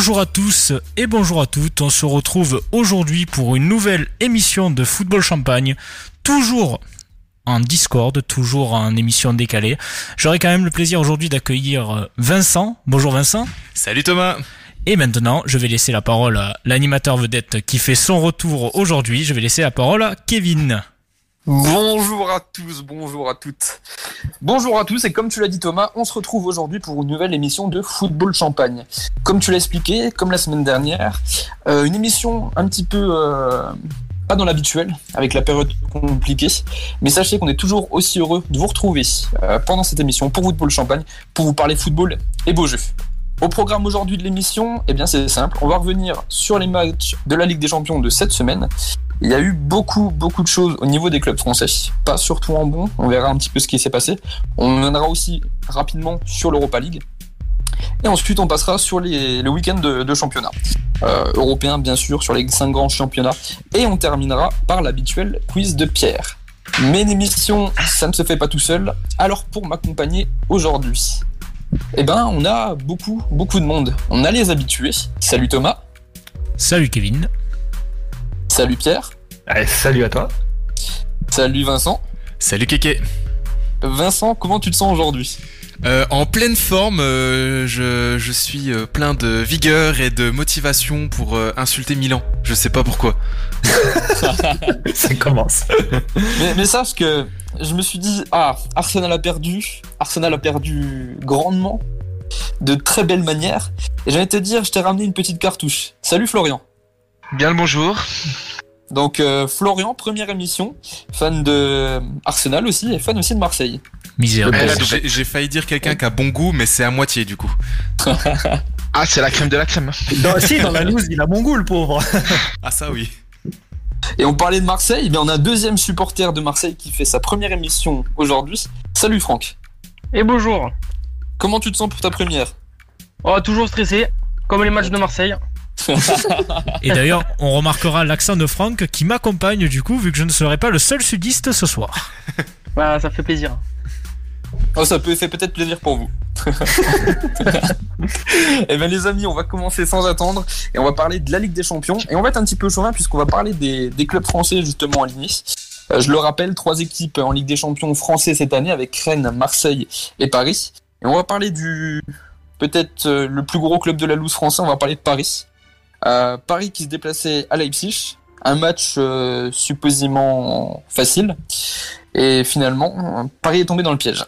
Bonjour à tous et bonjour à toutes. On se retrouve aujourd'hui pour une nouvelle émission de Football Champagne. Toujours en Discord, toujours en émission décalée. J'aurai quand même le plaisir aujourd'hui d'accueillir Vincent. Bonjour Vincent. Salut Thomas. Et maintenant, je vais laisser la parole à l'animateur vedette qui fait son retour aujourd'hui. Je vais laisser la parole à Kevin. Bonjour à tous, bonjour à toutes. Bonjour à tous et comme tu l'as dit Thomas, on se retrouve aujourd'hui pour une nouvelle émission de Football Champagne. Comme tu l'as expliqué, comme la semaine dernière, euh, une émission un petit peu euh, pas dans l'habituel, avec la période compliquée, mais sachez qu'on est toujours aussi heureux de vous retrouver euh, pendant cette émission pour Football Champagne, pour vous parler football et beaux jeux. Au programme aujourd'hui de l'émission, eh bien c'est simple, on va revenir sur les matchs de la Ligue des Champions de cette semaine. Il y a eu beaucoup, beaucoup de choses au niveau des clubs français, pas surtout en bon, on verra un petit peu ce qui s'est passé. On viendra aussi rapidement sur l'Europa League. Et ensuite, on passera sur les, le week-end de, championnat. Euh, européen, bien sûr, sur les cinq grands championnats. Et on terminera par l'habituel quiz de Pierre. Mais l'émission, ça ne se fait pas tout seul. Alors, pour m'accompagner aujourd'hui, eh ben, on a beaucoup, beaucoup de monde. On a les habitués. Salut Thomas. Salut Kevin. Salut Pierre. Allez, salut à toi. Salut Vincent. Salut Kéké. Vincent, comment tu te sens aujourd'hui? Euh, en pleine forme, euh, je, je, suis euh, plein de vigueur et de motivation pour euh, insulter Milan. Je sais pas pourquoi. Ça commence. mais, mais sache que je me suis dit, ah, Arsenal a perdu. Arsenal a perdu grandement, de très belle manière. Et j'allais te dire, je t'ai ramené une petite cartouche. Salut Florian. Bien le bonjour. Donc euh, Florian, première émission, fan de Arsenal aussi et fan aussi de Marseille. Misère. J'ai failli dire quelqu'un qui a bon goût, mais c'est à moitié du coup. ah, c'est la crème de la crème. Dans, si, dans la loose, il a bon goût le pauvre. ah ça oui. Et on parlait de Marseille, mais on a un deuxième supporter de Marseille qui fait sa première émission aujourd'hui. Salut Franck. Et bonjour. Comment tu te sens pour ta première? Oh, toujours stressé, comme les matchs de Marseille. Et d'ailleurs, on remarquera l'accent de Franck qui m'accompagne du coup, vu que je ne serai pas le seul sudiste ce soir. Bah, ça fait plaisir. Oh, ça peut fait peut-être plaisir pour vous. Eh bien les amis, on va commencer sans attendre et on va parler de la Ligue des Champions et on va être un petit peu chauvin puisqu'on va parler des, des, clubs français justement alignés. Euh, je le rappelle, trois équipes en Ligue des Champions français cette année avec Rennes, Marseille et Paris. Et on va parler du peut-être euh, le plus gros club de la loose français, on va parler de Paris. Euh, Paris qui se déplaçait à Leipzig, un match euh, supposément facile et finalement Paris est tombé dans le piège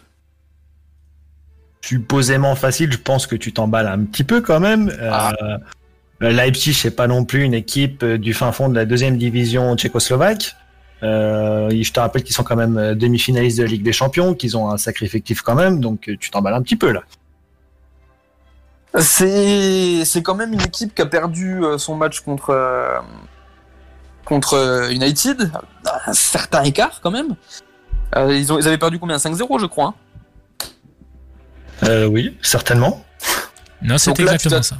supposément facile, je pense que tu t'emballes un petit peu quand même. Ah. Euh, Leipzig, c'est pas non plus une équipe du fin fond de la deuxième division tchécoslovaque. Euh, je te rappelle qu'ils sont quand même demi-finalistes de la Ligue des Champions, qu'ils ont un sacré effectif quand même, donc tu t'emballes un petit peu là. C'est c'est quand même une équipe qui a perdu euh, son match contre euh, contre United, un certain écart quand même. Euh, ils ont ils avaient perdu combien? 5-0 je crois. Hein euh, oui, certainement. Non, c'est exactement ça.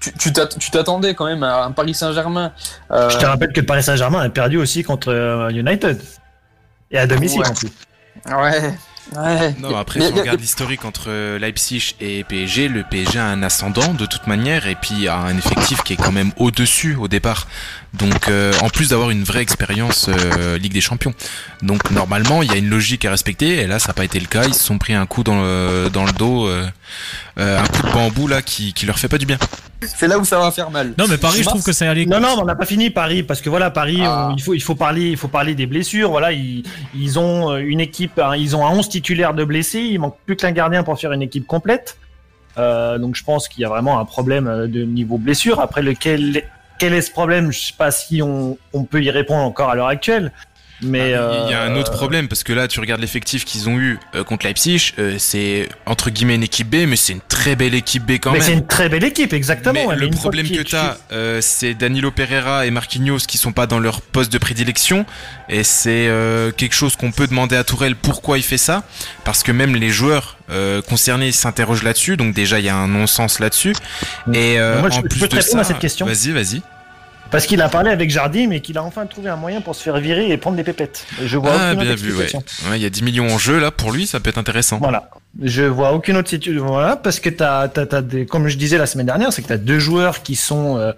Tu t'attendais quand même à un Paris Saint-Germain. Euh... Je te rappelle que Paris Saint-Germain a perdu aussi contre United. Et à domicile ouais. en plus. Ouais. Non, après, si on regarde l'historique entre Leipzig et PSG, le PSG a un ascendant de toute manière et puis a un effectif qui est quand même au-dessus au départ. Donc, euh, en plus d'avoir une vraie expérience euh, Ligue des Champions. Donc, normalement, il y a une logique à respecter et là, ça n'a pas été le cas. Ils se sont pris un coup dans le, dans le dos, euh, un coup de bambou là qui, qui leur fait pas du bien. C'est là où ça va faire mal. Non, mais Paris, je trouve que ça allait. Non, non, on n'a pas fini Paris parce que voilà, Paris, ah. on, il faut, il faut parler, il faut parler des blessures. Voilà, ils, ils ont une équipe, ils ont un 11 titulaire de blessés. Il manque plus qu'un gardien pour faire une équipe complète. Euh, donc je pense qu'il y a vraiment un problème de niveau blessure. Après lequel, quel est ce problème? Je sais pas si on, on peut y répondre encore à l'heure actuelle. Mais ah, il y a un euh, autre problème parce que là tu regardes l'effectif qu'ils ont eu euh, contre Leipzig, euh, c'est entre guillemets une équipe B, mais c'est une très belle équipe B quand mais même. c'est une très belle équipe, exactement. Mais le problème que tu as, euh, c'est Danilo Pereira et Marquinhos qui sont pas dans leur poste de prédilection, et c'est euh, quelque chose qu'on peut demander à Tourelle pourquoi il fait ça, parce que même les joueurs concernés s'interrogent là-dessus, donc déjà il y a un non-sens là-dessus. Et Moi, je, en plus je peux te de répondre ça, à cette question. vas-y, vas-y. Parce qu'il a parlé avec Jardim mais qu'il a enfin trouvé un moyen pour se faire virer et prendre des pépettes. Et je vois Ah, aucune bien autre vu, ouais. explication. Ouais, Il y a 10 millions en jeu là pour lui, ça peut être intéressant. Voilà. Je vois aucune autre situation. Voilà, parce que t'as, t'as, t'as des, comme je disais la semaine dernière, c'est que t'as deux joueurs qui sont, euh,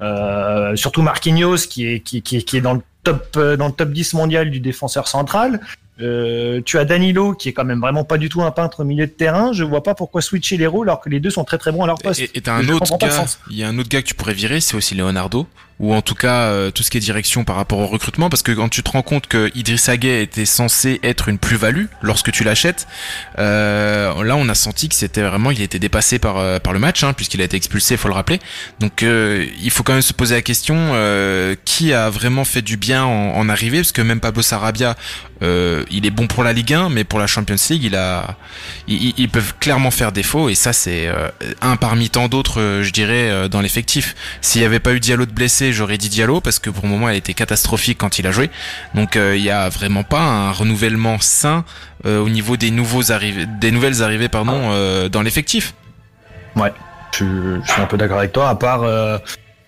euh, surtout Marquinhos, qui est, qui, qui, qui est dans le top, euh, dans le top 10 mondial du défenseur central. Euh, tu as Danilo qui est quand même vraiment pas du tout un peintre au milieu de terrain. Je vois pas pourquoi switcher les rôles alors que les deux sont très très bons à leur poste. Et et t'as un autre gars, il y a un autre gars que tu pourrais virer, c'est aussi Leonardo, ou en tout cas euh, tout ce qui est direction par rapport au recrutement, parce que quand tu te rends compte que Idriss Gueye était censé être une plus-value lorsque tu l'achètes, euh, là on a senti que c'était vraiment, il était dépassé par euh, par le match, hein, puisqu'il a été expulsé, faut le rappeler. Donc euh, il faut quand même se poser la question euh, qui a vraiment fait du bien en, en arrivée, parce que même Pablo Sarabia, euh, il est bon pour la Ligue 1, mais pour la Champions League, il a, ils, peuvent clairement faire défaut, et ça c'est un parmi tant d'autres, je dirais, dans l'effectif. S'il n'y avait pas eu Diallo de blessé, j'aurais dit Diallo parce que pour le moment, elle était catastrophique quand il a joué. Donc euh, il y a vraiment pas un renouvellement sain euh, au niveau des nouveaux arrivés, des nouvelles arrivées, pardon, euh, dans l'effectif. Je, je suis un peu d'accord avec toi, à part euh,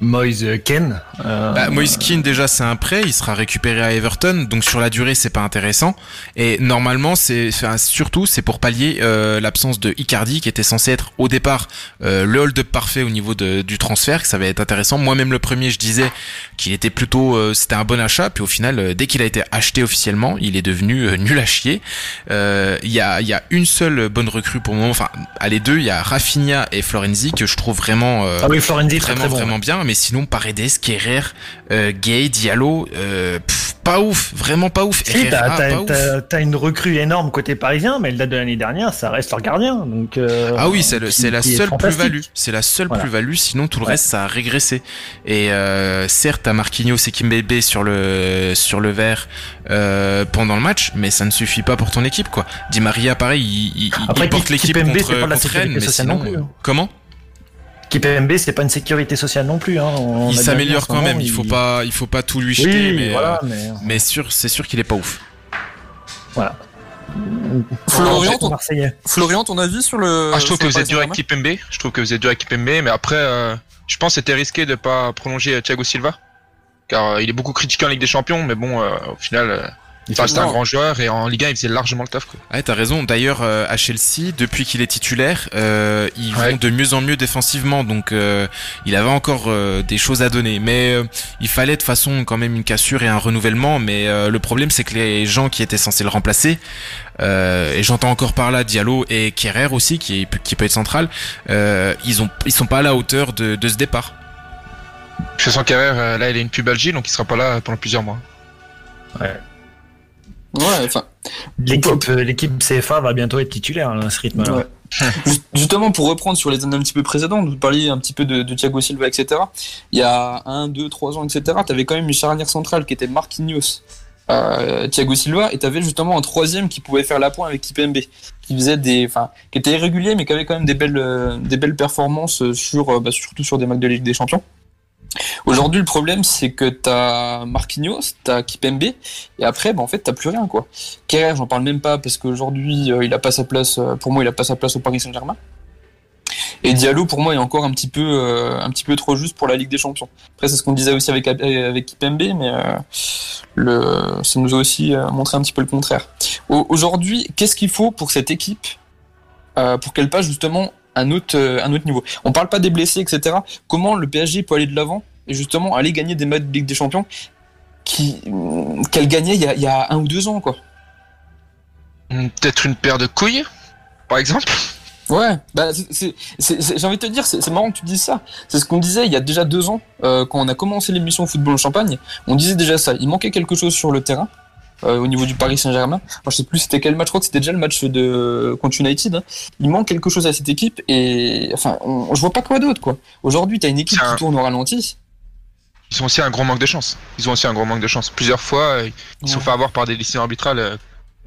Moise Ken. Euh, Bah, Moise Kean, déjà c'est un prêt, il sera récupéré à Everton, donc sur la durée c'est pas intéressant. Et normalement c'est enfin, surtout c'est pour pallier euh, l'absence de Icardi qui était censé être au départ euh, le hold-up parfait au niveau de, du transfert, que ça va être intéressant. Moi-même le premier je disais qu'il était plutôt euh, c'était un bon achat, puis au final euh, dès qu'il a été acheté officiellement il est devenu euh, nul à chier. Euh, Il y a il y a une seule bonne recrue pour le moment, enfin à les deux il y a Rafinha et Florenzi que je trouve vraiment euh, ah oui, Florenzi très vraiment très bon. vraiment bien mais sinon Paredes Kerrer euh, Gay Diallo euh, pff, pas ouf vraiment pas ouf Si, t'as, une recrue énorme côté parisien, mais le date de l'année dernière, ça reste leur gardien. Donc, euh, ah oui c'est la seule plus-value c'est la seule Voilà. plus-value sinon tout le Ouais. reste ça a régressé et certes t'as Marquinhos et Kimpembe sur le sur le vert pendant le match mais ça ne suffit pas pour ton équipe quoi Di Maria pareil il, il- Après, il porte l'équipe contre, contre Rennes mais sinon plus, hein. comment? KPMB, c'est pas une sécurité sociale non plus. Hein. On il s'améliore quand moment, même il faut pas il faut pas tout lui jeter Oui, mais, voilà, euh, mais. mais sûr c'est sûr qu'il est pas ouf Florian, Ouais, ton- Marseillais. Florian, ton avis sur le. Ah, je trouve que vous êtes dur avec Kipembe. Je trouve que vous êtes dur avec Kipembe, mais après, euh, je pense que c'était risqué de pas prolonger euh, Thiago Silva. Car euh, il est beaucoup critiqué en Ligue des Champions, mais bon, euh, au final, euh, ça reste un grand joueur et en Ligue 1, il faisait largement le taf. Quoi. Ouais, t'as raison. D'ailleurs, euh, à Chelsea, depuis qu'il est titulaire, euh, ils Ouais. vont de mieux en mieux défensivement. Donc, euh, il avait encore euh, des choses à donner. Mais euh, il fallait de toute façon quand même une cassure et un renouvellement. Mais euh, le problème, c'est que les gens qui étaient censés le remplacer, euh, et j'entends encore par là Diallo et Kerrer aussi, qui, qui peut être central, euh, ils ont, ils sont pas à la hauteur de, de ce départ. Je sens carrière, là, il a une pubalgie, donc il sera pas là pendant plusieurs mois. Ouais, enfin. L'équipe, CFA va bientôt être titulaire à ce rythme-là. Ouais. Just- Justement, pour reprendre sur les années un petit peu précédentes, vous parliez un petit peu de, de Thiago Silva, etc. Il y a un, deux, trois ans, etc. T'avais quand même une charnière centrale qui était Marquinhos, euh, Thiago Silva, et t'avais justement un troisième qui pouvait faire la pointe avec Kipembe, qui faisait des, enfin, qui était irrégulier, mais qui avait quand même des belles, euh, des belles performances sur, euh, bah, surtout sur des matchs de Ligue des Champions. Aujourd'hui, le problème, c'est que t'as Marquinhos, t'as Kipembe, et après, bah, en fait, t'as plus rien, quoi. Kerrer, j'en parle même pas parce qu'aujourd'hui, euh, il a pas sa place. euh, pour moi, il a pas sa place au Paris Saint-Germain. Et Diallo, pour moi, est encore un petit peu, euh, un petit peu trop juste pour la Ligue des Champions. Après, c'est ce qu'on disait aussi avec avec Kipembe, mais ça nous a aussi montré un petit peu le contraire. Au- Aujourd'hui, qu'est-ce qu'il faut pour cette équipe pour qu'elle passe justement un autre, euh, un autre niveau On parle pas des blessés, etc. Comment le PSG peut aller de l'avant et justement aller gagner des matchs de Ligue des Champions qui qu'elle gagnait il y, a, il y a un ou deux ans, quoi. Hmm, Peut-être une paire de couilles, par exemple. Ouais, bah j'ai envie de te dire, c'est c'est marrant que tu dises ça. C'est ce qu'on disait il y a déjà deux ans, euh, quand on a commencé l'émission Football en Champagne. On disait déjà ça. Il manquait quelque chose sur le terrain. Euh, au niveau du Paris Saint-Germain. Moi, je sais plus c'était quel match, je crois que c'était déjà le match de contre United. hein. Il manque quelque chose à cette équipe et enfin, on, je vois pas quoi d'autre quoi. Aujourd'hui, t'as une équipe un- qui tourne au ralenti. Ils ont aussi un gros manque de chance. Ils ont aussi un gros manque de chance. Plusieurs fois, euh, ils se sont Ouais. fait avoir par des décisions arbitrales. euh,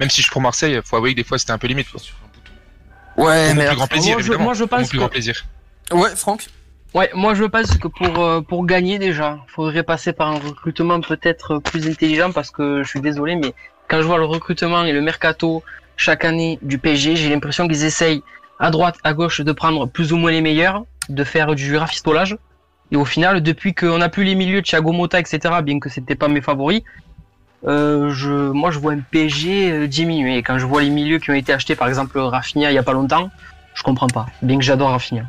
Même si je suis pour Marseille, faut avouer que des fois c'était un peu limite. Quoi. Ouais, mais plus grand plaisir, moi, je- moi, je pense plus que- grand plaisir. ouais, Franck. Ouais, moi je pense que pour euh, pour gagner déjà, faudrait passer par un recrutement peut-être plus intelligent parce que je suis désolé, mais quand je vois le recrutement et le mercato chaque année du PSG, j'ai l'impression qu'ils essayent à droite, à gauche de prendre plus ou moins les meilleurs, de faire du rafistolage. Et au final, depuis qu'on n'a plus les milieux, Thiago Motta, etc., bien que c'était pas mes favoris, euh, je, moi je vois un PSG euh, diminuer. Et quand je vois les milieux qui ont été achetés, par exemple Rafinha il y a pas longtemps, je comprends pas. Bien que j'adore Rafinha.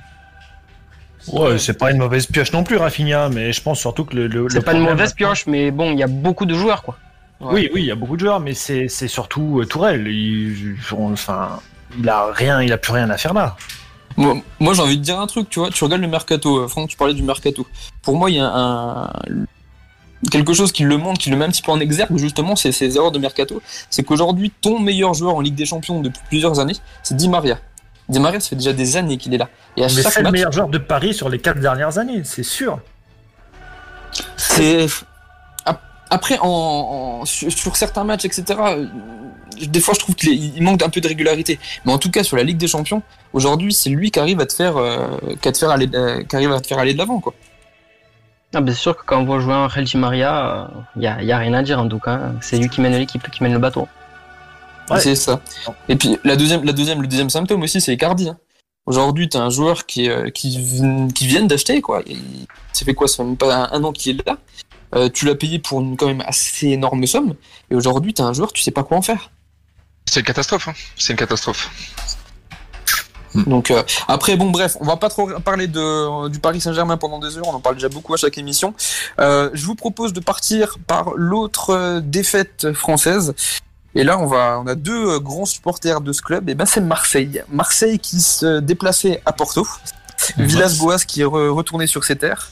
Ouais, c'est pas une mauvaise pioche non plus, Rafinha, mais je pense surtout que le. le c'est pas une mauvaise pioche, mais bon, il y a beaucoup de joueurs, quoi. Oui, oui, il y a beaucoup de joueurs, mais c'est surtout euh, Tourelle. Il, enfin, il a rien, il a plus rien à faire là. Moi, moi j'ai envie de dire un truc, tu vois, tu regardes le mercato, euh, Franck, tu parlais du mercato. Pour moi, il y a un, quelque chose qui le montre, qui le met un petit peu en exergue, justement, c'est ces erreurs de mercato. C'est qu'aujourd'hui, ton meilleur joueur en Ligue des Champions depuis plusieurs années, c'est Di Maria. Di Maria, ça fait déjà des années qu'il est là. Et à Mais c'est le meilleur joueur de Paris sur les quatre dernières années, c'est sûr. C'est après, en, sur, certains matchs, etc., euh, des fois je trouve qu'il manque un peu de régularité. Mais en tout cas, sur la Ligue des Champions, aujourd'hui, c'est lui qui arrive à te faire, euh, te faire aller, euh, qui arrive à te faire aller de l'avant, quoi. Ah, bien sûr que quand on voit jouer un Real Maria, il n'y a, y a, rien à dire en tout cas. C'est lui qui mène l'équipe, qui mène le bateau. C'est ça. Et puis la deuxième, la deuxième, le deuxième symptôme aussi, c'est Icardi. Hein. Aujourd'hui, tu as un joueur qui, qui, qui vient d'acheter, quoi. Il, ça fait quoi, ça fait même pas un, an qu'il est là. Euh, tu l'as payé pour une quand même assez énorme somme, et aujourd'hui, tu as un joueur, tu sais pas quoi en faire. C'est une catastrophe, hein. c'est une catastrophe. Hmm. Donc euh, après bon bref, on va pas trop parler de, du Paris Saint-Germain pendant des heures, on en parle déjà beaucoup à chaque émission. Euh, je vous propose de partir par l'autre défaite française. Et là, on va, on a deux grands supporters de ce club. Et ben, c'est Marseille. Marseille qui se déplaçait à Porto. Villas-Boas qui est retourné sur ses terres.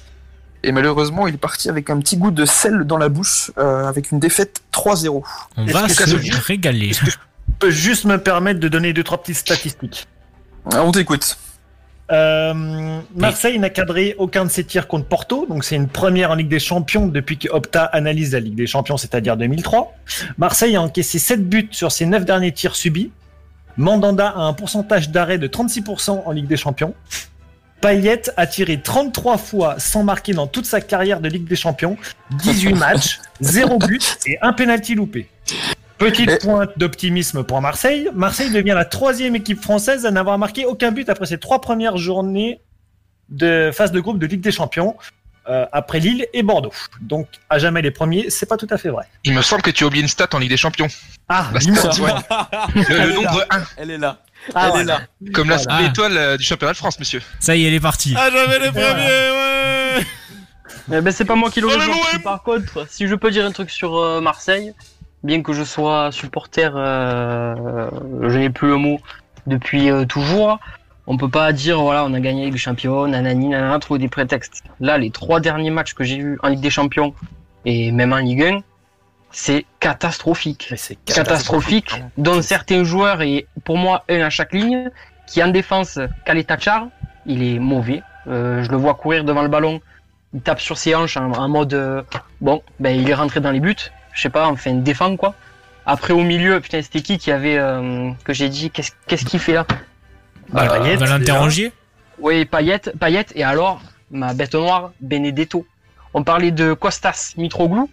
Et malheureusement, il est parti avec un petit goût de sel dans la bouche, euh, avec une défaite 3-0. On va se régaler. je peux juste me permettre de donner deux, trois petites statistiques? Ah, On t'écoute. Euh, Marseille n'a cadré aucun de ses tirs contre Porto, donc c'est une première en Ligue des Champions depuis qu'Opta analyse la Ligue des Champions, c'est-à-dire 2003. Marseille a encaissé 7 buts sur ses 9 derniers tirs subis. Mandanda a un pourcentage d'arrêt de 36% en Ligue des Champions. Payet a tiré 33 fois sans marquer dans toute sa carrière de Ligue des Champions, 18 matchs, 0 but et un penalty loupé. Petite pointe d'optimisme pour Marseille. Marseille devient la troisième équipe française à n'avoir marqué aucun but après ses trois premières journées de phase de groupe de Ligue des Champions. Euh, après Lille et Bordeaux. Donc, à jamais les premiers, c'est pas tout à fait vrai. Il me semble que tu as oublié une stat en Ligue des Champions. Ah, la stat, le, nombre 1. Elle est là. Ah, elle est là. Comme l'étoile euh, du championnat de France, monsieur. Ça y est, elle est partie. Ah, j'avais les premiers, ouais. Eh ben, c'est pas moi qui l'aurais dit. Par contre, si je peux dire un truc sur euh, Marseille, bien que je sois supporter, euh, je n'ai plus le mot depuis toujours. On peut pas dire voilà on a gagné Ligue des Champions, nanani, nanana, trouver des prétextes. Là, les trois derniers matchs que j'ai vus en Ligue des Champions et même en Ligue 1, c'est catastrophique. C'est catastrophique, dont certains joueurs, et pour moi un à chaque ligne, qui en défense, Tachar, il est mauvais. Euh, je le vois courir devant le ballon, il tape sur ses hanches en, mode euh, bon, ben il est rentré dans les buts, je sais pas, enfin défend quoi. Après au milieu, putain c'était qui qui avait euh, que j'ai dit qu'est-ce qu'il fait là? Bah, l'interroger Oui, Payette, Payette, et alors ma bête noire, Benedetto. On parlait de Costas Mitroglou,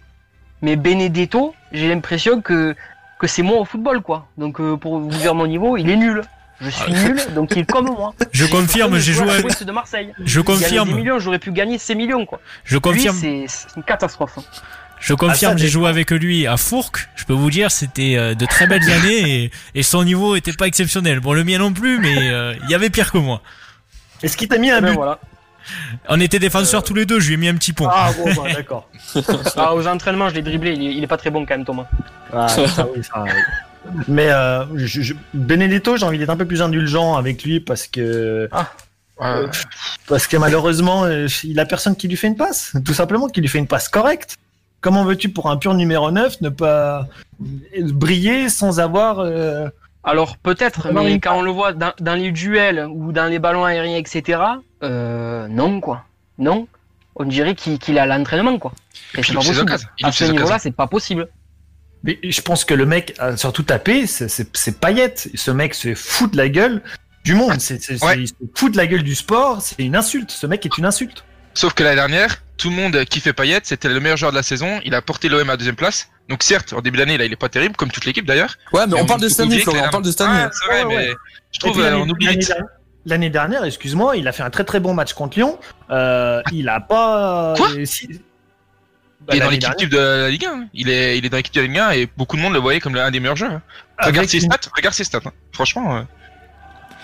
mais Benedetto, j'ai l'impression que, que c'est moi au football, quoi. Donc, euh, pour vous dire mon niveau, il est nul. Je suis ah. nul, donc il est comme moi. Je confirme, j'ai joué à de Marseille. Je confirme. millions, j'aurais pu gagner 6 millions, quoi. Je confirme. C'est une catastrophe. Hein. Je confirme, ah, j'ai joué avec lui à Fourques. Je peux vous dire, c'était euh, de très belles années et, son niveau était pas exceptionnel. Bon, le mien non plus, mais euh, il y avait pire que moi. Est-ce qu'il t'a mis un ben but voilà. On était défenseurs tous les deux, je lui ai mis un petit pont. Ah bon, bah, d'accord. ah, aux entraînements, je l'ai dribblé, il est, pas très bon quand même, Thomas. Ah, ça, oui, ça, Mais euh, Benedetto, j'ai envie d'être un peu plus indulgent avec lui parce que. Ah. Euh, parce que malheureusement, euh, il a personne qui lui fait une passe. Tout simplement, qui lui fait une passe correcte. Comment veux-tu, pour un pur numéro 9, ne pas briller sans avoir. Euh, alors peut-être, mais quand on le voit dans, les duels ou dans les ballons aériens, etc., euh, non quoi, non. On dirait qu'il a l'entraînement quoi. Et c'est pas possible. À ce niveau-là, c'est pas possible. Mais je pense que le mec a surtout tapé, c'est paillette. Ce mec se fout de la gueule du monde. C'est Il se fout de la gueule du sport. C'est une insulte. Ce mec est une insulte. Sauf que l'année dernière, tout le monde kiffait Payet, c'était le meilleur joueur de la saison. Il a porté l'OM à deuxième place. Donc certes, en début d'année, là, il est pas terrible, comme toute l'équipe d'ailleurs. Ouais, mais on, parle de année, on parle de cette année. c'est vrai, mais je trouve euh, on oublie L'année dernière, excuse-moi, il a fait un très très bon match contre Lyon. Euh, il a pas. Quoi Il est dans l'équipe de la Ligue 1. Il est, il est dans l'équipe de la Ligue 1 et beaucoup de monde le voyait comme l'un des meilleurs joueurs. Regarde Avec ses stats, regarde ses stats. hein. Franchement. euh.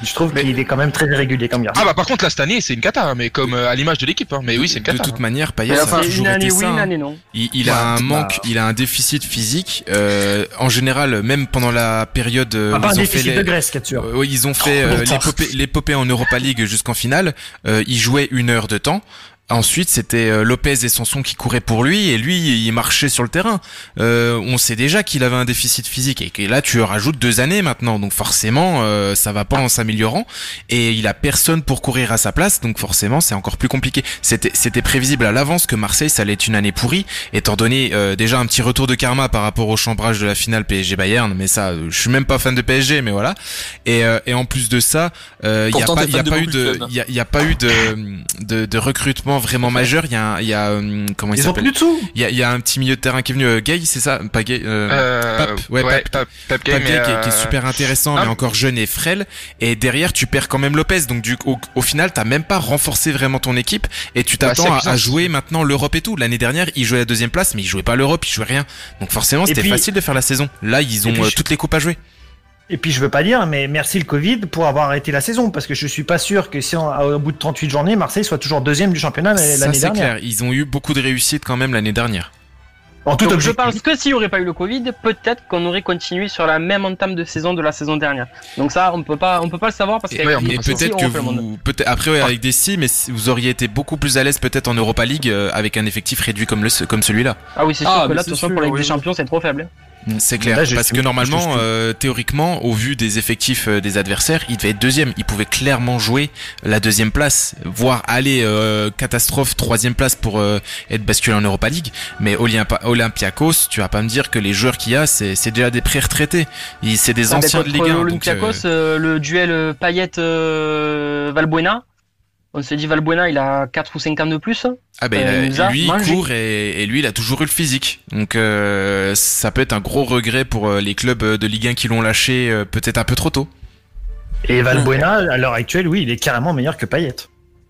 Je trouve Mais- qu'il est quand même très irrégulier comme gardien. Ah bah par contre là cette année c'est une cata, hein, mais comme euh, à l'image de l'équipe. Hein. Mais oui c'est une de cata. toute hein. manière, Payet, enfin, a toujours une année été oui, ça. une hein. année non. Il, il a un bah- manque, il a un déficit physique. Euh, en général, même pendant la période euh, Ah, pas un ils ont fait déficit les, de. Euh, oui, ils ont fait Oh, euh, l'épopée- l'épopée en Europa League jusqu'en finale. Euh, ils jouaient une heure de temps. Ensuite, c'était euh, Lopez et Sanson qui couraient pour lui et lui, il marchait sur le terrain. Euh, on sait déjà qu'il avait un déficit physique et que là, tu rajoutes deux années maintenant, donc forcément, euh, ça va pas en s'améliorant. Et il a personne pour courir à sa place, donc forcément, c'est encore plus compliqué. C'était, c'était prévisible à l'avance que Marseille, ça allait être une année pourrie, étant donné euh, déjà un petit retour de karma par rapport au chambrage de la finale PSG Bayern. Mais ça, euh, je suis même pas fan de PSG, mais voilà. Et, euh, et en plus de ça, euh, il y a pas eu de il y a pas eu de, de, de recrutement vraiment majeur. Il y a, un- il y a, euh, comment il Ils ont s'appelle plus de sous. Il y a, il y a un petit milieu de terrain qui est venu, euh, Gay, c'est ça, pas Gay. Euh, Euh, Pape, ouais, Gay, mais, Gay qui, est, qui est super intéressant, ah. mais encore jeune et frêle. Et derrière, tu perds quand même Lopez. Donc du, au, au final, t'as même pas renforcé vraiment ton équipe et tu Bah, t'attends à, jouer maintenant l'Europe et tout. L'année dernière, ils jouaient la deuxième place, mais ils jouaient pas l'Europe, ils jouaient rien. Donc forcément, c'était facile de faire la saison. Là, ils ont puis euh, je- toutes les coupes à jouer. Et puis je veux pas dire, mais merci le Covid pour avoir arrêté la saison, parce que je suis pas sûr que si on- au bout de 38 journées, Marseille soit toujours deuxième du championnat Ça, l'année c'est dernière. clair. Ils ont eu beaucoup de réussite quand même l'année dernière. En tout Donc je pense que s'il n'y aurait pas eu le Covid, peut-être qu'on aurait continué sur la même entame de saison de la saison dernière. Donc ça, on peut pas, on peut pas le savoir parce qu'avec petits, peut-être que vous, après ouais, avec des si, mais vous auriez été beaucoup plus à l'aise peut-être en Europa League euh, avec un effectif réduit comme le comme celui-là. Ah oui, c'est sûr Ah, que mais là, de c'est toute façon, sûr, pour la Ligue oui, des oui. Champions, c'est trop faible. C'est clair. Là, parce que normalement, euh, théoriquement, au vu des effectifs euh, des adversaires, il devait être deuxième. Il pouvait clairement jouer la deuxième place, voire aller euh, catastrophe troisième place pour euh, être basculé en Europa League. Mais Olympiakos, tu vas pas me dire que les joueurs qu'il y a, c'est c'est déjà des pré-retraités. Ils- C'est des Ah, anciens de Ligue 1. donc, Olympiakos, euh, euh, le duel euh, Payet-Valbuena. On se dit Valbuena, il a 4 ou 5 ans de plus. Ah ben Euh, il a- a lui il court et, et lui il a toujours eu le physique. Donc euh, ça peut être un gros regret pour euh, les clubs de Ligue 1 qui l'ont lâché euh, peut-être un peu trop tôt. Et Valbuena, à l'heure actuelle, oui, il est carrément meilleur que Payet.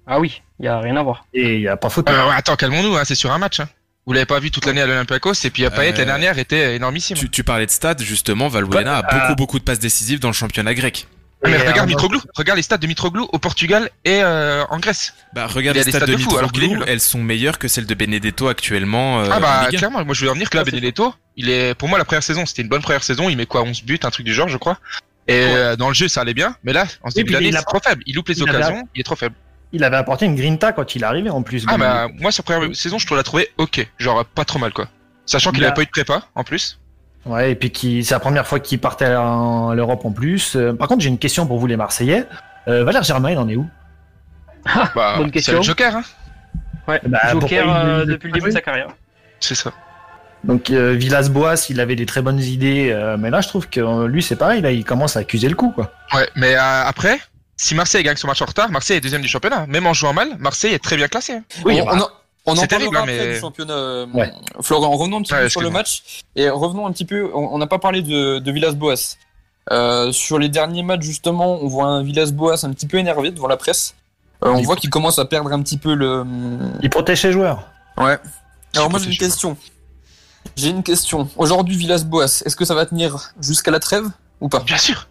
Ah oui, il y a rien à voir. Et il y a pas faute. Euh, attends, calmons-nous, hein, c'est sur un match. Hein. Vous l'avez pas vu toute l'année à l'Olympiakos et puis à Payet Euh, l'année dernière était énormissime. Tu, tu parlais de stats justement, Valbuena a Ouais, beaucoup euh, beaucoup de passes décisives dans le championnat grec. Ah, mais regarde Mitroglou, regarde les stats de Mitroglou au Portugal et euh, en Grèce. Bah regarde a les stats stats de de fou, alors qu'il est Mitroglou, nul. elles sont meilleures que celles de Benedetto actuellement euh, ah bah Ligue 1. clairement, moi je voulais en venir que là Ah, Benedetto, il est pour moi la première saison, c'était une bonne première saison, il met quoi 11 buts, un truc du genre je crois. Et euh, dans le jeu ça allait bien, mais là en ce début d'année il a c'est trop faible, il loupe les il avait- occasions, il est trop faible. Il avait apporté une grinta quand il est arrivé en plus. Ah bah moi sa première saison je trouve la trouvé ok, genre pas trop mal quoi. Sachant qu'il Il a- avait pas eu de prépa en plus. Ouais, et puis qui, c'est la première fois qu'il partait en l'Europe en plus. Euh, par contre, j'ai une question pour vous les Marseillais. Euh, Valère Germain, il en est où? Bah, Bonne c'est question. le Joker hein, Ouais, Bah, Joker euh, il- depuis le début de sa carrière. c'est ça. Donc euh, Villas-Boas, il avait des très bonnes idées, euh, mais là, je trouve que euh, lui, c'est pareil. Là, il commence à accuser le coup, quoi. Ouais, mais euh, après, si Marseille gagne son match en retard, Marseille est deuxième du championnat. Même en jouant mal, Marseille est très bien classé. hein. Oui, on, bah, on en- on en c'est parlera terrible, hein, après mais- du championnat. euh, Ouais. Florent, revenons un petit Ouais, peu sur le match et revenons un petit peu. On n'a pas parlé de, de Villas-Boas. Euh, sur les derniers matchs, justement, on voit un Villas-Boas un petit peu énervé devant la presse. Euh, on Il- voit qu'il commence à perdre un petit peu le. il protège ses joueurs. Ouais. Alors moi j'ai une question. J'ai une question. Aujourd'hui, Villas-Boas, est-ce que ça va tenir jusqu'à la trêve ou pas? Bien sûr.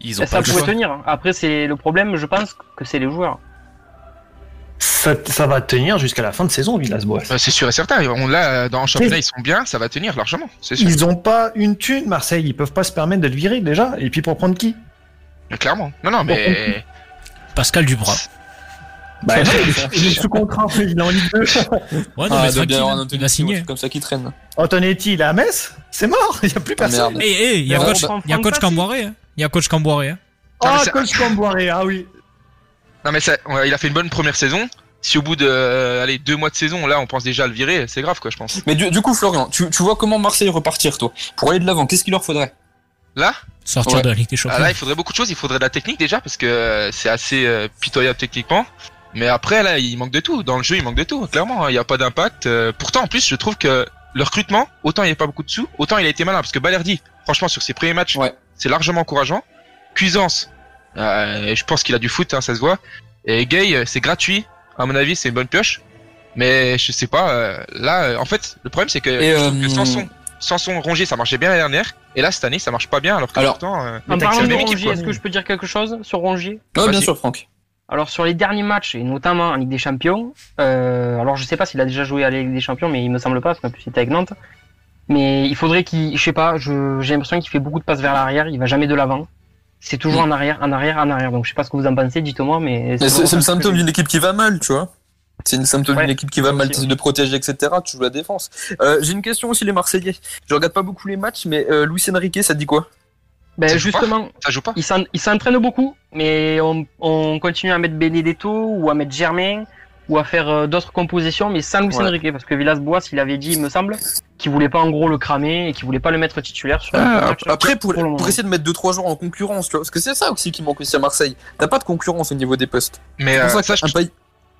Ils ont ça pas le pourrait choix. tenir. Après, c'est le problème, je pense que c'est les joueurs. Ça, ça va tenir jusqu'à la fin de saison, Villas-Boas. Euh, c'est sûr et certain. On l'a dans le championnat, ils sont bien, ça va tenir largement. C'est sûr. Ils ont pas une thune, Marseille. Ils peuvent pas se permettre de le virer déjà. Et puis pour prendre qui? Mais Clairement. Non, non, mais Pascal Dubras. Bah, il est sous contrat. Il est en Ligue 2. Ouais, non, Ah, mais tranquille, il a signé. c'est comme ça qu'il traîne. Antonetti, il est à Metz? C'est mort. Il y a plus Ah, personne. merde. Eh, eh, il y a coach, Camboiré. hein. Il y a coach Camboiré. hein. Ah, coach Camboiré. Ah oui. Non, mais ça, il a fait une bonne première saison. Si au bout de, euh, allez, deux mois de saison, là, on pense déjà à le virer, c'est grave, quoi, je pense. Mais du, du coup, Florian, tu, tu vois comment Marseille repartir, toi? Pour aller de l'avant, qu'est-ce qu'il leur faudrait? Là, Sortir Ouais. de la Ligue des ah, Champions. là, il faudrait beaucoup de choses. Il faudrait de la technique déjà, parce que euh, c'est assez euh, pitoyable techniquement. Mais après, là, il manque de tout. Dans le jeu, il manque de tout, clairement. hein. Il n'y a pas d'impact. Euh, pourtant, en plus, je trouve que le recrutement, autant il n'y avait pas beaucoup de sous, autant il a été malin. Parce que Balerdi, franchement, sur ses premiers matchs, Ouais. c'est largement encourageant. Cuisance, euh, je pense qu'il a du foot, hein, ça se voit. Et Gay, euh, c'est gratuit. À mon avis, c'est une bonne pioche. Mais je sais pas, euh, là, euh, en fait, le problème c'est que, que Sanson, Sanson Rongier, ça marchait bien l'année dernière, et là cette année ça marche pas bien, alors que Alors, pourtant, euh, En parlant la de Rongier, est-ce que je peux dire quelque chose sur Rongier? Ouais, bien Vas-y. sûr, Franck. Alors sur les derniers matchs et notamment en Ligue des Champions, euh, alors je sais pas s'il a déjà joué à la Ligue des Champions, mais il me semble pas parce qu'en plus il était avec Nantes. Mais il faudrait qu'il, je sais pas, je, j'ai l'impression qu'il fait beaucoup de passes vers l'arrière, il va jamais de l'avant. C'est toujours en arrière, en arrière, en arrière. Donc je sais pas ce que vous en pensez, dites-moi, mais C'est le symptôme d'une équipe qui va mal, tu vois. C'est une symptôme Ouais, d'une équipe qui va mal, de protéger, etc. Tu joues la défense. Euh, J'ai une question aussi, les Marseillais. Je regarde pas beaucoup les matchs, mais euh, Luis Enrique, ça te dit quoi? Ben Ça justement, Ça joue pas? il s'en- il s'entraîne beaucoup, mais on, on continue à mettre Benedetto ou à mettre Germain ou à faire euh, d'autres compositions, mais sans Luis Ouais. Enrique, parce que Villas-Boas, il avait dit, il me semble, qu'il voulait pas en gros le cramer et qu'il voulait pas le mettre titulaire sur le match. Ah, Après, pour, pour essayer de mettre 2-3 joueurs en concurrence, tu vois, parce que c'est ça aussi qui manque aussi à Marseille. T'as pas de concurrence au niveau des postes. Mais C'est euh, pour ça ça, que je, pays-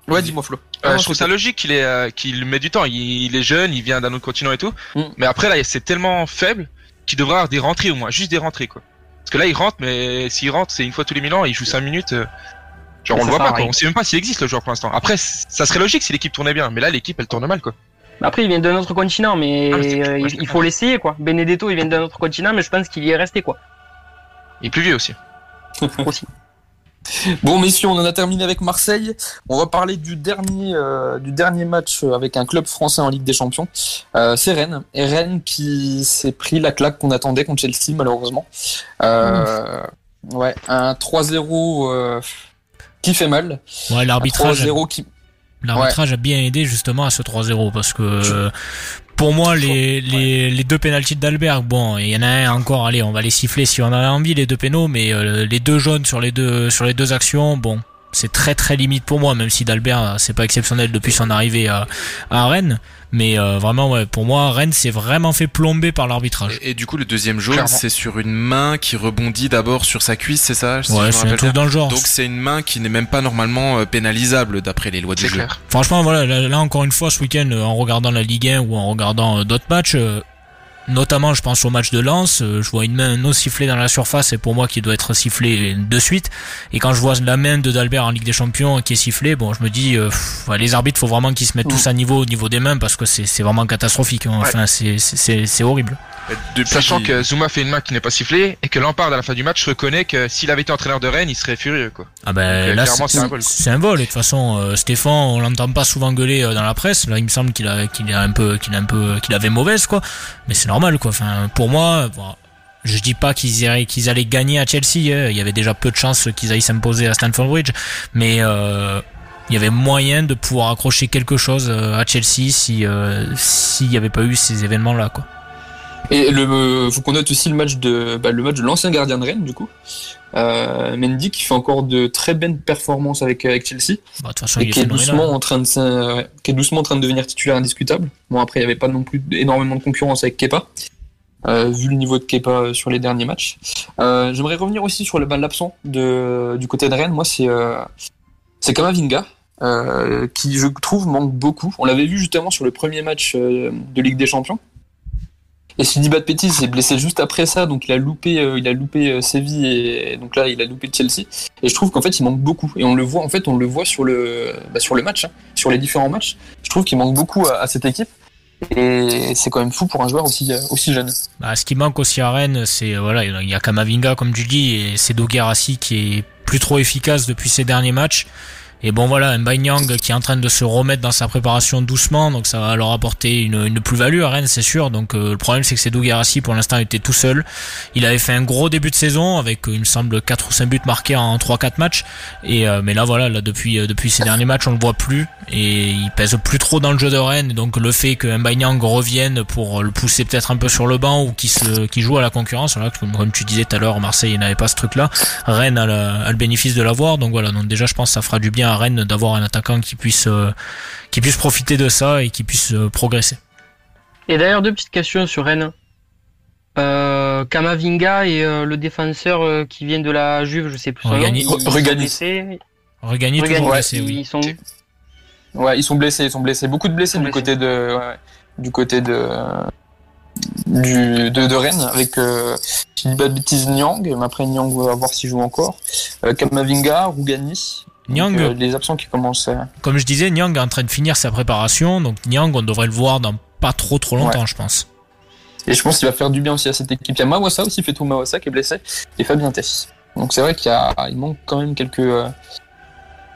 Ouais, dis-moi Flo. euh, Non, je trouve ça logique qu'il est, euh, qu'il met du temps. Il, il est jeune, il vient d'un autre continent et tout. Mm. Mais après là, c'est tellement faible qu'il devrait avoir des rentrées au moins, juste des rentrées quoi. Parce que là, il rentre, mais s'il rentre, c'est une fois tous les mille ans, il joue 5 minutes. euh, Genre on ça le voit pas quoi. On sait même pas s'il existe le joueur pour l'instant. Après, ça serait logique si l'équipe tournait bien, mais là l'équipe elle tourne mal quoi. Après, il vient d'un autre continent, mais Ah, mais euh, il, faut l'essayer, quoi. Benedetto, il vient d'un autre continent, mais je pense qu'il y est resté, quoi. Il est plus vieux aussi. Aussi. Bon, messieurs, on en a terminé avec Marseille. On va parler du dernier, euh, du dernier match avec un club français en Ligue des Champions. Euh, c'est Rennes. Et Rennes qui s'est pris la claque qu'on attendait contre Chelsea, malheureusement. Euh, ouais, un 3-0 euh, qui fait mal. Ouais, l'arbitrage. 3-0 qui. L'arbitrage a bien aidé justement à ce 3-0 parce que euh, pour moi les, les, les deux pénalties d'Albert, bon, il y en a un encore, allez, on va les siffler si on en a envie les deux pénaux, mais euh, les deux jaunes sur les deux sur les deux actions, bon, c'est très très limite pour moi, même si d'Albert euh, c'est pas exceptionnel depuis son arrivée à, à Rennes, mais euh, vraiment ouais, pour moi Rennes s'est vraiment fait plomber par l'arbitrage. Et, et du coup, le deuxième jaune, c'est sur une main qui rebondit d'abord sur sa cuisse, c'est ça si Ouais, c'est un truc dans le genre. Donc c'est une main qui n'est même pas normalement euh, pénalisable d'après les lois du C'est jeu. clair. Franchement, voilà, là, là, encore une fois, ce week-end, euh, en regardant la Ligue 1 ou en regardant euh, d'autres matchs, euh, notamment, je pense au match de Lens, euh, je vois une main non sifflée dans la surface et pour moi qui doit être sifflée de suite. Et quand je vois la main de Dalbert en Ligue des Champions qui est sifflée, bon, je me dis, euh, pff, les arbitres, faut vraiment qu'ils se mettent tous à niveau au niveau des mains parce que c'est c'est vraiment catastrophique. hein. Enfin, c'est- c'est c'est- c'est horrible. Depuis Sachant qu'il- que Zuma fait une main qui n'est pas sifflée et que Lampard à la fin du match reconnaît que s'il avait été entraîneur de Rennes, il serait furieux quoi. Ah ben Donc, euh, là, clairement, c'est c'est un vol, c'est un vol. Et de toute façon, euh, Stéphane, on l'entend pas souvent gueuler euh, dans la presse. Là, il me semble qu'il a, qu'il a un peu, qu'il a un peu, qu'il avait mauvaise quoi. Mais c'est normal quoi. Enfin, pour moi, bon, je dis pas qu'ils iraient, qu'ils allaient gagner à Chelsea. hein. Il y avait déjà peu de chances qu'ils aillent s'imposer à Stamford Bridge. Mais euh, il y avait moyen de pouvoir accrocher quelque chose à Chelsea si euh, s'il n'y avait pas eu ces événements là quoi. Et le, euh, faut qu'on note aussi le match de, bah, le match de l'ancien gardien de Rennes, du coup. Euh, Mendy qui fait encore de très belles performances avec, avec Chelsea. Bah, façon, et qui est doucement en train de qui est doucement en train de devenir titulaire indiscutable. Bon après il n'y avait pas non plus énormément de concurrence avec Kepa. Euh, vu le niveau de Kepa euh, sur les derniers matchs. Euh, J'aimerais revenir aussi sur le bah, l'absent de du côté de Rennes. Moi c'est euh, c'est Kamavinga euh, qui je trouve manque beaucoup. On l'avait vu justement sur le premier match euh, de Ligue des Champions. Et si je dis s'est blessé juste après ça, donc il a loupé, euh, il a loupé euh, Séville et donc là il a loupé Chelsea. Et je trouve qu'en fait il manque beaucoup. Et on le voit, en fait, on le voit sur le, bah, sur le match, hein, sur les différents matchs. Je trouve qu'il manque beaucoup à, à cette équipe. Et c'est quand même fou pour un joueur aussi, euh, aussi jeune. Bah, ce qui manque aussi à Rennes, c'est euh, voilà, il y a Kamavinga comme tu dis et c'est Doguerassi qui est plus trop efficace depuis ces derniers matchs. Et bon voilà, Mbanyang qui est en train de se remettre dans sa préparation doucement, donc ça va leur apporter une, une plus-value à Rennes, c'est sûr. Donc euh, le problème c'est que c'est Doguerassi pour l'instant était tout seul. Il avait fait un gros début de saison avec euh, il me semble 4 ou 5 buts marqués en 3 4 matchs et euh, mais là voilà, là depuis euh, depuis ces derniers matchs, on le voit plus et il pèse plus trop dans le jeu de Rennes. Donc le fait que Mbanyang revienne pour le pousser peut-être un peu sur le banc ou qu'il se qu'il joue à la concurrence, voilà, comme, tu disais tout à l'heure, Marseille n'avait pas ce truc-là. Rennes a le, a le bénéfice de l'avoir, donc voilà. Donc déjà, je pense que ça fera du bien à Rennes d'avoir un attaquant qui puisse euh, qui puisse profiter de ça et qui puisse euh, progresser. Et d'ailleurs, deux petites questions sur Rennes. Euh, Kamavinga et euh, le défenseur euh, qui vient de la Juve, je sais plus nom, Rugani. ils- sont Rugani. Rugani, toujours ouais, blessé, oui. ils sont où? Ouais, ils sont blessés, ils sont blessés. Beaucoup de blessés du côté de, ouais, du côté de, du, de, de Rennes avec, euh, si je dis pas de bêtises, Nyang. Mais après Nyang, on va voir s'il joue encore. Euh, Kamavinga, Rougani Nyang, euh, les absents qui commencent. euh, comme je disais, Nyang est en train de finir sa préparation, donc Nyang, on devrait le voir dans pas trop trop longtemps, je pense. Et je pense qu'il va faire du bien aussi à cette équipe. Il y a Mawassa aussi, Fetou Mawassa qui est blessé, et Fabien Tess. Donc c'est vrai qu'il y a, il manque quand même quelques, euh,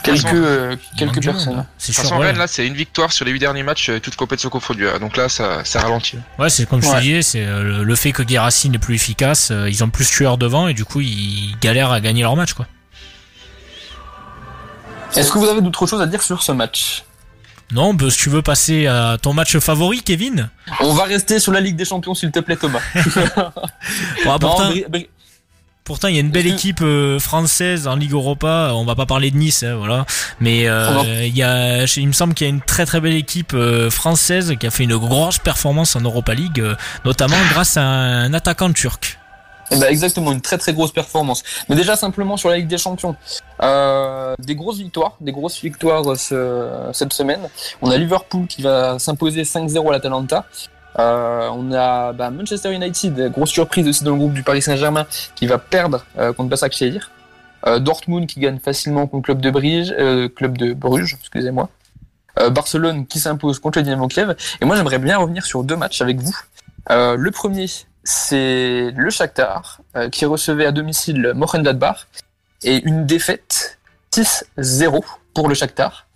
quelques, façon, euh, quelques personnes. C'est De sûr. toute façon, ouais. Rennes, là, c'est une victoire sur les huit derniers matchs, euh, toutes compétitions confondues. hein. Donc là, ça, ça ralentit. Ouais, c'est comme je Ouais. te disais, c'est euh, le, le fait que Guérassi n'est plus efficace, ils ont plus de tueurs devant et du coup ils galèrent à gagner leur match quoi. Est-ce que vous avez d'autres choses à dire sur ce match? Non, bah, si tu veux passer à ton match favori, Kevin? On va rester sur la Ligue des Champions, s'il te plaît, Thomas. Bon, pourtant, Bri- Bri- pourtant, il y a une belle équipe euh, française en Ligue Europa. On va pas parler de Nice, hein, voilà. Mais euh, il y a, il me semble qu'il y a une très très belle équipe euh, française qui a fait une grosse performance en Europa League, notamment grâce à un attaquant turc. Ben, exactement, une très très grosse performance. Mais déjà simplement sur la Ligue des Champions, euh, des grosses victoires, des grosses victoires euh, ce- cette semaine. On a Liverpool qui va s'imposer 5-0 à l'Atalanta. Euh, on a bah, Manchester United, grosse surprise aussi dans le groupe du Paris Saint-Germain, qui va perdre euh, contre Başakşehir. Euh, Dortmund qui gagne facilement contre Club de Bruges, euh, Club de Bruges, excusez-moi. Barcelone qui s'impose contre le Dynamo Kiev. Et moi j'aimerais bien revenir sur deux matchs avec vous. Le premier, c'est le Shakhtar euh, qui recevait à domicile Mönchengladbach et une défaite 6-0 pour le Shakhtar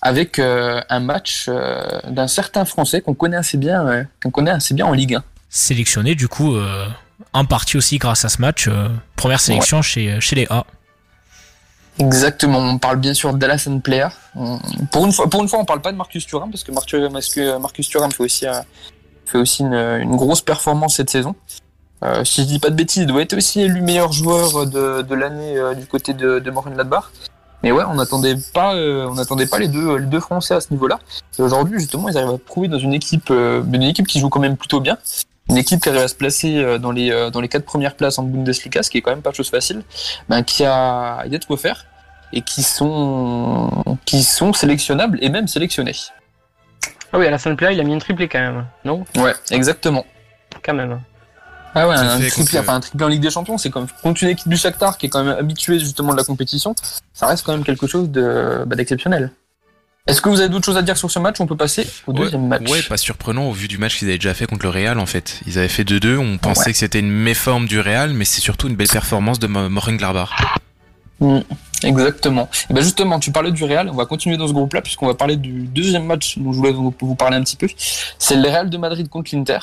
avec euh, un match euh, d'un certain Français qu'on connaît assez bien, qu'on connaît assez bien en Ligue 1. Sélectionné du coup en partie aussi grâce à ce match. première sélection chez chez les A. Exactement, on parle bien sûr d'Alassane Player. Pour une fois, pour une fois, on parle pas de Marcus Thuram parce que Marcus, Marcus- Thuram fait aussi, fait aussi une, grosse performance cette saison. Euh, si je dis pas de bêtises, il doit être aussi élu meilleur joueur de, l'année euh, du côté de, de Mönchengladbach. Mais ouais, on n'attendait pas, euh, on n'attendait pas les deux, les deux Français à ce niveau-là. Et aujourd'hui, justement, ils arrivent à prouver dans une équipe, une équipe qui joue quand même plutôt bien. Une équipe qui arrive à se placer dans les, dans les quatre premières places en Bundesliga, ce qui est quand même pas chose facile. Ben, qui a, il y a de quoi faire et qui sont, qui sont sélectionnables et même sélectionnés. Ah oui, à la Player, il a mis un triplé quand même. Non? Ouais, exactement. Quand même. Ah ouais, un triplé, enfin un triplé en Ligue des Champions, c'est comme contre une équipe du Shakhtar qui est quand même habituée justement de la compétition, ça reste quand même quelque chose de bah, d'exceptionnel. Est-ce que vous avez d'autres choses à dire sur ce match On peut passer au Ouais, deuxième match? Ouais, pas surprenant au vu du match qu'ils avaient déjà fait contre le Real en fait. Ils avaient fait 2-2, on pensait Ouais. que c'était une méforme du Real, mais c'est surtout une belle performance de Mo- Mönchengladbach. Exactement. Et ben justement, tu parlais du Real, on va continuer dans ce groupe-là puisqu'on va parler du deuxième match dont je voulais vous, parler un petit peu. C'est le Real de Madrid contre l'Inter.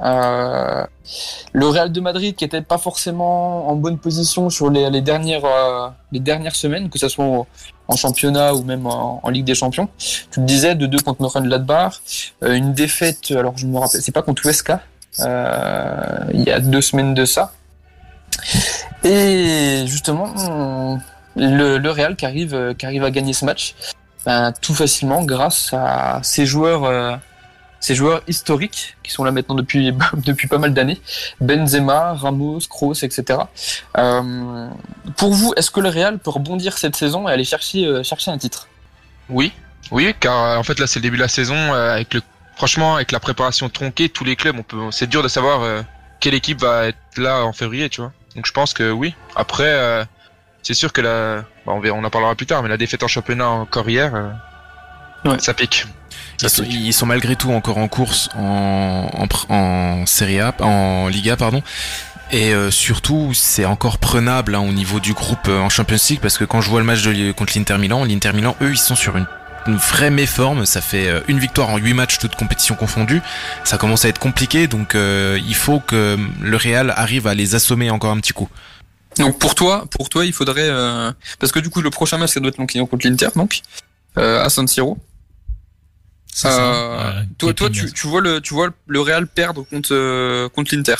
Euh, le Real de Madrid qui était pas forcément en bonne position sur les, dernières euh, les dernières semaines, que ce soit en, championnat ou même en, Ligue des Champions. Tu le disais, de deux contre Mönchengladbach, euh, une défaite. Alors je me rappelle, c'est pas contre Huesca. Euh, il y a deux semaines de ça. Et justement, le, Real qui arrive, euh, qui arrive à gagner ce match, ben, tout facilement grâce à ces joueurs, euh, ces joueurs historiques qui sont là maintenant depuis pas mal d'années, Benzema, Ramos, Kroos, etc. Euh, pour vous, est-ce que le Real peut rebondir cette saison et aller chercher euh, un titre? Oui, oui, car euh, en fait là c'est le début de la saison euh, avec le franchement avec la préparation tronquée, tous les clubs c'est dur de savoir euh, quelle équipe va être là en février, tu vois. Donc je pense que oui. Après euh, c'est sûr que la bah, on, on en parlera plus tard, mais la défaite en championnat encore hier, euh, Ouais. ça pique. Ça Ils sont, pique. ils sont malgré tout encore en course en, en, en Serie A, en Liga, pardon. Et euh, surtout, c'est encore prenable hein, au niveau du groupe euh, en Champions League parce que quand je vois le match de, contre l'Inter Milan, l'Inter Milan, eux, ils sont sur une, une vraie méforme. Ça fait euh, une victoire en huit matchs, toutes compétitions confondues. Ça commence à être compliqué, donc euh, il faut que le Real arrive à les assommer encore un petit coup. Donc pour toi, pour toi, il faudrait euh, parce que du coup le prochain match ça doit être donc contre l'Inter donc euh, à San Siro. Ça. Toi, toi, tu, vois le, tu vois le Real perdre contre euh, contre l'Inter?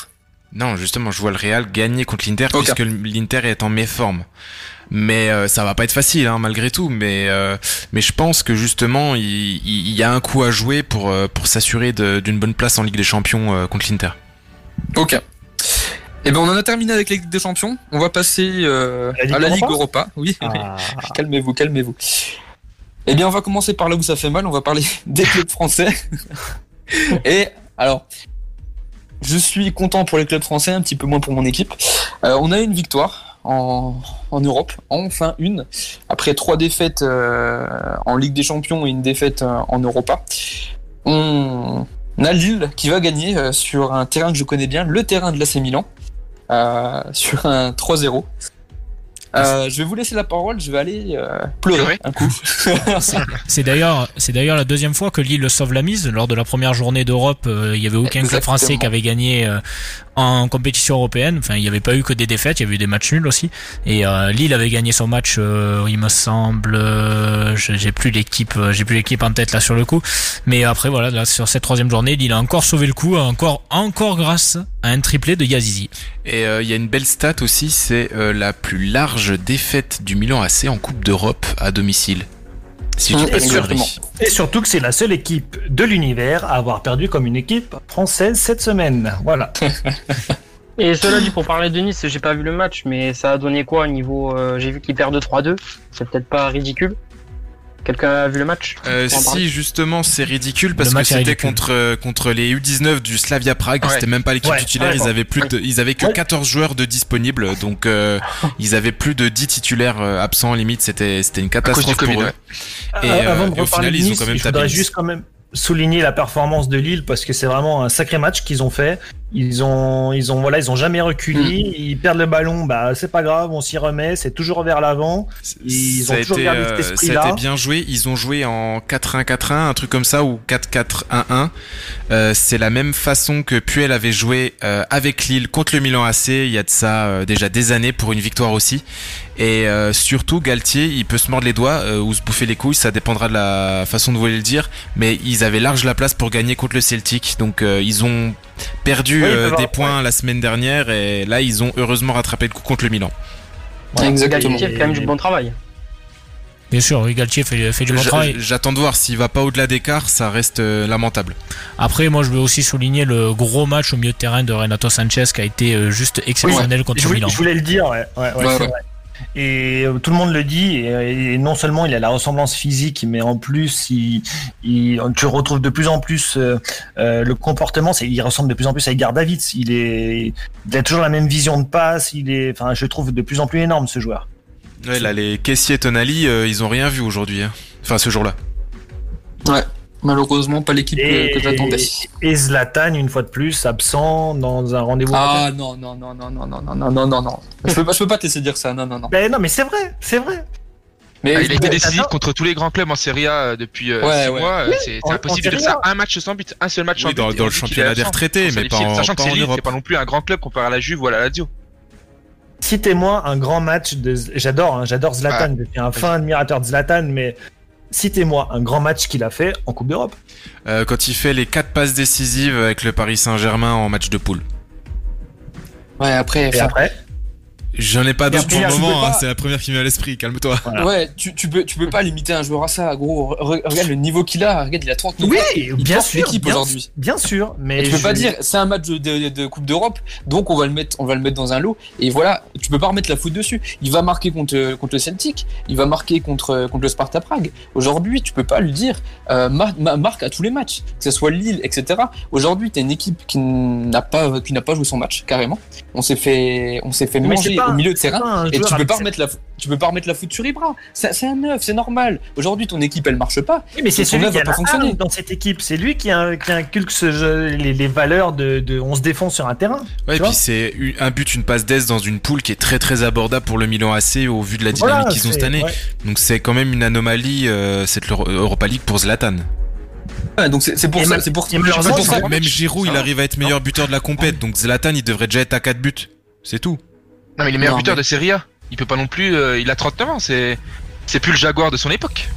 Non, justement, je vois le Real gagner contre l'Inter Ok. puisque l'Inter est en méforme. Mais euh, ça va pas être facile, hein, malgré tout. Mais euh, mais je pense que justement, il, il- il y a un coup à jouer pour euh, pour s'assurer d'une bonne place en Ligue des Champions euh, contre l'Inter. Ok. Et ben on en a terminé avec la Ligue des Champions. On va passer euh, La Ligue à la Europa Ligue Europa. Oui. Ah. calmez-vous, calmez-vous. Eh bien, on va commencer par là où ça fait mal. On va parler des clubs français. Et alors, je suis content pour les clubs français, un petit peu moins pour mon équipe. Euh, on a une victoire. En, en Europe, enfin une, après trois défaites euh, en Ligue des Champions et une défaite euh, en Europa. On a Lille qui va gagner euh, sur un terrain que je connais bien, le terrain de l'AC Milan, euh, sur un 3-0. Euh, je vais vous laisser la parole, je vais aller euh, pleurer un coup. C'est d'ailleurs, c'est d'ailleurs la deuxième fois que Lille sauve la mise. Lors de la première journée d'Europe, euh, il y avait aucun club français qui avait gagné euh, en compétition européenne. Enfin, il n'y avait pas eu que des défaites, il y avait eu des matchs nuls aussi. Et euh, Lille avait gagné son match, euh, il me semble. euh, j'ai plus l'équipe, euh, j'ai plus l'équipe en tête là sur le coup. Mais après voilà, là, sur cette troisième journée, Lille a encore sauvé le coup, encore, encore grâce à un triplé de Yazizi. Et il y a une belle stat aussi, c'est la plus large défaite du Milan AC en Coupe d'Europe à domicile. Si. Et surtout que c'est la seule équipe de l'univers à avoir perdu comme une équipe française cette semaine. Voilà. Et cela dit, pour parler de Nice, j'ai pas vu le match, mais ça a donné quoi au niveau. euh, j'ai vu qu'ils perdent 3-2. C'est peut-être pas ridicule. Quelqu'un a vu le match Euh, si justement c'est ridicule parce Le que c'était contre euh, contre les U19 du Slavia Prague, Ouais. c'était même pas l'équipe Ouais, titulaire, ouais, ils avaient plus de, ils avaient que Ouais. 14 joueurs de disponibles donc euh, ils avaient plus de 10 titulaires euh, absents limite, c'était c'était une catastrophe Covid. pour eux. ouais. Et, Euh, euh, Avant de et au final, de ils ont quand même voudrais Nice. juste quand même souligner la performance de Lille parce que c'est vraiment un sacré match qu'ils ont fait. Ils ont, ils ont, voilà, ils ont jamais reculé. Mm. Ils perdent le ballon, bah c'est pas grave, on s'y remet. C'est toujours vers l'avant. Ils ça ont toujours été, gardé cet euh, esprit-là. Ça a été bien joué. Ils ont joué en 4-1-4-1, un truc comme ça, ou 4-4-1-1. Euh, c'est la même façon que Puel avait joué euh, avec Lille contre le Milan AC il y a de ça euh, déjà des années pour une victoire aussi. Et euh, surtout, Galtier, il peut se mordre les doigts euh, ou se bouffer les couilles, ça dépendra de la façon de vous le dire. Mais ils avaient large la place pour gagner contre le Celtic. Donc euh, ils ont perdu Oui, euh, des points la semaine dernière et là ils ont heureusement rattrapé le coup contre le Milan. Voilà. Exactement. Galtier fait quand même du bon travail. Bien sûr, oui, Galtier fait, fait du bon travail. J'attends de voir s'il va pas au-delà d'écart, ça reste euh, lamentable. Après, moi, je veux aussi souligner le gros match au milieu de terrain de Renato Sanchez qui a été euh, juste exceptionnel contre Je voulais, Milan. je voulais le dire, ouais, ouais, ouais, Ouais, ouais. Et euh, tout le monde le dit, et, et non seulement il a la ressemblance physique, mais en plus, il, il- tu retrouves de plus en plus euh, euh, le comportement. Il ressemble de plus en plus à Edgar Davids. Il est, il a toujours la même vision de passe. Il est, enfin, je trouve de plus en plus énorme ce joueur. Ouais, là, les caissiers Tonali, euh, ils ont rien vu aujourd'hui. hein. Enfin, ce jour-là. Malheureusement, pas l'équipe que, que j'attendais. et Zlatan, une fois de plus, absent dans un rendez-vous. Ah non, non, non, non, non, non, non, non, non, non, non. Je peux pas, je peux pas te laisser dire ça, non, non, non. Ben non, mais c'est vrai, c'est vrai. Mais Ah, il a été mais décisif contre tous les grands clubs en Serie A euh, depuis euh, Ouais, six ouais. mois. euh, C'est impossible de dire ça. Un match sans but, un seul match sans Oui, but. dans- et dans on le championnat des retraités, mais pas en- Sachant pas que c'est c'est pas non plus un grand club comparé à la Juve ou à la Lazio. Citez-moi un grand match de. J'adore, hein, j'adore Zlatan. Je suis un fin admirateur de Zlatan, mais citez-moi un grand match qu'il a fait en Coupe d'Europe. Euh, quand il fait les quatre passes décisives avec le Paris Saint-Germain en match de poule. ouais, après, Et enfin, après, J'en ai pas d'autres pour le moment, peux hein, pas- c'est la première qui me vient à l'esprit, calme-toi. voilà. ouais, tu, tu peux, tu peux pas limiter un joueur à ça, gros. Re- regarde le niveau qu'il a, regarde, il a 39 Oui, il bien sûr, l'équipe bien, aujourd'hui. bien sûr, mais Et tu peux je- pas dire, c'est un match de, de- de Coupe d'Europe, donc on va le mettre, on va le mettre dans un lot. Et voilà, tu peux pas remettre la foot dessus. Il va marquer contre, contre le Celtic, il va marquer contre, contre le Sparta Prague. Aujourd'hui, tu peux pas lui dire, euh, mar- ma- marque à tous les matchs, que ce soit Lille, etc. Aujourd'hui, t'as une équipe qui n'a pas, qui n'a pas joué son match, carrément. On s'est fait, on s'est fait manger au milieu de terrain. Et tu peux pas remettre la, tu peux pas remettre la foot sur Ibra. C'est c'est un neuf, c'est normal. Aujourd'hui, ton équipe, elle marche pas. Oui, mais c'est son celui œuvre qui a va pas fonctionner. dans cette équipe. C'est lui qui, a- qui inculque ce jeu- les, les valeurs de, de on se défend sur un terrain. Ouais, et puis c'est un but, une passe d'aise dans une poule qui est très très abordable pour le Milan AC au vu de la dynamique Voilà, qu'ils ont cette année. ouais. Donc c'est quand même une anomalie, euh, cette Europa League pour Zlatan. Ouais, donc c'est pour ça, pour, pour ça. Même Giroud, il va. arrive à être meilleur buteur de la compète, donc Zlatan, il devrait déjà être à 4 buts. C'est tout. Non, mais il est meilleur Non, buteur mais- de Serie A. Il peut pas non plus. euh, il a 39 ans. C'est c'est plus le Jaguar de son époque.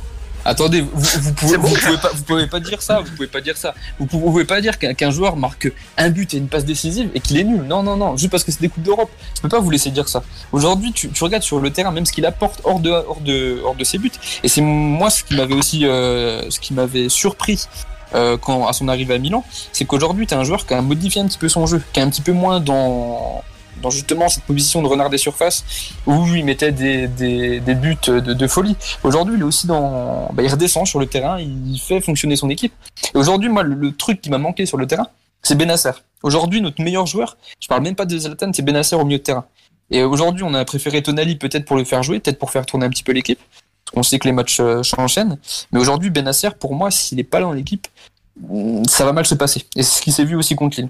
Attendez, vous, vous, pouvez, C'est bon. vous, pouvez pas, vous pouvez pas dire ça, vous pouvez pas dire ça. Vous pouvez, pas dire qu'un joueur marque un but et une passe décisive et qu'il est nul. Non, non, non, juste parce que c'est des Coupes d'Europe. Je peux pas vous laisser dire ça. Aujourd'hui, tu, tu regardes sur le terrain, même ce qu'il apporte hors de, hors de, hors de ses buts. Et c'est moi ce qui m'avait aussi, euh, ce qui m'avait surpris. euh, quand à son arrivée à Milan, c'est qu'aujourd'hui tu as un joueur qui a modifié un petit peu son jeu, qui est un petit peu moins dans dans justement cette position de renard des surfaces où il mettait des, des, buts de, folie. Aujourd'hui, il est aussi dans. Bah, il redescend sur le terrain, il fait fonctionner son équipe. Et aujourd'hui, moi, le, truc qui m'a manqué sur le terrain, c'est Benasser. Aujourd'hui, notre meilleur joueur, je parle même pas de Zlatan, c'est Benasser au milieu de terrain. Et aujourd'hui, on a préféré Tonali peut-être pour le faire jouer, peut-être pour faire tourner un petit peu l'équipe. On sait que les matchs euh, s'enchaînent. Mais aujourd'hui, Benasser, pour moi, s'il n'est pas là dans l'équipe, ça va mal se passer. Et c'est ce qui s'est vu aussi contre Lille.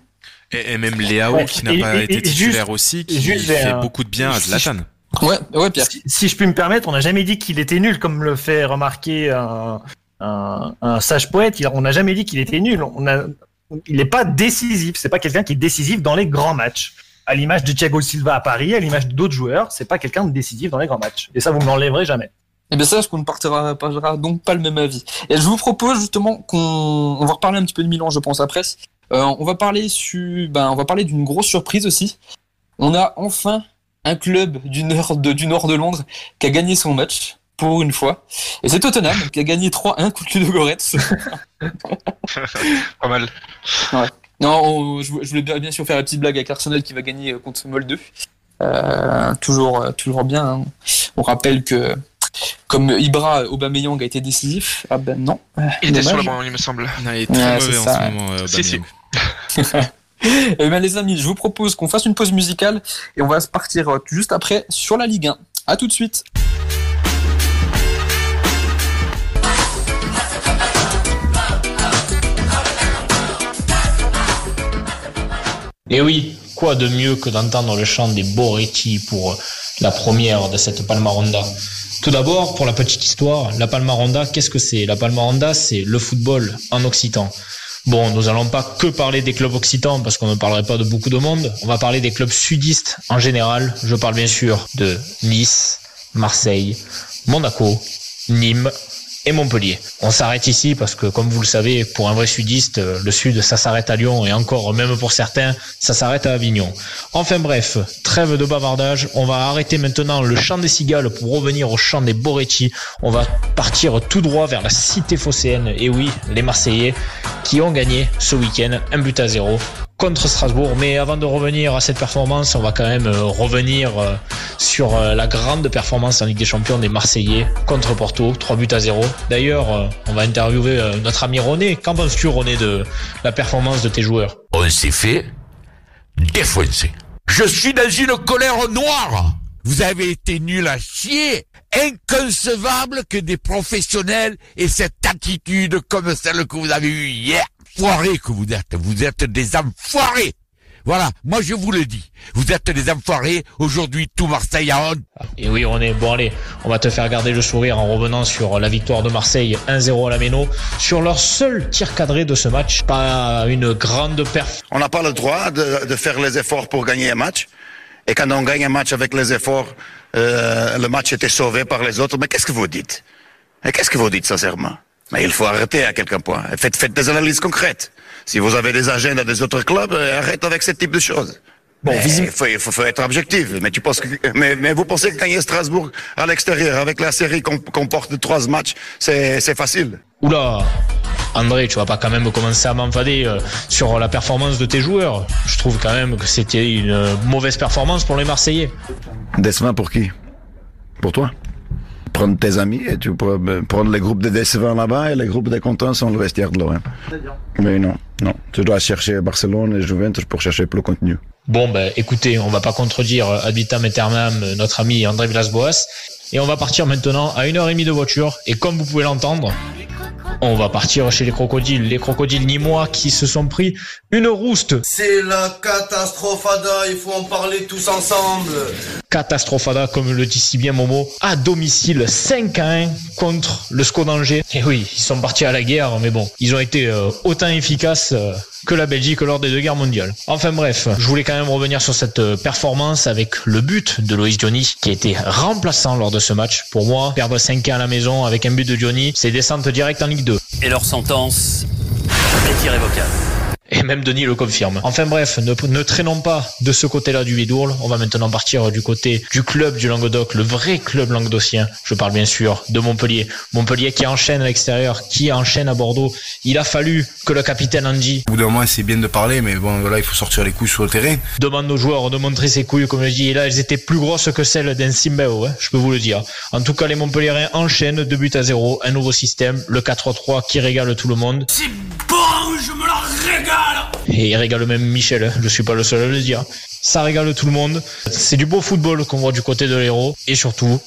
Et, et même Léao, Ouais, qui n'a et- pas et- été titulaire juste- aussi, qui juste fait beaucoup de bien à Zlatan. Ouais, ouais, Pierre. Si, si je puis me permettre, on n'a jamais dit qu'il était nul, comme le fait remarquer un, un, un sage poète. Il- On n'a jamais dit qu'il était nul. On a, il n'est pas décisif. C'est pas quelqu'un qui est décisif dans les grands matchs. À l'image de Thiago Silva à Paris, à l'image d'autres joueurs, c'est pas quelqu'un de décisif dans les grands matchs. Et ça, vous ne l'enlèverez jamais. Et bien ça, je qu'on ne partira, partira donc pas le même avis? Et je vous propose justement qu'on on va reparler un petit peu de Milan, je pense, après. Euh, on va parler su, ben, on va parler d'une grosse surprise aussi. On a enfin un club du nord de, du nord de Londres qui a gagné son match pour une fois. Et c'est Tottenham qui a gagné 3-1 contre Ludogorets. Pas mal. Non, on- je, je voulais bien, bien sûr faire la petite blague avec Arsenal qui va gagner euh, contre Molde. Euh, toujours, euh, toujours bien. hein. On rappelle que comme Ibra, Aubameyang a été décisif. Ah ben non. Il était Dommage. sur le banc, il me semble. Non, il est très Ouais, mauvais en ça. ce moment. euh, Si, si. Eh ben les amis, je vous propose qu'on fasse une pause musicale et on va se partir euh, juste après sur la Ligue 1. À tout de suite. Et oui, quoi de mieux que d'entendre le chant des Boretti pour euh, la première de cette Palmaronda? Tout d'abord, pour la petite histoire, la Palmaronda, qu'est-ce que c'est? La Palmaronda, c'est le football en occitan. Bon, nous allons pas que parler des clubs occitans parce qu'on ne parlerait pas de beaucoup de monde. On va parler des clubs sudistes en général. Je parle bien sûr de Nice, Marseille, Monaco, Nîmes et Montpellier. On s'arrête ici parce que, comme vous le savez, pour un vrai sudiste, euh, le sud, ça s'arrête à Lyon et encore, même pour certains, ça s'arrête à Avignon. Enfin bref, trêve de bavardage. On va arrêter maintenant le chant des cigales pour revenir au chant des Boretti. On va partir tout droit vers la cité phocéenne. Et oui, les Marseillais qui ont gagné ce week-end un but à zéro contre Strasbourg. Mais avant de revenir à cette performance, on va quand même euh, revenir euh, sur euh, la grande performance en Ligue des Champions des Marseillais contre Porto, 3 buts à 0. D'ailleurs, on va interviewer notre ami René. Qu'en penses-tu René de la performance de tes joueurs? On s'est fait défoncer. Je suis dans une colère noire. Vous avez été nul à chier. Inconcevable que des professionnels aient cette attitude comme celle que vous avez eue hier. Foirés que vous êtes. Vous êtes des enfoirés. Voilà, moi je vous le dis. Vous êtes des enfoirés. Aujourd'hui, tout Marseille a honte. Et oui René, bon allez, on va te faire garder le sourire en revenant sur la victoire de Marseille 1-0 à la Méno, sur leur seul tir cadré de ce match. Pas une grande perf On n'a pas le droit de, de faire les efforts pour gagner un match. Et quand on gagne un match avec les efforts, euh, le match était sauvé par les autres. Mais qu'est-ce que vous dites? Et qu'est-ce que vous dites sincèrement? Mais il faut arrêter à quelqu'un point. Faites, faites des analyses concrètes. Si vous avez des agendas des autres clubs, euh, arrête avec ce type de choses. Bon, il faut, faut, faut être objectif. Mais tu penses que, mais, mais vous pensez que gagner Strasbourg à l'extérieur avec la série qu'on comporte de trois matchs, c'est facile? Oula André, tu vas pas quand même commencer à m'enfader euh, sur la performance de tes joueurs. Je trouve quand même que c'était une euh, mauvaise performance pour les Marseillais. Décevant pour qui? Pour toi? Prendre tes amis et tu peux euh, prendre les groupes de décevants là-bas et les groupes de contents sont le vestiaire de l'OM. Mais non, non. Tu dois chercher Barcelone et Juventus pour chercher plus contenu. Bon, ben écoutez, on va pas contredire euh, aeternam euh, notre ami André Villas-Boas. Et on va partir maintenant à une heure et demie de voiture. Et comme vous pouvez l'entendre, on va partir chez les crocodiles. Les crocodiles nîmois qui se sont pris une rouste C'est la catastrophe, Ada, il faut en parler tous ensemble. Catastrophada, comme le dit si bien Momo, à domicile 5 à 1 contre le SCO d'Angers. Et oui, ils sont partis à la guerre, mais bon, ils ont été euh, autant efficaces euh, que la Belgique lors des deux guerres mondiales. Enfin bref, je voulais quand même revenir sur cette euh, performance avec le but de Loïs Diony, qui a été remplaçant lors de ce match. Pour moi, perdre 5 1 à la maison avec un but de Diony, c'est descente directe en Ligue 2. Et leur sentence est irrévocable. Et même Denis le confirme. Enfin bref, ne, ne traînons pas de ce côté-là du Bidourle. On va maintenant partir du côté du club du Languedoc, le vrai club languedocien. Je parle bien sûr de Montpellier. Montpellier qui enchaîne à l'extérieur, qui enchaîne à Bordeaux. Il a fallu que le capitaine Andy Au bout d'un moment, c'est bien de parler, mais bon, voilà, il faut sortir les couilles sur le terrain. demande aux joueurs de montrer ses couilles, comme je dis. Et là, elles étaient plus grosses que celles d'un Simbao, hein, je peux vous le dire. En tout cas, les Montpelliérains enchaînent deux buts à zéro, un nouveau système, le 4-3 qui régale tout le monde. C'est bon, je me la régale et il régale même Michel, hein. je suis pas le seul à le dire. Ça régale tout le monde. C'est du beau football qu'on voit du côté de l'héros et surtout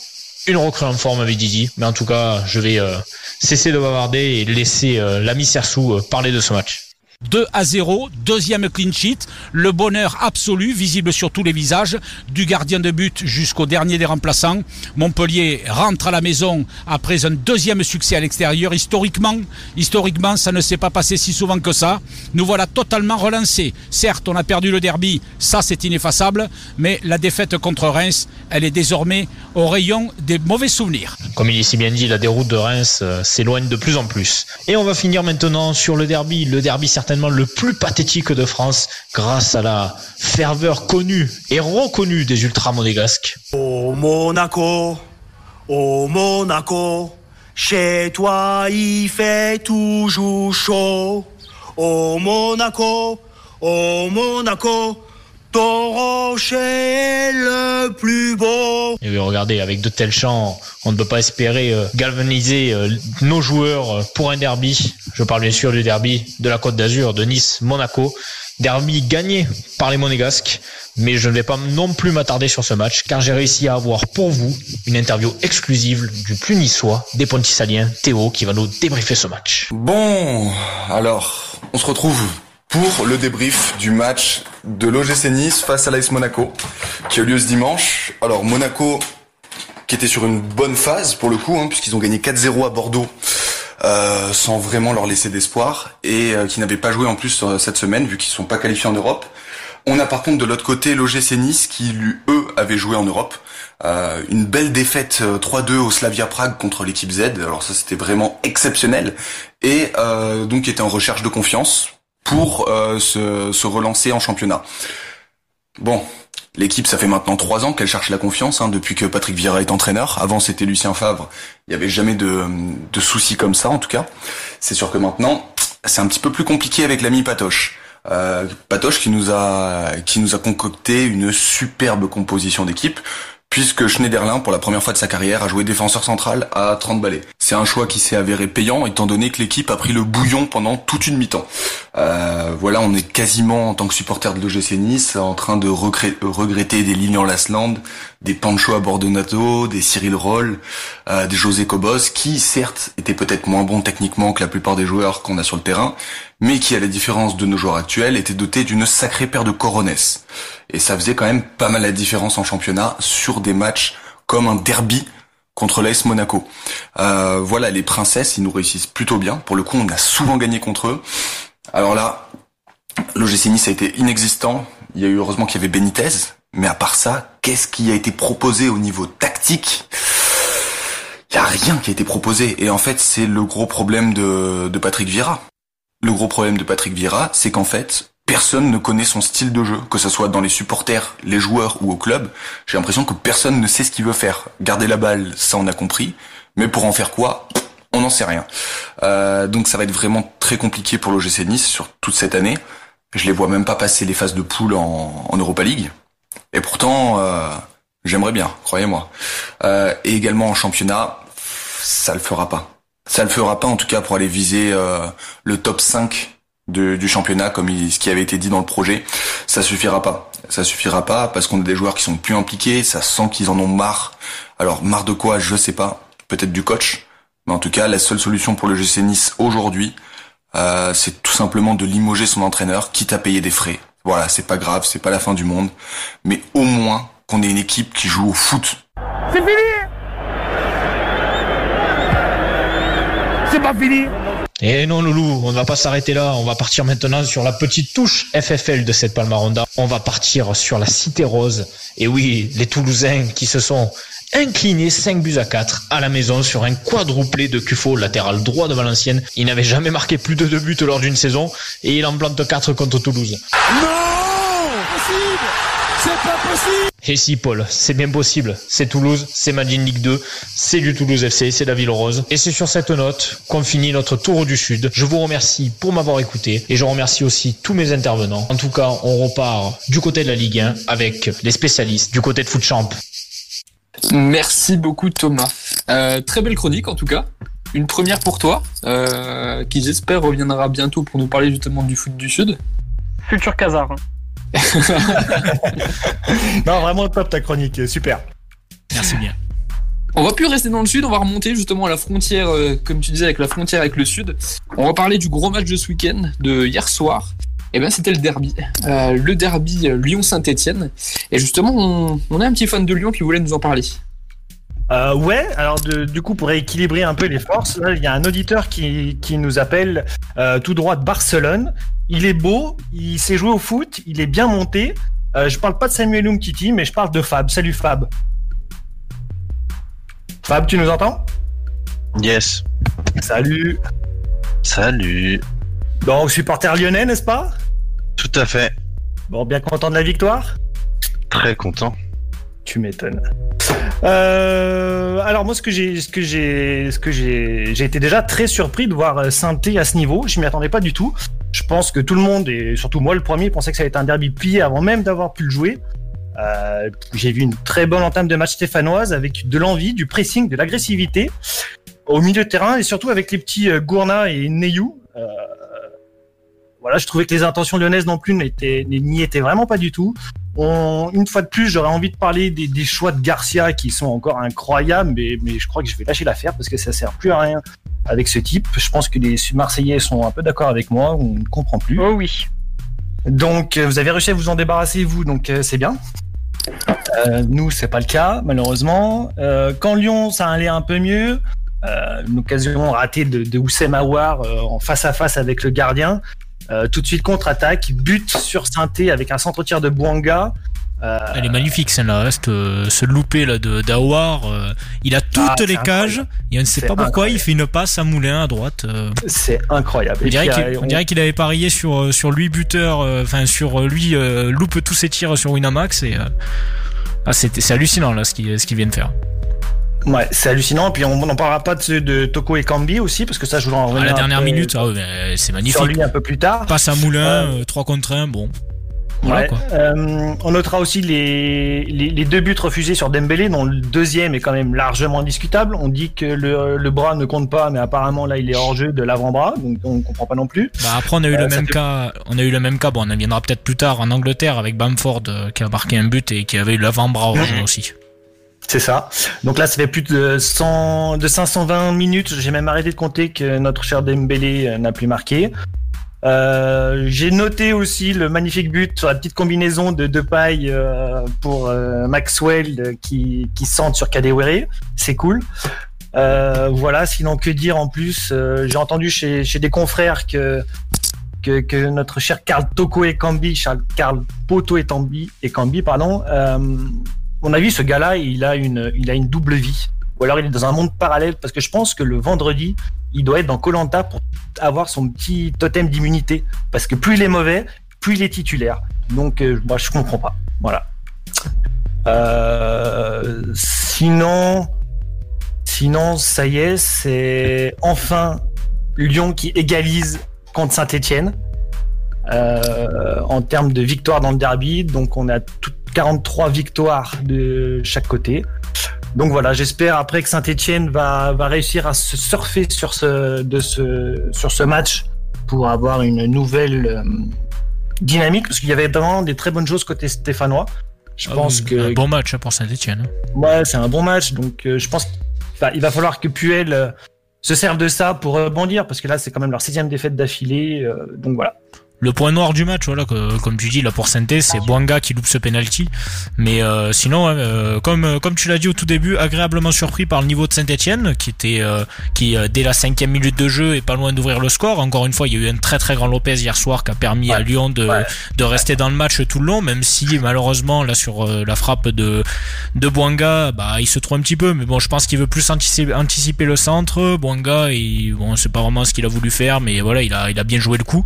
une recrue en forme avec Didi. Mais en tout cas, je vais euh, cesser de bavarder et laisser euh, l'ami Sersou euh, parler de ce match. 2 à 0, deuxième clean sheet, le bonheur absolu, visible sur tous les visages, du gardien de but jusqu'au dernier des remplaçants. Montpellier rentre à la maison après un deuxième succès à l'extérieur. Historiquement, historiquement, ça ne s'est pas passé si souvent que ça. Nous voilà totalement relancés. Certes, on a perdu le derby, ça c'est ineffaçable, mais la défaite contre Reims, elle est désormais au rayon des mauvais souvenirs. Comme il est si bien dit, la déroute de Reims euh, s'éloigne de plus en plus. Et on va finir maintenant sur le derby, le derby certainement le plus pathétique de France grâce à la ferveur connue et reconnue des ultras monégasques. Au Monaco, au Monaco, chez toi il fait toujours chaud. Au Monaco, au Monaco, ton rocher est le plus beau. Et regardez, avec de tels chants, on ne peut pas espérer euh, galvaniser euh, nos joueurs euh, pour un derby. Je parle bien sûr du derby de la Côte d'Azur, de Nice-Monaco. Derby gagné par les Monégasques. Mais je ne vais pas non plus m'attarder sur ce match, car j'ai réussi à avoir pour vous une interview exclusive du plus niçois, des Pontisaliens, Théo, qui va nous débriefer ce match. Bon, alors, on se retrouve pour le débrief du match de l'OGC Nice face à l'AS Monaco qui a eu lieu ce dimanche. Alors Monaco qui était sur une bonne phase pour le coup hein, puisqu'ils ont gagné 4-0 à Bordeaux euh, sans vraiment leur laisser d'espoir et euh, qui n'avaient pas joué en plus euh, cette semaine vu qu'ils sont pas qualifiés en Europe. On a par contre de l'autre côté l'OGC Nice qui eux avaient joué en Europe. Euh, une belle défaite 3-2 au Slavia Prague contre l'équipe Z. Alors ça c'était vraiment exceptionnel et donc qui était en recherche de confiance pour euh, se, relancer en championnat. Bon, l'équipe, ça fait maintenant trois ans qu'elle cherche la confiance, hein, depuis que Patrick Vieira est entraîneur. Avant, c'était Lucien Favre. Il n'y avait jamais de, de soucis comme ça, en tout cas. C'est sûr que maintenant, c'est un petit peu plus compliqué avec l'ami Patoche. Euh, Patoche qui nous a qui nous a concocté une superbe composition d'équipe puisque Schneiderlin, pour la première fois de sa carrière, a joué défenseur central à 30 balais. C'est un choix qui s'est avéré payant, étant donné que l'équipe a pris le bouillon pendant toute une mi-temps. Euh, voilà, on est quasiment, en tant que supporter de l'OGC Nice, en train de regretter des Lilian Lasland, des Pancho Bordonato, des Cyril Roll, euh, des José Cobos, qui certes étaient peut-être moins bons techniquement que la plupart des joueurs qu'on a sur le terrain, mais qui, à la différence de nos joueurs actuels, étaient dotés d'une sacrée paire de coronets. Et ça faisait quand même pas mal la différence en championnat sur des matchs comme un derby contre l'AS Monaco. Euh, voilà, les princesses, ils nous réussissent plutôt bien. Pour le coup, on a souvent gagné contre eux. Alors là, l'OGC Nice a été inexistant. Il y a eu heureusement qu'il y avait Benitez. Mais à part ça, qu'est-ce qui a été proposé au niveau tactique? Il y a rien qui a été proposé. Et en fait, c'est le gros problème de, de Patrick Vieira. Le gros problème de Patrick Vieira, c'est qu'en fait, personne ne connaît son style de jeu, que ce soit dans les supporters, les joueurs ou au club. J'ai l'impression que personne ne sait ce qu'il veut faire. Garder la balle, ça on a compris. Mais pour en faire quoi? On n'en sait rien. Euh, donc ça va être vraiment très compliqué pour l'OGC Nice sur toute cette année. Je les vois même pas passer les phases de poule en, Europa League. Et pourtant, euh, j'aimerais bien, croyez-moi. Euh, et également en championnat, ça le fera pas. Ça le fera pas en tout cas pour aller viser le top 5 du championnat comme ce qui avait été dit dans le projet. Ça suffira pas. Ça suffira pas parce qu'on a des joueurs qui sont plus impliqués, ça sent qu'ils en ont marre. Alors marre de quoi, je sais pas. Peut-être du coach. Mais en tout cas, la seule solution pour le GC Nice aujourd'hui, euh, c'est tout simplement de limoger son entraîneur, quitte à payer des frais. Voilà, c'est pas grave, c'est pas la fin du monde, mais au moins qu'on ait une équipe qui joue au foot. C'est fini C'est pas fini et non, Loulou, on ne va pas s'arrêter là. On va partir maintenant sur la petite touche FFL de cette Palmaronda. On va partir sur la Cité Rose. Et oui, les Toulousains qui se sont inclinés 5 buts à 4 à la maison sur un quadruplé de Cufo, latéral droit de Valenciennes. Il n'avait jamais marqué plus de 2 buts lors d'une saison et il en plante 4 contre Toulouse. Non C'est pas possible et si Paul, c'est bien possible. C'est Toulouse, c'est Magin Ligue 2, c'est du Toulouse FC, c'est la Ville Rose. Et c'est sur cette note qu'on finit notre tour du Sud. Je vous remercie pour m'avoir écouté et je remercie aussi tous mes intervenants. En tout cas, on repart du côté de la Ligue 1 avec les spécialistes du côté de Foot Champ. Merci beaucoup Thomas. Euh, très belle chronique en tout cas. Une première pour toi, euh, qui j'espère reviendra bientôt pour nous parler justement du foot du Sud. futur casar. non, vraiment top ta chronique, super. Merci bien. On va plus rester dans le sud, on va remonter justement à la frontière, euh, comme tu disais, avec la frontière avec le sud. On va parler du gros match de ce week-end, de hier soir. Et ben c'était le derby, Euh, le derby euh, Lyon-Saint-Etienne. Et justement, on, on a un petit fan de Lyon qui voulait nous en parler. Euh, ouais, alors de- du coup, pour équilibrer un peu les forces, là, il y a un auditeur qui, qui nous appelle euh, tout droit de Barcelone. Il est beau, il sait jouer au foot, il est bien monté. Euh, je parle pas de Samuel Umtiti, mais je parle de Fab. Salut Fab. Fab, tu nous entends? Yes. Salut. Salut. Donc, supporter lyonnais, n'est-ce pas? Tout à fait. Bon, bien content de la victoire? Très content. Tu m'étonnes. Euh, alors moi, ce que j'ai, ce que j'ai, ce que j'ai, j'ai été déjà très surpris de voir euh, Sainté à ce niveau. Je m'y attendais pas du tout. Je pense que tout le monde et surtout moi le premier pensait que ça allait être un derby plié avant même d'avoir pu le jouer. Euh, j'ai vu une très bonne entame de match stéphanoise avec de l'envie, du pressing, de l'agressivité au milieu de terrain et surtout avec les petits Gourna et Neyou. Voilà, je trouvais que les intentions lyonnaises non plus n'y étaient vraiment pas du tout. On- une fois de plus, j'aurais envie de parler des, des choix de Garcia qui sont encore incroyables, mais, mais je crois que je vais lâcher l'affaire parce que ça sert plus à rien avec ce type. Je pense que les Marseillais sont un peu d'accord avec moi, on ne comprend plus. Oh oui. Donc, euh, vous avez réussi à vous en débarrasser, vous, donc euh, c'est bien. Euh, nous, c'est pas le cas, malheureusement. Euh, quand Lyon, ça allait un peu mieux. Euh, une occasion ratée de, de Oussem Aouar en face à face avec le gardien. Euh, tout de suite contre-attaque, but sur Sainté avec un centre-tir de Bouanga. Euh, Elle est magnifique celle-là, reste euh, ce loupé là de d'Awar. euh, il a toutes Ah, les cages. Et on ne sait pas pourquoi il fait une passe à Moulin à droite. C'est incroyable. On dirait qu'il on avait parié sur sur lui buteur, enfin sur lui loupe tous ses tirs sur Winamax et ah, c'est hallucinant là ce qu'il ce qu'il vient de faire. Ouais, c'est hallucinant. Puis on n'en parlera pas de ceux de Toko et Kambi aussi, parce que ça, je voudrais en À la dernière minute, ah ouais, mais c'est magnifique. Sur lui un peu plus tard. Passe à Moulin, 3 contre 1, bon. Voilà Ouais, quoi. euh, on notera aussi les, les, les deux buts refusés sur Dembélé, dont le deuxième est quand même largement discutable. On dit que le, le bras ne compte pas, mais apparemment là il est hors jeu de l'avant-bras, donc on comprend pas non plus. Bah après on a eu Euh, le même fait- cas, on a eu le même cas, bon on en viendra peut-être plus tard en Angleterre avec Bamford euh, qui a marqué un but et qui avait eu l'avant-bras hors jeu aussi. C'est ça. Donc là, ça fait plus de 100, de 520 minutes. J'ai même arrêté de compter que notre cher Dembélé euh, n'a plus marqué. Euh, j'ai noté aussi le magnifique but sur la petite combinaison de deux pailles euh, pour Maxwell qui, qui sur Kadewere. C'est cool. Voilà, sinon que dire en plus J'ai entendu chez, des confrères que, notre cher Karl Toko et Cambi, Charles- Karl Poto et Tambi, et Cambi, pardon, mon avis, ce gars-là, il a une, double vie. Ou alors il est dans un monde parallèle, parce que je pense que le vendredi, il doit être dans Colanta pour avoir son petit totem d'immunité. Parce que plus il est mauvais, plus il est titulaire. Donc, euh, moi, je comprends pas. Voilà. Euh, sinon, sinon, ça y est, c'est enfin Lyon qui égalise contre Saint-Etienne. Euh, en termes de victoires dans le derby. Donc on a toutes 43 victoires de chaque côté. Donc voilà, j'espère après que Saint-Etienne va, va réussir à se surfer sur ce, de ce, sur ce match pour avoir une nouvelle euh, dynamique, parce qu'il y avait vraiment des très bonnes choses côté stéphanois. Je Ah pense oui, que un bon match hein, pour Saint-Etienne. Ouais, c'est un bon match. Donc, euh, je pense qu'il va, falloir que Puel euh, se serve de ça pour rebondir, parce que là, c'est quand même leur sixième défaite d'affilée. donc voilà. Le point noir du match, voilà, que, comme tu dis, là pour c'est Boanga qui loupe ce penalty. Mais euh, sinon, euh, comme euh, comme tu l'as dit au tout début, agréablement surpris par le niveau de Saint-Etienne, qui était euh, qui euh, dès la cinquième minute de jeu est pas loin d'ouvrir le score. Encore une fois, il y a eu un très très grand Lopez hier soir qui a permis à Lyon de de rester dans le match tout le long, même si malheureusement là sur euh, la frappe de de Boanga, bah il se trouve un petit peu, mais bon, je pense qu'il veut plus anticiper, anticiper le centre. Boanga, et bon, c'est pas vraiment ce qu'il a voulu faire, mais voilà, il a il a bien joué le coup.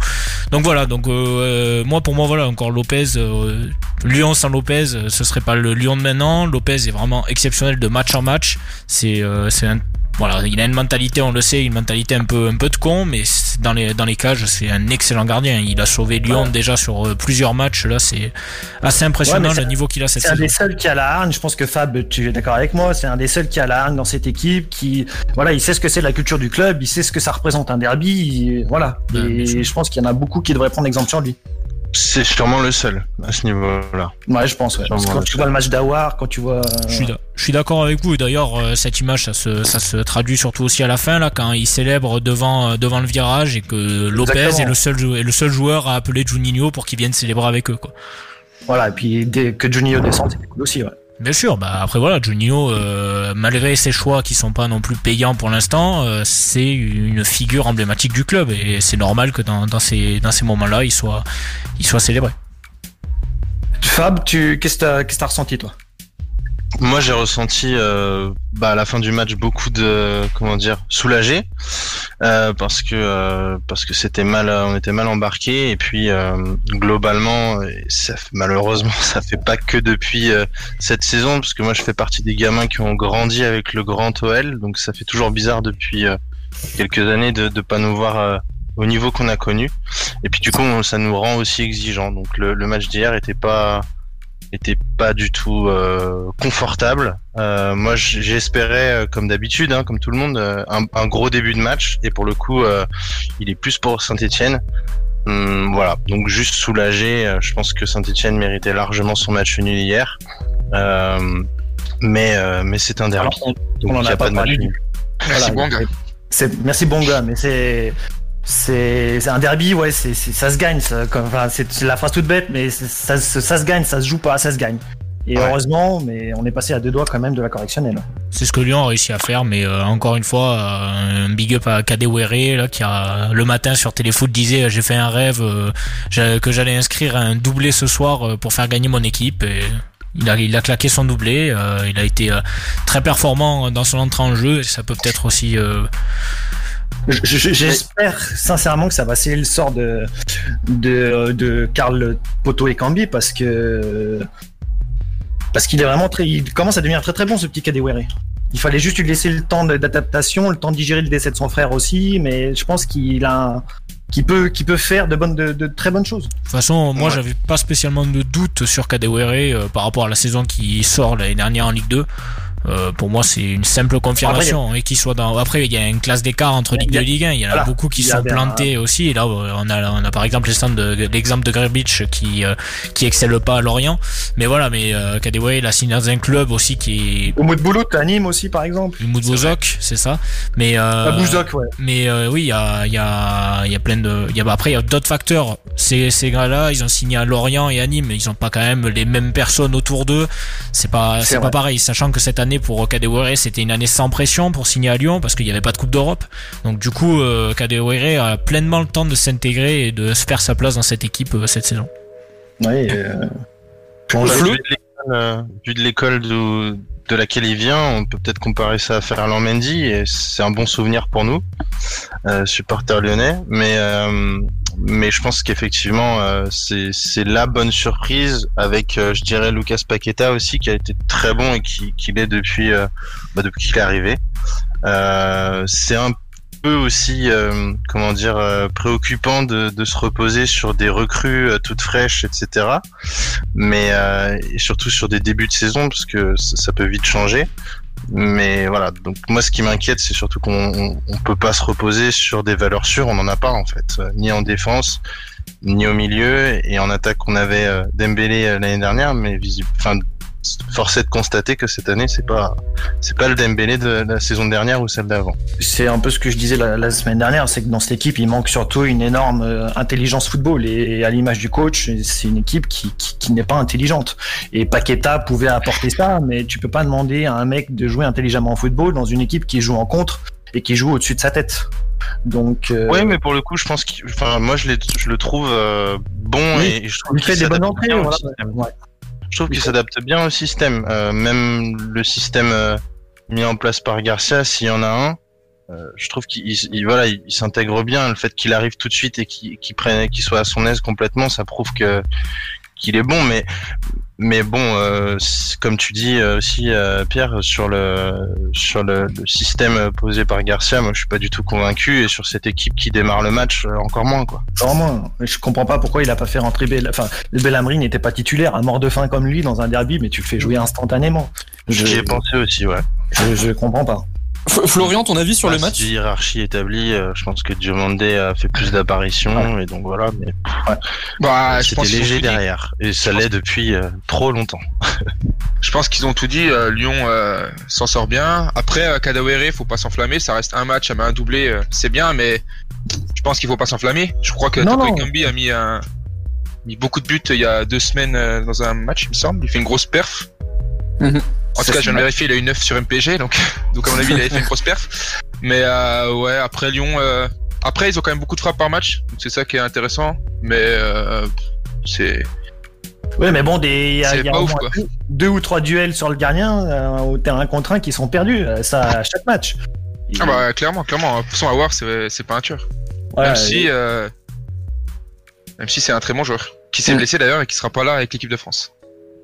Donc voilà, donc euh, moi pour moi voilà encore Lopez, euh, Lyon sans Lopez, euh, ce serait pas le Lyon de maintenant. Lopez est vraiment exceptionnel de match en match. C'est euh, c'est un voilà, il a une mentalité, on le sait, une mentalité un peu un peu de con, mais dans les dans les cages, c'est un excellent gardien. Il a sauvé Lyon déjà sur euh, plusieurs matchs. Là, c'est assez impressionnant Ouais, le niveau qu'il a cette C'est un des seuls qui a la hargne. Je pense que Fab, tu es d'accord avec moi. C'est un des seuls qui a la hargne dans cette équipe. Qui, voilà, il sait ce que c'est la culture du club. Il sait ce que ça représente un derby. il- voilà. Ouais, Et sûr. je pense qu'il y en a beaucoup qui devraient prendre exemple sur lui. C'est sûrement le seul à ce niveau-là. Ouais, je pense. Ouais. Parce que quand tu vois le match d'Awar, quand tu vois. Je suis, je suis d'accord avec vous. Et d'ailleurs, euh, cette image, ça se, ça se traduit surtout aussi à la fin, là, quand il célèbre devant, euh, devant le virage et que Lopez est le, seul, est le seul joueur à appeler Juninho pour qu'il vienne célébrer avec eux. Quoi. Voilà, et puis dès que Juninho descend, c'était cool aussi. Ouais. Bien sûr, bah après voilà, Juninho, euh, malgré ses choix qui sont pas non plus payants pour l'instant, euh, c'est une figure emblématique du club et c'est normal que dans, ces, dans ces moments-là, il soit, il soit célébré. Fab, tu, qu'est-ce que tu as ressenti toi? Moi, j'ai ressenti euh, bah, à la fin du match beaucoup de comment dire soulagé euh, parce que euh, parce que c'était mal, on était mal embarqué et puis euh, globalement, ça, malheureusement, ça fait pas que depuis euh, cette saison parce que moi, je fais partie des gamins qui ont grandi avec le grand OL, donc ça fait toujours bizarre depuis quelques années de de pas nous voir au niveau qu'on a connu. Et puis du coup, ça nous rend aussi exigeants. Donc le, le match d'hier était pas était pas du tout euh, confortable. Euh, moi, j'espérais, euh, comme d'habitude, hein, comme tout le monde, un, un, gros début de match. Et pour le coup, il est plus pour Saint-Etienne. Hum, voilà, donc juste soulagé. Je pense que Saint-Etienne méritait largement son match nul hier. mais mais c'est un derby. on, a pas, de match nul. Merci Bonga. Merci Bonga, mais c'est c'est un derby, ouais, c'est ça se gagne. Ça, enfin, c'est la phrase toute bête, mais ça, ça, se gagne, ça se joue pas, ça se gagne. Et heureusement, mais on est passé à deux doigts quand même de la correctionnelle. C'est ce que Lyon a réussi à faire, mais euh, encore une fois, euh, un big up à Kadewere là qui a le matin sur Téléfoot disait j'ai fait un rêve euh, que j'allais inscrire un doublé ce soir pour faire gagner mon équipe. Et il a, il a claqué son doublé, il a été très performant dans son entrée en jeu. Et ça peut peut-être aussi J'espère sincèrement que ça va sceller le sort de, de, de Karl Poto et Cambi parce que parce qu'il est vraiment très, il commence à devenir très très bon ce petit Kadewere. Il fallait juste lui laisser le temps d'adaptation, le temps de digérer le décès de son frère aussi, mais je pense qu'il a qui peut qui peut faire de bonnes de, très bonnes choses. De toute façon, moi j'avais pas spécialement de doute sur Kadewere euh, par rapport à la saison qui sort l'année dernière en Ligue 2. Euh, pour moi, c'est une simple confirmation. Après, et qu'il soit dans. Après, il y a une classe d'écart entre Ligue 2 et Ligue 1. Il y en a beaucoup qui sont plantés aussi. Et là, on a, on a par exemple l'exemple de, de qui, euh, qui excelle pas à Lorient. Mais voilà, mais euh, Kadeway, il a signé dans un club aussi qui est. Au Mout Boulout, à Nîmes aussi, par exemple. Le Mout Bozok, c'est ça. Mais. Euh, Bouzok, ouais. Mais euh, oui, il y a, il y a, il y a plein de. Y a, après, il y a d'autres facteurs. Ces, ces gars-là, ils ont signé à Lorient et à Nîmes. Ils ont pas quand même les mêmes personnes autour d'eux. C'est pas, c'est pas pareil. Sachant que cette année, pour Kadewere, c'était une année sans pression pour signer à Lyon parce qu'il n'y avait pas de Coupe d'Europe. Donc du coup, euh, Kadewere a pleinement le temps de s'intégrer et de se faire sa place dans cette équipe euh, cette saison. Oui. Euh... vu de l'école de, de, laquelle il vient, on peut peut-être comparer ça à Ferland Mendy et c'est un bon souvenir pour nous, euh, supporters lyonnais. Mais euh, mais je pense qu'effectivement euh, c'est la bonne surprise avec euh, je dirais Lucas Paqueta aussi qui a été très bon et qui, qui l'est depuis bah, depuis qu'il est arrivé. c'est un peu aussi comment dire préoccupant de, de, se reposer sur des recrues toutes fraîches etc mais et surtout sur des débuts de saison parce que ça, peut vite changer. Mais voilà, donc moi ce qui m'inquiète, c'est surtout qu'on on, peut pas se reposer sur des valeurs sûres, on n'en a pas en fait, ni en défense, ni au milieu, et en attaque on avait euh, Dembélé euh, l'année dernière, mais enfin force est de constater que cette année c'est pas c'est pas le Dembélé de la saison dernière ou celle d'avant. C'est un peu ce que je disais la, semaine dernière, c'est que dans cette équipe il manque surtout une énorme euh, intelligence football et, à l'image du coach c'est une équipe qui, qui, n'est pas intelligente et Paqueta pouvait apporter ça mais tu peux pas demander à un mec de jouer intelligemment au football dans une équipe qui joue en contre et qui joue au-dessus de sa tête. Donc. Euh... Oui, mais pour le coup, je pense que, enfin, moi, je, je le trouve euh, bon et, je trouve il fait des bonnes entrées. Voilà. Ouais. Je trouve qu'il s'adapte bien au système. Euh, même le système euh, mis en place par Garcia, s'il y en a un, euh, je trouve qu'il voilà, il, s'intègre bien. Le fait qu'il arrive tout de suite et qu'il prenne, qu'il soit à son aise complètement, ça prouve que qu'il est bon. Mais mais bon, euh, comme tu dis euh, aussi, euh, Pierre, sur le sur le, système posé par Garcia, moi je suis pas du tout convaincu et sur cette équipe qui démarre le match, encore moins quoi. Encore moins. Je comprends pas pourquoi il a pas fait rentrer Bell. Enfin, Bellamri n'était pas titulaire, un mort de faim comme lui dans un derby, mais tu le fais jouer instantanément. J'y ai pensé aussi, ouais. Je, je comprends pas. Florian, ton avis sur Bah, le match? c'est une hiérarchie établie, euh, je pense que Diomandé a fait plus d'apparitions et donc voilà, mais Bah, je c'était léger derrière et ça l'est depuis euh, trop longtemps. Je pense qu'ils ont tout dit. euh, Lyon euh, s'en sort bien. Après, euh, Kadawere, faut pas s'enflammer. Ça reste un match, elle met un doublé, euh, c'est bien, mais je pense qu'il faut pas s'enflammer. Je crois que Toko non. Ekambi a mis un mis beaucoup de buts il y a deux semaines euh, dans un match, il me semble. Il fait une grosse perf. Mhm. En tout cas, je viens de vérifier, il a eu 9 sur MPG, donc, donc à mon avis, il avait fait une grosse perf. Mais euh, ouais, après Lyon, euh, après ils ont quand même beaucoup de frappes par match, donc c'est ça qui est intéressant. Mais euh, c'est Ouais, mais bon, des, il y a, y a ouf, deux, deux ou trois duels sur le gardien euh, au terrain contre un qui sont perdus. euh, Ça, à chaque match. ah bah clairement, clairement. Façon, Awar, c'est pas un tueur. Ouais, même si, et- euh, même si c'est un très bon joueur, qui s'est blessé d'ailleurs et qui sera pas là avec l'équipe de France.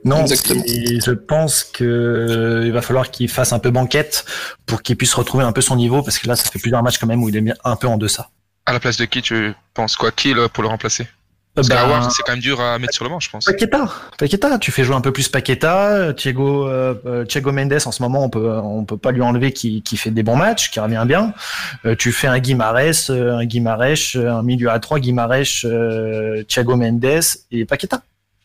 Non, et je pense que euh, il va falloir qu'il fasse un peu banquette pour qu'il puisse retrouver un peu son niveau parce que là, ça fait plusieurs matchs quand même où il est un peu en deçà. À la place de qui tu penses quoi? Qui là, pour le remplacer? Parce Ben, c'est quand même dur à mettre sur le banc, je pense. Paqueta, Paqueta, tu fais jouer un peu plus Paqueta, euh, Thiago, euh, euh, Thiago Mendes en ce moment on peut on peut pas lui enlever qui, qui fait des bons matchs, qui revient bien. Euh, tu fais un Guimarães, euh, un Guimarães, euh, un milieu à trois Guimarães, euh, Thiago Mendes et Paqueta.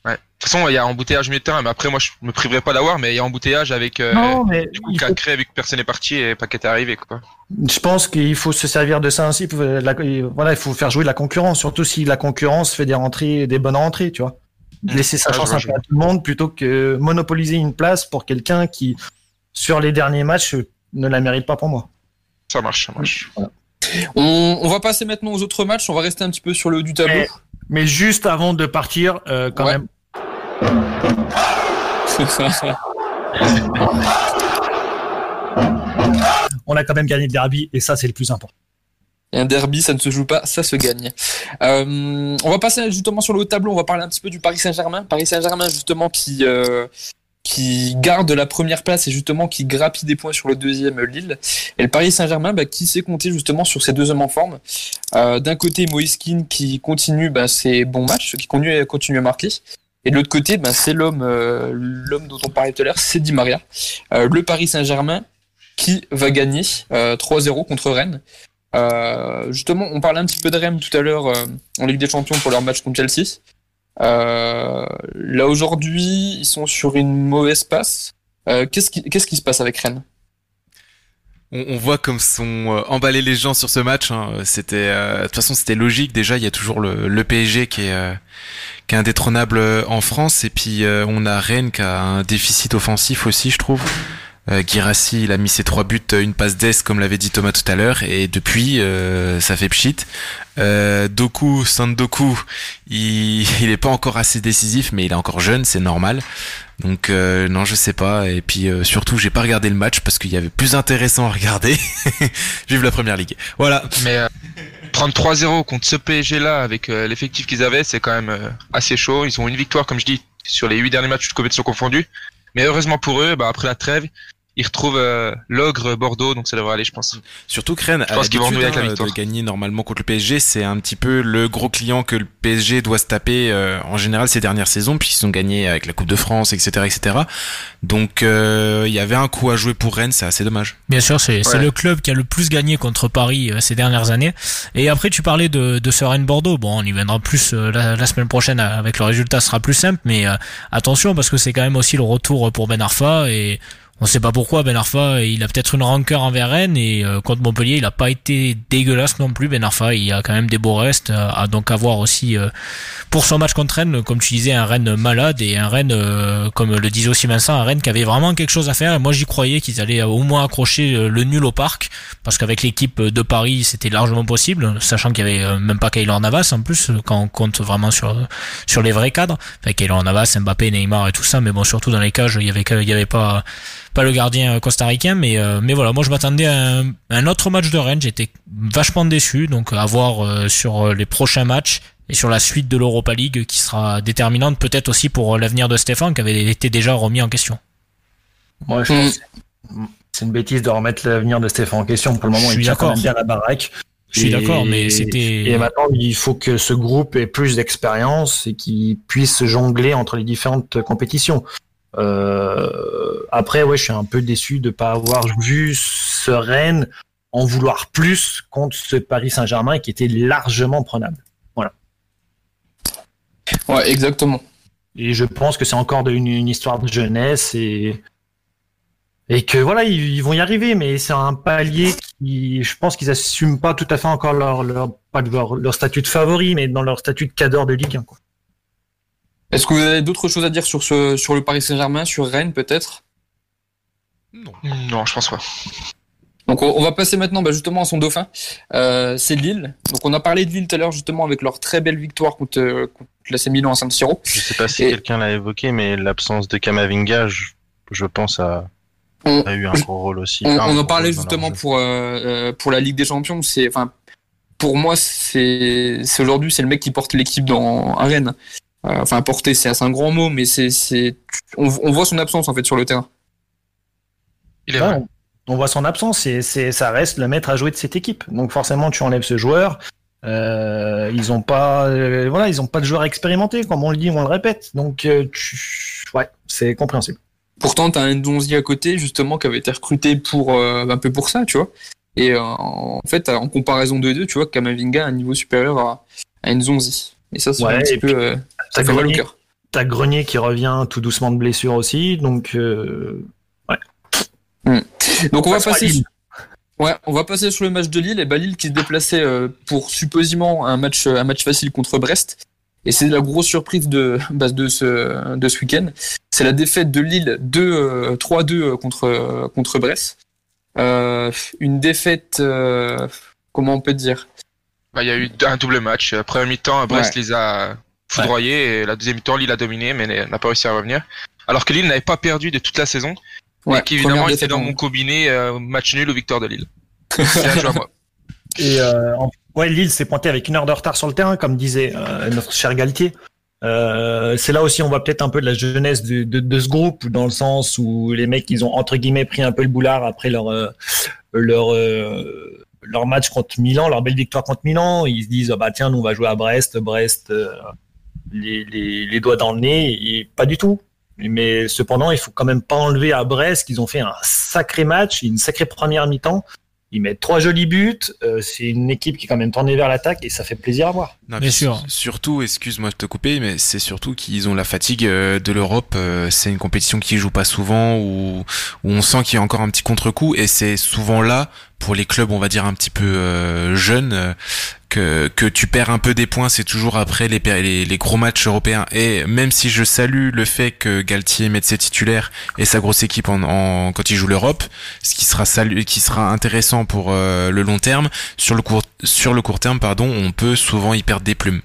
Ouais. De toute façon, il y a embouteillage milieu de terrain, mais après, moi, je me priverai pas d'avoir, mais il y a embouteillage avec euh, Non, mais du coup il faut- Cacré vu que personne n'est parti et Paquet est arrivé, quoi. Je pense qu'il faut se servir de ça ainsi. pour la- voilà, il faut faire jouer la concurrence, surtout si la concurrence fait des rentrées, des bonnes rentrées, tu vois. Laisser sa je chance un peu à tout le monde plutôt que monopoliser une place pour quelqu'un qui, sur les derniers matchs, ne la mérite pas pour moi. Ça marche, ça marche. On, on va passer maintenant aux autres matchs. On va rester un petit peu sur le haut du tableau. Mais, mais juste avant de partir, euh, quand Ouais. même. On a quand même gagné le derby et ça c'est le plus important. Un derby, ça ne se joue pas, ça se gagne. Euh, on va passer justement sur le haut tableau. On va parler un petit peu du Paris Saint-Germain. Paris Saint-Germain justement qui euh, qui garde la première place et justement qui grappille des points sur le deuxième Lille. Et le Paris Saint-Germain bah, qui s'est compté justement sur ses deux hommes en forme? Euh, D'un côté Moïse Kean qui continue bah, ses bons matchs, qui continue, continue à marquer. Et de l'autre côté, bah, c'est l'homme euh, l'homme dont on parlait tout à l'heure, c'est Di Maria. Euh, le Paris Saint-Germain qui va gagner euh, 3-0 contre Rennes. Euh, justement, on parlait un petit peu de Rennes tout à l'heure euh, en Ligue des Champions pour leur match contre Chelsea. Euh, là aujourd'hui, ils sont sur une mauvaise passe. Euh, qu'est-ce qui se passe avec Rennes? On, voit comme sont euh, emballés les gens sur ce match. hein. C'était, euh, de toute façon, c'était logique. Déjà, il y a toujours le, PSG qui est, euh, qui est indétrônable euh, en France, et puis euh, on a Rennes qui a un déficit offensif aussi, je trouve. Euh, Guirassy, il a mis ses trois buts, euh, une passe d'Est, comme l'avait dit Thomas tout à l'heure, et depuis, ça fait pchit. Doku, Sandoku, il, il pas encore assez décisif, mais il est encore jeune, c'est normal. Donc non, je sais pas. Et puis euh, surtout, j'ai pas regardé le match parce qu'il y avait plus intéressant à regarder. Vive la première ligue. Voilà. Mais euh, prendre 3-0 contre ce PSG là avec euh, l'effectif qu'ils avaient, c'est quand même euh, assez chaud. Ils ont une victoire, comme je dis, sur les huit derniers matchs de compétition confondus. Mais heureusement pour eux, bah, après la trêve, ils retrouvent euh, l'ogre Bordeaux, donc ça devrait aller, je pense. Surtout que Rennes Je a pense qu'ils vont l'habitude renouer avec la hein, victoire. de gagner normalement contre le PSG. C'est un petit peu le gros client que le PSG doit se taper euh, en général ces dernières saisons, puisqu'ils ont gagné avec la Coupe de France, etc., etc. Donc euh, il y avait un coup à jouer pour Rennes, c'est assez dommage. Bien sûr, c'est Ouais. le club qui a le plus gagné contre Paris euh, ces dernières années. Et après, tu parlais de, de ce Rennes-Bordeaux. Bon, on y viendra plus euh, la, la semaine prochaine avec le résultat, ce sera plus simple. Mais euh, attention, parce que c'est quand même aussi le retour pour Ben Arfa. Et on sait pas pourquoi Ben Arfa, il a peut-être une rancœur envers Rennes. Et euh, contre Montpellier, il a pas été dégueulasse non plus, Ben Arfa. Il a quand même des beaux restes à donc avoir aussi euh, pour son match contre Rennes, comme tu disais, un Rennes malade et un Rennes, euh, comme le disait aussi Vincent, un Rennes qui avait vraiment quelque chose à faire. Et moi, j'y croyais qu'ils allaient euh, au moins accrocher le nul au parc, parce qu'avec l'équipe de Paris, c'était largement possible, sachant qu'il y avait même pas Kaylor Navas en plus, quand on compte vraiment sur les vrais cadres. Enfin, Kaylor Navas, Mbappé, Neymar et tout ça, mais bon, surtout dans les cages, il y avait il y avait pas pas le gardien euh, costaricain, mais euh, mais voilà, moi je m'attendais à un, un autre match de Rennes. J'étais vachement déçu, donc à voir euh, sur les prochains matchs et sur la suite de l'Europa League qui sera déterminante peut-être aussi pour l'avenir de Stéphane qui avait été déjà remis en question. Moi, je pense que c'est une bêtise de remettre l'avenir de Stéphane en question. Pour le moment, Je il suis tient quand d'accord. même bien la baraque. Je suis d'accord, mais c'était- Et maintenant, il faut que ce groupe ait plus d'expérience et qu'il puisse jongler entre les différentes compétitions. Euh, après, ouais, je suis un peu déçu de pas avoir vu ce Rennes en vouloir plus contre ce Paris Saint-Germain qui était largement prenable. Voilà. Ouais, exactement. Et je pense que c'est encore une, une histoire de jeunesse et et que voilà, ils, ils vont y arriver, mais c'est un palier qui, je pense qu'ils assument pas tout à fait encore leur leur pas de leur, leur statut de favori, mais dans leur statut de cadre de Ligue 1. Quoi. Est-ce que vous avez d'autres choses à dire sur ce sur le Paris Saint-Germain, sur Rennes peut-être? Non, je pense pas. Donc on va passer maintenant bah, justement à son dauphin, euh, c'est Lille. Donc on a parlé de Lille tout à l'heure justement avec leur très belle victoire contre, euh, contre l'AC Milan à San Siro. Je sais pas si Et- quelqu'un l'a évoqué, mais l'absence de Kamavinga, je, je pense, a, On- a eu un gros rôle aussi. On, gros en parlait justement pour euh, pour la Ligue des Champions. C'est enfin pour moi c'est c'est aujourd'hui c'est le mec qui porte l'équipe dans à Rennes. Euh, enfin porter c'est c'est un grand mot, mais c'est on, on voit son absence en fait sur le terrain. Il est Ouais, vrai. on, on voit son absence et c'est ça reste le maître à jouer de cette équipe. Donc forcément, tu enlèves ce joueur. Euh, ils ont pas, euh, voilà, ils ont pas de joueur expérimenté, comme on le dit, on le répète. Donc, euh, tu- ouais, c'est compréhensible. Pourtant, t'as un Donzi à côté, justement, qui avait été recruté pour euh, un peu pour ça, tu vois. Et euh, en fait, en comparaison de deux, tu vois, Kamavinga a un niveau supérieur à, à Nzonzi. Et ça, c'est Ouais, un petit et peu. puis, euh, T'as ça fait mal au Grenier, cœur. t'as Grenier qui revient tout doucement de blessure aussi. Donc, euh, Donc on va passer. Ouais, on va passer sur le match de Lille. Et bah Lille qui se déplaçait euh, pour supposément un match, un match facile contre Brest. Et c'est la grosse surprise de, bah, de ce, de ce week-end. C'est la défaite de Lille 2, euh, 3-2 contre, euh, contre Brest. Euh, une défaite, euh, comment on peut dire? Bah, il y a eu un double match. Après mi-temps, Brest Ouais. les a foudroyés et la deuxième mi-temps, Lille a dominé mais n'a pas réussi à revenir. Alors que Lille n'avait pas perdu de toute la saison. Ouais, et qu'évidemment, première il était dans mon combiné euh, match nul ou victoire de Lille. C'est un jeu à moi. Et euh, en- ouais, Lille s'est pointé avec une heure de retard sur le terrain, comme disait euh, notre cher Galtier. Euh, c'est là aussi on voit peut-être un peu de la jeunesse de, de, de ce groupe, dans le sens où les mecs ils ont entre guillemets pris un peu le boulard après leur euh, leur euh, leur match contre Milan, leur belle victoire contre Milan. Ils se disent ah bah tiens nous on va jouer à Brest, Brest euh, les, les, les doigts dans le nez et pas du tout. Mais cependant il faut quand même pas enlever à Brest qu'ils ont fait un sacré match, une sacrée première mi-temps. Ils mettent trois jolis buts. euh, c'est une équipe qui est quand même tournée vers l'attaque et ça fait plaisir à voir. Non, Bien sûr. su- Surtout, excuse-moi de te couper, mais c'est surtout qu'ils ont la fatigue euh, de l'Europe. euh, C'est une compétition qui joue pas souvent, où, où on sent qu'il y a encore un petit contre-coup, et c'est souvent là, pour les clubs, on va dire un petit peu euh, jeunes, euh, que, que tu perds un peu des points. C'est toujours après les, per- les, les gros matchs européens. Et même si je salue le fait que Galtier mette ses titulaires et sa grosse équipe en, en quand il joue l'Europe, ce qui sera salu, qui sera intéressant pour euh, le long terme, sur le court sur le court terme, pardon, on peut souvent y perdre des plumes.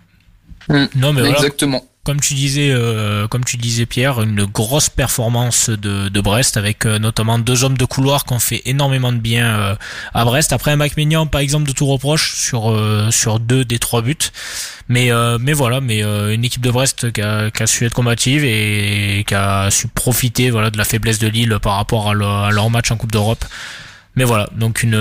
Non, mais voilà. Exactement. Comme tu disais, euh, comme tu disais Pierre, une grosse performance de, Brest avec euh, notamment deux hommes de couloir qui ont fait énormément de bien euh, à Brest. Après un par exemple, de tout reproche sur deux des trois buts. Mais voilà, mais une équipe de Brest qui a, su être combative et qui a su profiter voilà de la faiblesse de Lille par rapport à leur, à leur match en Coupe d'Europe. Mais voilà, donc une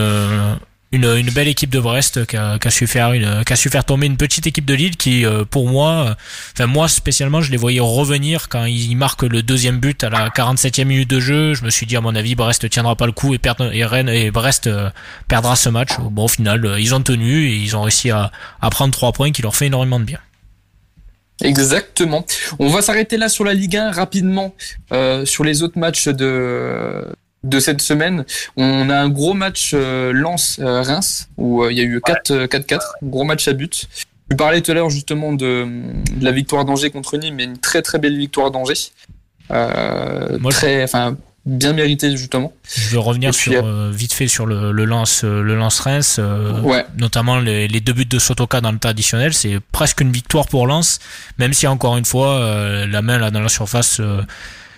une, une belle équipe de Brest qui a, qui a su faire une qui a su faire tomber une petite équipe de Lille qui euh, pour moi euh, enfin moi spécialement je les voyais revenir quand ils marquent le deuxième but à la 47e minute de jeu. Je me suis dit à mon avis Brest tiendra pas le coup et, perdre, et Rennes et Brest euh, perdra ce match. Bon au final ils ont tenu et ils ont réussi à, à prendre trois points qui leur fait énormément de bien. Exactement. On va s'arrêter là sur la Ligue 1 rapidement euh, sur les autres matchs de de cette semaine. On a un gros match euh, Lens-Reims où euh, il y a eu 4 4-4, gros match à but. Je parlais tout à l'heure justement de, de la victoire d'Angers contre Nîmes, mais une très très belle victoire d'Angers. Euh, Moi, très, enfin, bien méritée justement. Je veux revenir Et puis, sur euh, vite fait sur le, le lance euh, le lance Reims, euh, Ouais. notamment les, les deux buts de Sotoka dans le temps additionnel, c'est presque une victoire pour Lens, même si encore une fois euh, la main là dans la surface.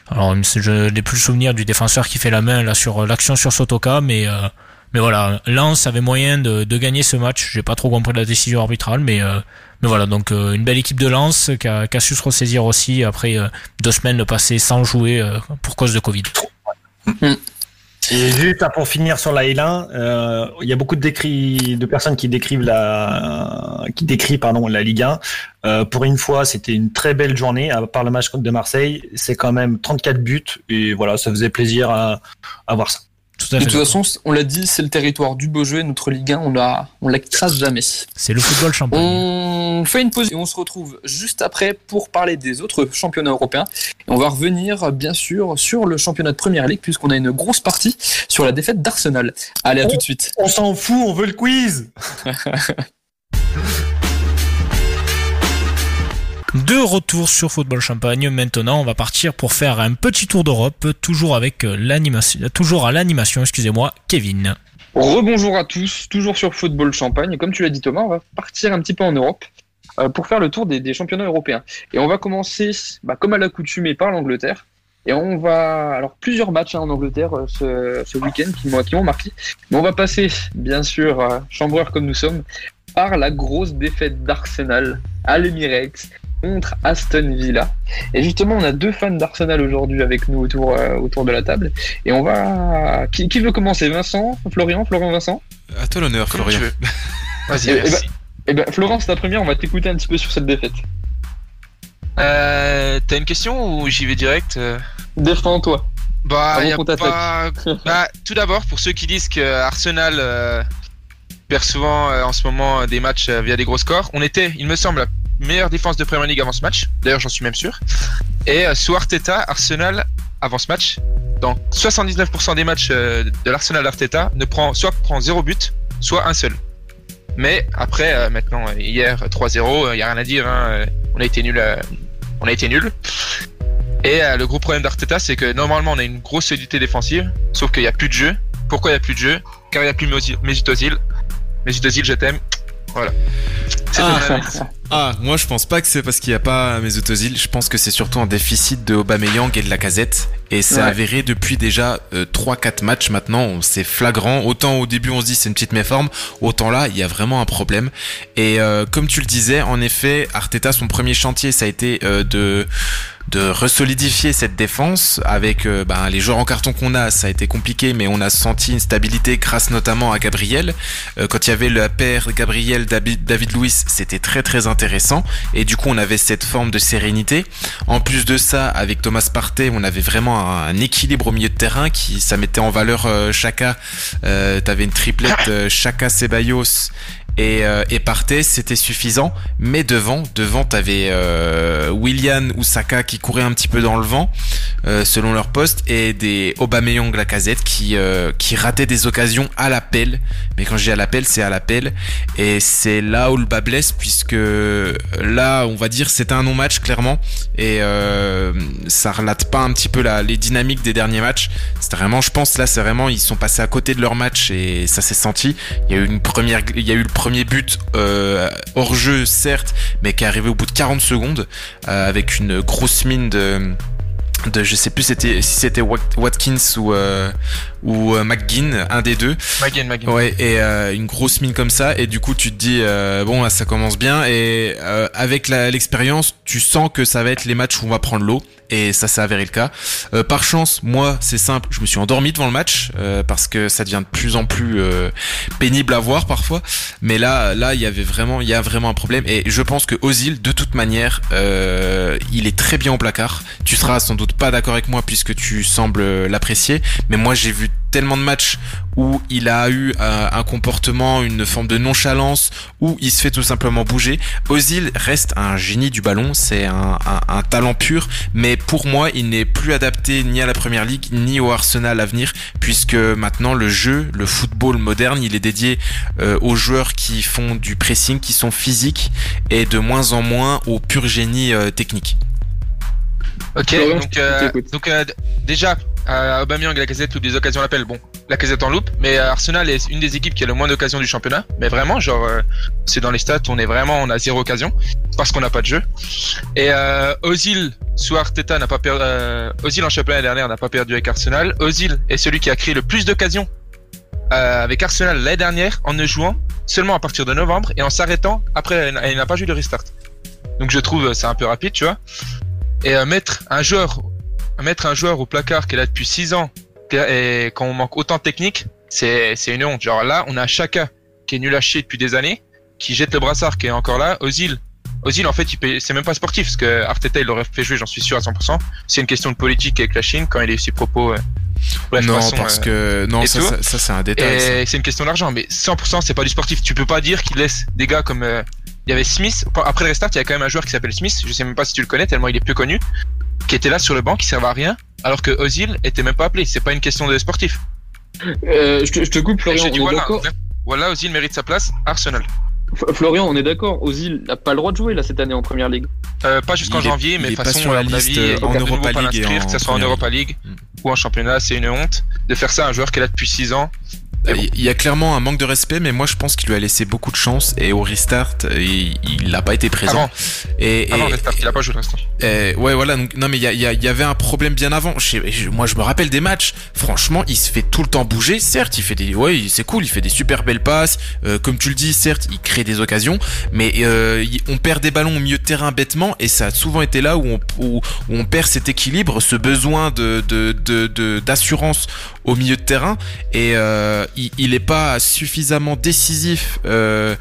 Alors je n'ai plus le souvenir du défenseur qui fait la main là sur euh, l'action sur Sotoka, mais euh, mais voilà, Lens avait moyen de, gagner ce match. J'ai pas trop compris la décision arbitrale, mais euh, voilà, donc une belle équipe de Lens qui a, su se ressaisir aussi après deux semaines passées sans jouer pour cause de Covid. Et juste pour finir sur la L1, euh, il y a beaucoup de, décrit, de personnes qui décrivent la, qui décrivent pardon la Ligue 1. Euh, pour une fois, c'était une très belle journée. À part le match contre de Marseille, c'est quand même 34 buts et voilà, ça faisait plaisir à, à voir ça. De toute façon, on l'a dit, c'est le territoire du beau jeu et notre Ligue 1, on la, on l'écrase jamais. C'est le football champagne. On fait une pause et on se retrouve juste après pour parler des autres championnats européens. Et on va revenir, bien sûr, sur le championnat de Première Ligue puisqu'on a une grosse partie sur la défaite d'Arsenal. Allez, à tout de suite. On s'en fout, on veut le quiz. De retour sur Football Champagne. Maintenant, on va partir pour faire un petit tour d'Europe, toujours avec l'animation, toujours à l'animation, excusez-moi, Kevin. Rebonjour à tous, toujours sur Football Champagne. Comme tu l'as dit Thomas, on va partir un petit peu en Europe euh, pour faire le tour des, championnats européens. Et on va commencer, bah, comme à l'accoutumée, par l'Angleterre. Et on va, alors plusieurs matchs hein, en Angleterre euh, ce, week-end qui m'ont qui m'ont marqué. Mais on va passer, bien sûr, euh, chambreur comme nous sommes, par la grosse défaite d'Arsenal à l'Emirates contre Aston Villa. Et justement, on a deux fans d'Arsenal aujourd'hui avec nous autour, euh, autour de la table. Et on va. Qui, qui veut commencer? Vincent? Florian? Florian Vincent? À toi l'honneur, Florian. Vas-y, eh, ben, eh ben, Florence, ta première, on va t'écouter un petit peu sur cette défaite. Euh, T'as une question ou j'y vais direct Défends-toi. Bah, y a pas... bah, tout d'abord, pour ceux qui disent que Arsenal euh, perd souvent euh, en ce moment des matchs euh, via des gros scores, on était, il me semble, la meilleure défense de Premier League avant ce match. D'ailleurs, j'en suis même sûr. Et euh, sous Arteta, Arsenal, avant ce match, dans 79% des matchs euh, de l'Arsenal d'Arteta, ne prend, soit prend zéro but, soit un seul. Mais après, euh, maintenant, hier, 3-0, il n'y a rien à dire. Hein, on a été nul. on a été nul. Et le gros problème d'Arteta, c'est que normalement, on a une grosse solidité défensive, sauf qu'il n'y a plus de jeu. Pourquoi il n'y a plus de jeu? Car il n'y a plus Mesut Ozil. Mesut Ozil, je t'aime. Voilà. Ah. ah, moi je pense pas que c'est parce qu'il n'y a pas Mesut Ozil. Je pense que c'est surtout un déficit de Aubameyang et de la casette. Et c'est Ouais. avéré depuis déjà euh, 3-4 matchs maintenant. C'est flagrant. Autant au début on se dit c'est une petite méforme, autant là il y a vraiment un problème. Et euh, comme tu le disais, en effet, Arteta son premier chantier ça a été euh, de de resolidifier cette défense avec euh, ben, les joueurs en carton qu'on a, ça a été compliqué, mais on a senti une stabilité grâce notamment à Gabriel. Euh, quand il y avait la paire Gabriel David, Luiz, c'était très très intéressant et du coup on avait cette forme de sérénité. En plus de ça, avec Thomas Partey, on avait vraiment un, équilibre au milieu de terrain qui ça mettait en valeur euh, Chaka. Euh, T'avais une triplette Chaka Ceballos et, euh, et Partey, c'était suffisant. Mais devant, devant, t'avais euh, Willian ou Saka qui couraient un petit peu dans le vent, euh, selon leur poste, et des Aubameyang Lacazette qui euh, qui rataient des occasions à l'appel. Mais quand je dis à l'appel, c'est à l'appel. Et c'est là où le bas blesse, puisque là, on va dire, c'était un non-match clairement, et euh, ça relate pas un petit peu la, les dynamiques des derniers matchs. C'était vraiment, je pense, là, c'est vraiment, ils sont passés à côté de leur match et ça s'est senti. Il y a eu une première, il y a eu le premier but euh, hors jeu certes, mais qui est arrivé au bout de 40 secondes euh, avec une grosse mine de de je sais plus si c'était Wat- Watkins ou euh, ou euh, McGinn un des deux. McGinn, McGinn. ouais et euh, une grosse mine comme ça et du coup tu te dis euh, bon là, ça commence bien et euh, avec l'expérience tu sens que ça va être les matchs où on va prendre l'eau et ça s'est avéré le cas. Euh, par chance moi c'est simple je me suis endormi devant le match euh, parce que ça devient de plus en plus euh, pénible à voir parfois. Mais là là il y avait vraiment il y a vraiment un problème et je pense que Ozil de toute manière euh, il est très bien au placard. Tu seras sans doute pas d'accord avec moi puisque tu sembles l'apprécier mais moi j'ai vu tellement de matchs où il a eu euh, un comportement, une forme de nonchalance, où il se fait tout simplement bouger. Ozil reste un génie du ballon, c'est un, un- un talent pur, mais pour moi, il n'est plus adapté ni à la Première Ligue, ni au Arsenal à venir, puisque maintenant le jeu, le football moderne, il est dédié euh, aux joueurs qui font du pressing, qui sont physiques, et de moins en moins au pur génie euh, technique. Ok, donc, euh, donc euh, déjà, euh, Aubameyang et Lacazette loupe des occasions à. Bon, Lacazette en loupe, mais Arsenal est une des équipes qui a le moins d'occasions du championnat? Mais vraiment, genre, euh, c'est dans les stats, on est vraiment, on a zéro occasion parce qu'on n'a pas de jeu. Et euh, Ozil sous Arteta n'a pas perdu. Euh, Ozil en championnat dernière n'a pas perdu avec Arsenal. Ozil est celui qui a créé le plus d'occasions euh, avec Arsenal l'année dernière en ne jouant seulement à partir de novembre et en s'arrêtant après. Il n'a pas joué le restart. Donc je trouve euh, c'est un peu rapide, tu vois. Et mettre un joueur, mettre un joueur au placard qui est là depuis 6 ans Et quand on manque autant de technique, c'est c'est une honte. Genre là, on a Chaka qui est nul à chier depuis des années, qui jette le brassard, qui est encore là. Ozil, Ozil en fait, c'est même pas sportif parce que Arteta il l'aurait fait jouer, j'en suis sûr à 100%. C'est une question de politique avec la Chine quand il a eu ses propos. euh, bref, non, parce euh, que non, ça, ça, ça, c'est un détail. c'est une question d'argent, mais 100% c'est pas du sportif. Tu peux pas dire qu'il laisse des gars comme euh, il y avait Smith. Après le restart, il y a quand même un joueur qui s'appelle Smith. Je sais même pas si tu le connais tellement il est peu connu, qui était là sur le banc, qui servait à rien, alors que Ozil était même pas appelé. C'est pas une question de sportif. Euh, je, te, je te coupe, Florian, dit on voilà, d'accord voilà, Ozil mérite sa place. Arsenal. F- Florian, on est d'accord. Ozil n'a pas le droit de jouer là cette année en première ligue. Euh, pas jusqu'en janvier, mais de pas façon, sur la à mon avis, euh, en Europa pas League que ce soit en Europa League ou en championnat, c'est une honte de faire ça à un joueur qui est là depuis 6 ans. Euh, Il y a clairement un manque de respect, mais moi je pense qu'il lui a laissé beaucoup de chance et au restart, il il n'a pas été présent. Avant. Et, Avant et- le restart, il a pas joué le restart. Euh, ouais, voilà. Donc, non, mais il y, y y avait un problème bien avant. Je moi, je me rappelle des matchs. Franchement, il se fait tout le temps bouger. Certes, il fait des, ouais, c'est cool. Il fait des super belles passes. Euh, comme tu le dis, certes, il crée des occasions. Mais euh, on perd des ballons au milieu de terrain bêtement, et ça a souvent été là où on, où, où on perd cet équilibre, ce besoin de de- de- de- d'assurance au milieu de terrain. Et euh, il, il est pas suffisamment décisif. Euh,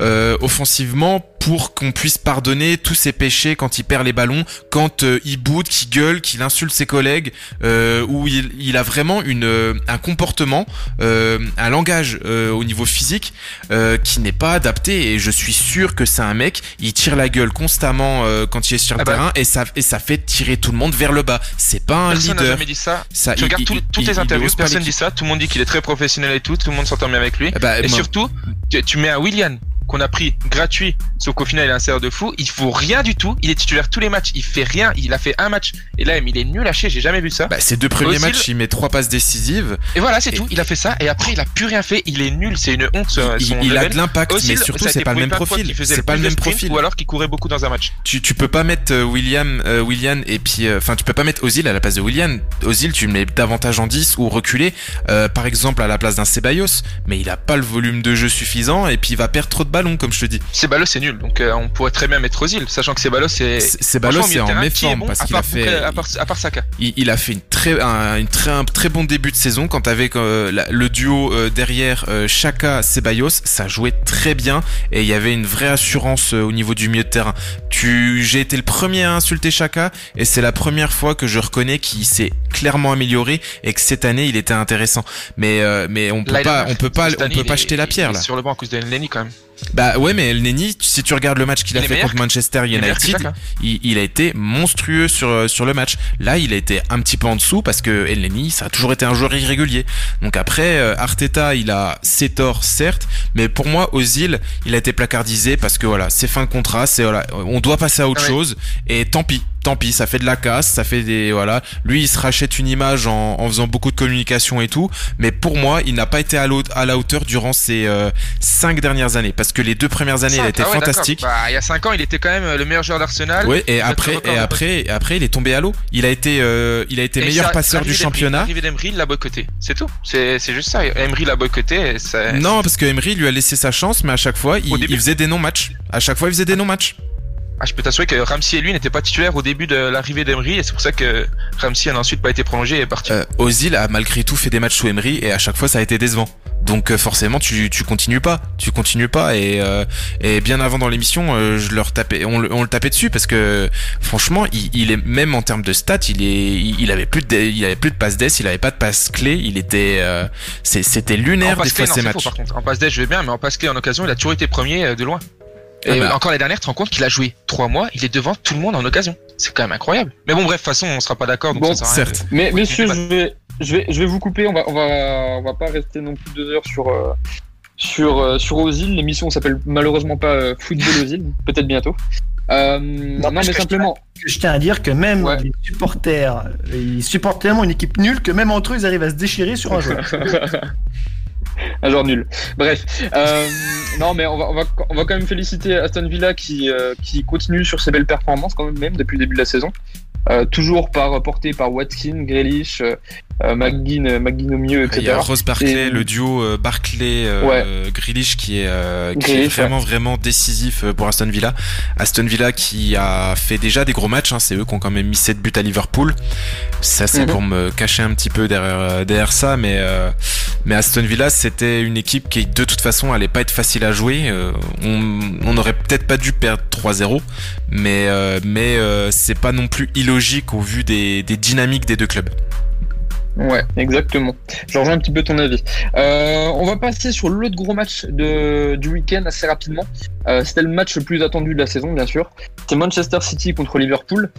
euh, offensivement pour qu'on puisse pardonner tous ses péchés quand il perd les ballons, quand euh, il boude, qu'il gueule, qu'il insulte ses collègues, euh, où il, il a vraiment une, euh, un comportement, euh, un langage euh, au niveau physique euh, qui n'est pas adapté. Et je suis sûr que c'est un mec, il tire la gueule constamment euh, quand il est sur le Ah bah. terrain et ça, et ça fait tirer tout le monde vers le bas. C'est pas un Personne n'a leader. jamais dit ça. Ça, tu il- regardes il- tout- il- toutes les interviews, personne dit ça. Tout le monde dit qu'il est très professionnel et tout. Tout le monde s'entend bien avec lui. Eh bah, et moi- surtout, tu, tu mets un William qu'on a pris gratuit, sauf qu'au final il a un serre de fou. Il faut rien du tout. Il est titulaire tous les matchs. Il fait rien. Il a fait un match. Et là, il est nul à chier. J'ai jamais vu ça. Bah, ses deux premiers Ozil- matchs, il met trois passes décisives. Et voilà, c'est tout. Il a fait ça. Et après, il a plus rien fait. Il est nul. C'est une honte. son- Il- a de l'impact, mais surtout, c'est pas le même profil. C'est pas le même profil. Ou alors qu'il courait beaucoup dans un match. tu, tu peux pas mettre euh, William euh, William et puis euh, enfin tu peux pas mettre Ozil à la place de William Ozil tu le mets davantage en 10 ou reculé euh, par exemple à la place d'un Ceballos mais il a pas le volume de jeu suffisant et puis il va perdre trop de ballons comme je te dis Ceballos c'est nul, donc euh, on pourrait très bien mettre Ozil, sachant que Ceballos c'est. C- Ceballos franchement, au milieu est en méforme bon, parce qu'il a fait- Bouka- à part, à part Saka. il, il a fait une très, un, une très, un très bon début de saison quand avec euh, la- le duo euh, derrière euh, Chaka Ceballos, ça jouait très bien et il y avait une vraie assurance euh, au niveau du milieu de terrain. Tu, j'ai été le premier à insulter Chaka et c'est la première fois que je reconnais qu'il s'est clairement amélioré et que cette année il était intéressant. Mais euh, mais on peut Là, pas, on peut pas, on peut pas est- jeter la pierre est là. Sur le banc à cause de Lenny quand même. Bah ouais, mais El Neni, si tu regardes le match qu'il a fait contre Manchester United, il, il a été monstrueux sur euh, sur le match. Là, il a été un petit peu en dessous parce que El Neni, ça a toujours été un joueur irrégulier. Donc après, euh, Arteta, il a ses torts certes, mais pour moi, Ozil, il a été placardisé parce que voilà, c'est fin de contrat, c'est voilà, on doit passer à autre Ah ouais. chose et tant pis. Tant pis, ça fait de la casse, ça fait des voilà. Lui, il se rachète une image en, en faisant beaucoup de communication et tout, mais pour moi, il n'a pas été à, à la hauteur durant ces euh, cinq dernières années, parce que les deux premières années, il a Cinq, été ah ouais, fantastique. Bah, il y a 5 ans, il était quand même le meilleur joueur d'Arsenal. Oui, et après, et après, et après, il est tombé à l'eau. Il a été, euh, il a été Et meilleur ça, passeur du championnat. L'arrivée d'Emery l'a boycotté. C'est tout. C'est c'est juste ça. Emery l'a boycotté. et Non, parce que Emery lui a laissé sa chance, mais à chaque fois, il, il faisait des non-matchs. À chaque fois, il faisait des non-matchs. Ah, je peux t'assurer que Ramsey et lui n'étaient pas titulaires au début de l'arrivée d'Emery et c'est pour ça que Ramsey n'a ensuite pas été prolongé et est parti. Euh, Ozil a malgré tout fait des matchs sous Emery et à chaque fois, ça a été décevant. Donc euh, forcément, tu, tu continues pas, tu continues pas. Et, euh, et bien avant dans l'émission, euh, je leur tapais, on, le- on le tapait dessus parce que franchement, il, il est même en termes de stats, il est, il, il avait plus de, il avait plus de passes d'ess, il avait pas de passes clés, il était, euh, c'était lunaire des passe clé, fois ces c'est faux, matchs. par contre. En passe d'aide, je vais bien, mais en passe clé en occasion, il a toujours été premier euh, de loin. Et Ah bah. encore la dernière, tu te rends compte qu'il a joué 3 mois, il est devant tout le monde en occasion. C'est quand même incroyable. Mais bon, bref, de toute façon, on sera pas d'accord. Bon, ça sert à rien de- Mais Oui, messieurs, je vais, je vais, je vais vous couper. On va, on va, on va pas rester non plus deux heures sur, euh, sur, euh, sur Ozil. L'émission s'appelle malheureusement pas euh, Football Ozil. Peut-être bientôt. Euh, non, mais simplement. Je tiens à dire que même les supporters, ils supportent tellement une équipe nulle que même entre eux, ils arrivent à se déchirer sur un joueur. Un genre nul. Bref. Euh, non, mais on va, on, va, on va quand même féliciter Aston Villa qui, euh, qui continue sur ses belles performances quand même, depuis le début de la saison. Euh, toujours par, porté par Watkins, Grealish, McGinn, McGinn au milieu, etc. Il y a Ross Barclay, Et- le duo Barclay Grealish qui est, vraiment vraiment décisif pour Aston Villa. Aston Villa qui a fait déjà des gros matchs, hein, c'est eux qui ont quand même mis 7 buts à Liverpool. Ça c'est Mhm. pour me cacher un petit peu derrière derrière ça, mais mais Aston Villa c'était une équipe qui de toute façon allait pas être facile à jouer. Euh, on on aurait peut-être pas dû perdre 3-0, mais euh, mais euh, c'est pas non plus illogique au vu des des dynamiques des deux clubs. Ouais, exactement. Je rejoins un petit peu ton avis. Euh, on va passer sur l'autre gros match de, du week-end assez rapidement. Euh, C'était le match le plus attendu de la saison, bien sûr. C'est Manchester City contre Liverpool.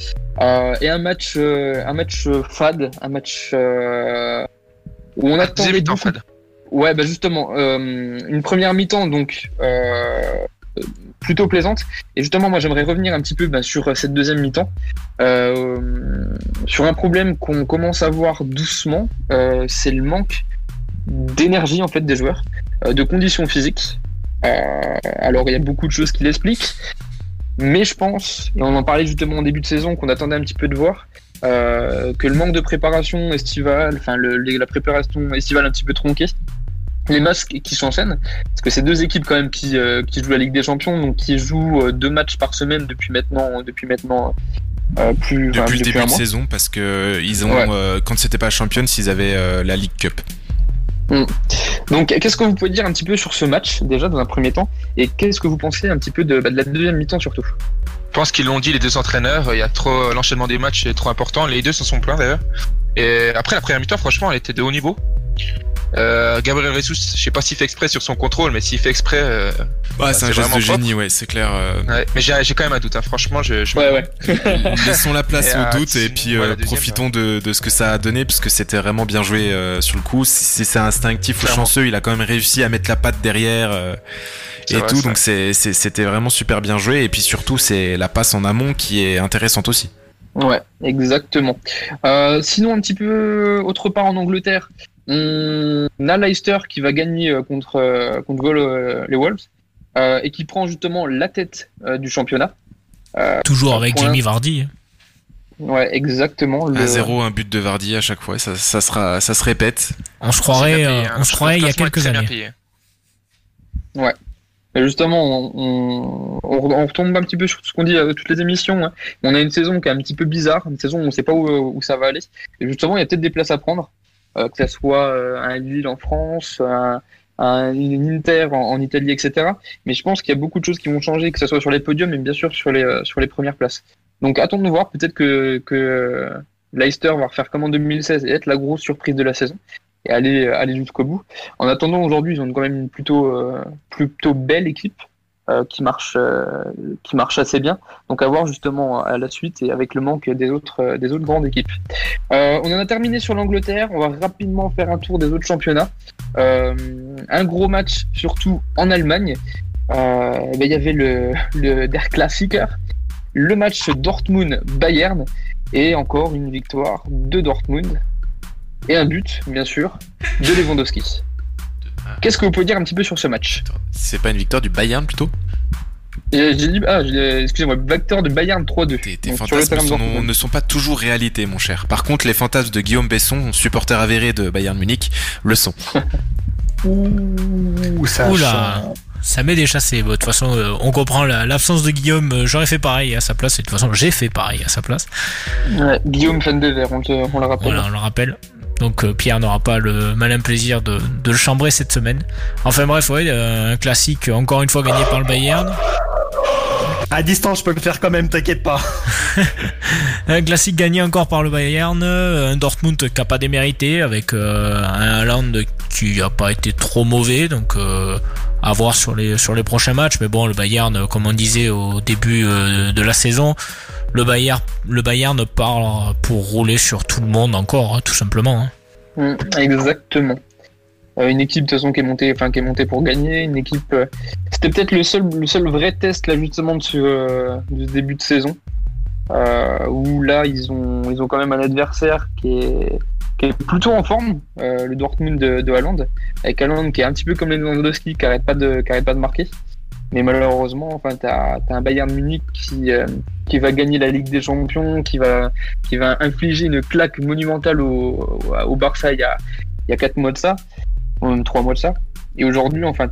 Euh, et un match, euh, un match fade, un match euh, où on attendait beaucoup. fade. Ouais, bah justement, euh, une première mi-temps donc euh, plutôt plaisante. Et justement, moi, j'aimerais revenir un petit peu bah, sur cette deuxième mi-temps, euh, sur un problème qu'on commence à voir doucement, euh, c'est le manque d'énergie en fait des joueurs, euh, de conditions physiques. Euh, alors, il y a beaucoup de choses qui l'expliquent, mais je pense, et on en parlait justement en début de saison, qu'on attendait un petit peu de voir. euh, que le manque de préparation estivale, enfin la préparation estivale un petit peu tronquée, les matchs qui s'enchaînent, parce que c'est deux équipes quand même qui, euh, qui jouent la Ligue des Champions, donc qui jouent euh, deux matchs par semaine depuis maintenant, depuis maintenant euh, plus enfin, depuis le début de saison parce que ils ont Ouais. euh, quand c'était pas Champions ils avaient euh, la League Cup. Mm. Donc, qu'est-ce que vous pouvez dire un petit peu sur ce match déjà dans un premier temps, et qu'est-ce que vous pensez un petit peu de, bah, de la deuxième mi-temps surtout? Je pense qu'ils l'ont dit les deux entraîneurs. Il y a trop l'enchaînement des matchs est trop important. Les deux s'en sont plaints d'ailleurs. Et après la première mi-temps, franchement, elle était de haut niveau. Euh, Gabriel Jesus, je sais pas s'il fait exprès sur son contrôle, mais s'il fait exprès, euh, Ouais, bah, c'est un geste de propre. génie, ouais, c'est clair. euh. Ouais, mais j'ai j'ai quand même un doute. hein. Franchement, je. je Ouais, ouais. Laissons la place au euh, doute et puis ouais, euh, la deuxième, profitons de, de ce que ça a donné parce que c'était vraiment bien joué euh, sur le coup. Si si c'est instinctif ou chanceux, il a quand même réussi à mettre la patte derrière euh, C'est et vrai, tout. Donc c'est c'est- c'était vraiment super bien joué et puis surtout c'est la passe en amont qui est intéressante aussi. Ouais, exactement. Euh, sinon, un petit peu autre part en Angleterre, on a Leicester qui va gagner euh, contre, euh, contre euh, les Wolves euh, et qui prend justement la tête euh, du championnat. Euh, Toujours avec Jamie Vardy. Ouais, exactement. Le... 1-0, un but de Vardy à chaque fois, ça, ça sera ça se répète. On se croirait, euh, hein. on se croirait il y a quelques années. Ouais. Et justement, on, on, on- on retombe un petit peu sur ce qu'on dit à toutes les émissions. hein. On a une saison qui est un petit peu bizarre, une saison où on ne sait pas où, où ça va aller. Et justement, il y a peut-être des places à prendre, que ce soit euh, un Lille en France, un, un Inter en, Italie, etc. Mais je pense qu'il y a beaucoup de choses qui vont changer, que ce soit sur les podiums, mais bien sûr sur les, euh, sur les premières places. Donc attendons de voir, peut-être que, que euh, Leicester va refaire comme en 2016 et être la grosse surprise de la saison et aller, aller jusqu'au bout. En attendant, aujourd'hui, ils ont quand même une plutôt, euh, plutôt belle équipe euh, qui marche, euh, qui marche assez bien. Donc à voir justement à la suite et avec le manque des autres, euh, des autres grandes équipes. Euh, on en a terminé sur l'Angleterre. On va rapidement faire un tour des autres championnats. Euh, un gros match surtout en Allemagne. Euh, ben, il y avait le, le Der Klassiker, le match Dortmund-Bayern et encore une victoire de Dortmund et un but, bien sûr, de Lewandowski. Qu'est-ce que vous pouvez dire un petit peu sur ce match C'est pas une victoire du Bayern plutôt? J'ai j'ai dit, ah, excusez-moi, victoire de Bayern 3-2. Tes fantasmes sont- ne sont pas toujours réalité, mon cher. Par contre, les fantasmes de Guillaume Besson, supporter avéré de Bayern Munich, le sont. Ouh, ça Oula, ça m'est déchassé. Bon, De toute façon, euh, on comprend la- l'absence de Guillaume. euh, J'aurais fait pareil à sa place. Et de toute façon, j'ai fait pareil à sa place. Ouais, Guillaume Fan de Verre, on, te- on le rappelle. Voilà, on le rappelle. Donc euh, Pierre n'aura pas le malin plaisir de, de le chambrer cette semaine. Enfin bref, ouais, euh, un classique encore une fois gagné par le Bayern. À distance, je peux le faire quand même, t'inquiète pas. Un classique gagné encore par le Bayern, euh, un Dortmund qui a pas démérité avec euh, un Haaland qui a pas été trop mauvais, donc euh, à voir sur les sur les prochains matchs. Mais bon, le Bayern, euh, comme on disait au début euh, de la saison, le Bayern le Bayern part pour rouler sur tout le monde encore, hein, tout simplement. hein. Mm, exactement. Euh, une équipe de toute façon qui est montée, enfin qui est montée pour gagner. Une équipe. C'était peut-être le seul, le seul vrai test là justement de ce, début de saison, où là ils ont, ils ont quand même un adversaire qui est, qui est plutôt en forme, euh, le Dortmund de, de Haaland, avec Haaland qui est un petit peu comme les Lewandowski, qui arrête pas de, pas de marquer. Mais malheureusement, enfin, t'as as un Bayern Munich qui, euh, qui va gagner la Ligue des Champions, qui va, qui va infliger une claque monumentale au, au Barça il y a, il y a 4 mois de ça, ou même 3 mois de ça. Et aujourd'hui, enfin,